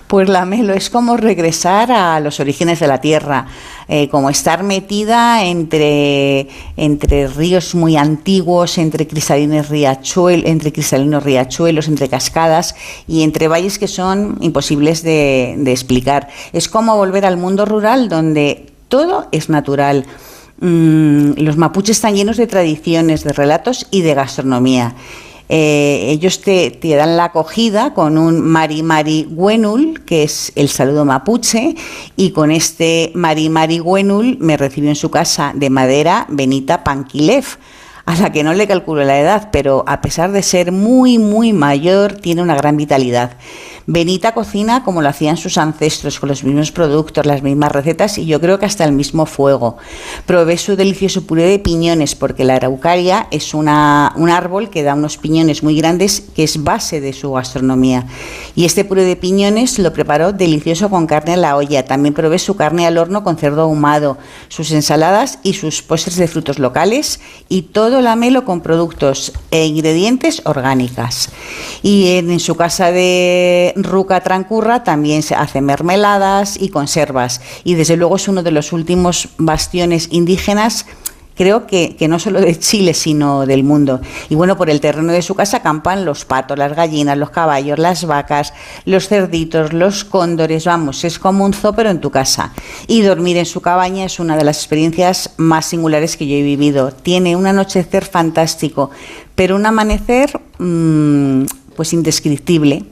Pues la Melo es como regresar a los orígenes de la tierra, eh, como estar metida entre, entre ríos muy antiguos, entre cristalinos, riachuelos, entre cristalinos riachuelos, entre cascadas y entre valles que son imposibles de, de explicar. Es como volver al mundo rural donde todo es natural. Mm, los mapuches están llenos de tradiciones, de relatos y de gastronomía. Eh, ellos te, dan la acogida con un Mari Mari Wenul, que es el saludo mapuche, y con este Mari Mari Wenul me recibió en su casa de madera Benita Panquilev a la que no le calculo la edad, pero a pesar de ser muy, muy mayor, tiene una gran vitalidad. Benita cocina como lo hacían sus ancestros, con los mismos productos, las mismas recetas y yo creo que hasta el mismo fuego. Probé su delicioso puré de piñones porque la araucaria es un árbol que da unos piñones muy grandes que es base de su gastronomía. Y este puré de piñones lo preparó delicioso con carne a la olla. También probé su carne al horno con cerdo ahumado, sus ensaladas y sus postres de frutos locales y todo lamelo con productos e ingredientes orgánicas. Y en, su casa de Ruca Trancurra también se hace mermeladas y conservas. Y desde luego es uno de los últimos bastiones indígenas creo que, no solo de Chile, sino del mundo. Y bueno, por el terreno de su casa campan los patos, las gallinas, los caballos, las vacas, los cerditos, los cóndores, vamos, es como un zoo en tu casa. Y dormir en su cabaña es una de las experiencias más singulares que yo he vivido. Tiene un anochecer fantástico, pero un amanecer mm, pues indescriptible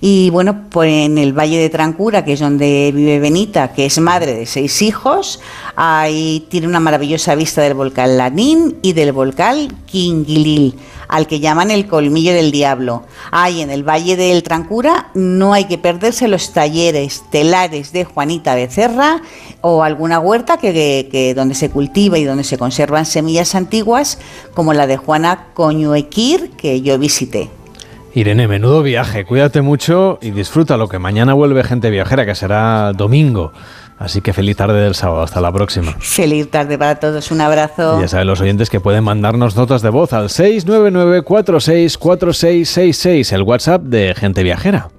y bueno, pues en el Valle de Trancura, que es donde vive Benita, que es madre de seis hijos, ahí tiene una maravillosa vista del volcán Lanín y del volcán Quinguilil, al que llaman el colmillo del diablo. Ahí en el Valle del Trancura no hay que perderse los talleres telares de Juanita Becerra o alguna huerta que, que donde se cultiva y donde se conservan semillas antiguas, como la de Juana Coñuequir, que yo visité. Irene, menudo viaje, cuídate mucho y disfruta lo que mañana vuelve gente viajera, que será domingo. Así que feliz tarde del sábado, hasta la próxima. Feliz tarde para todos, un abrazo. Ya saben los oyentes que pueden mandarnos notas de voz al 699 464666 el WhatsApp de Gente Viajera.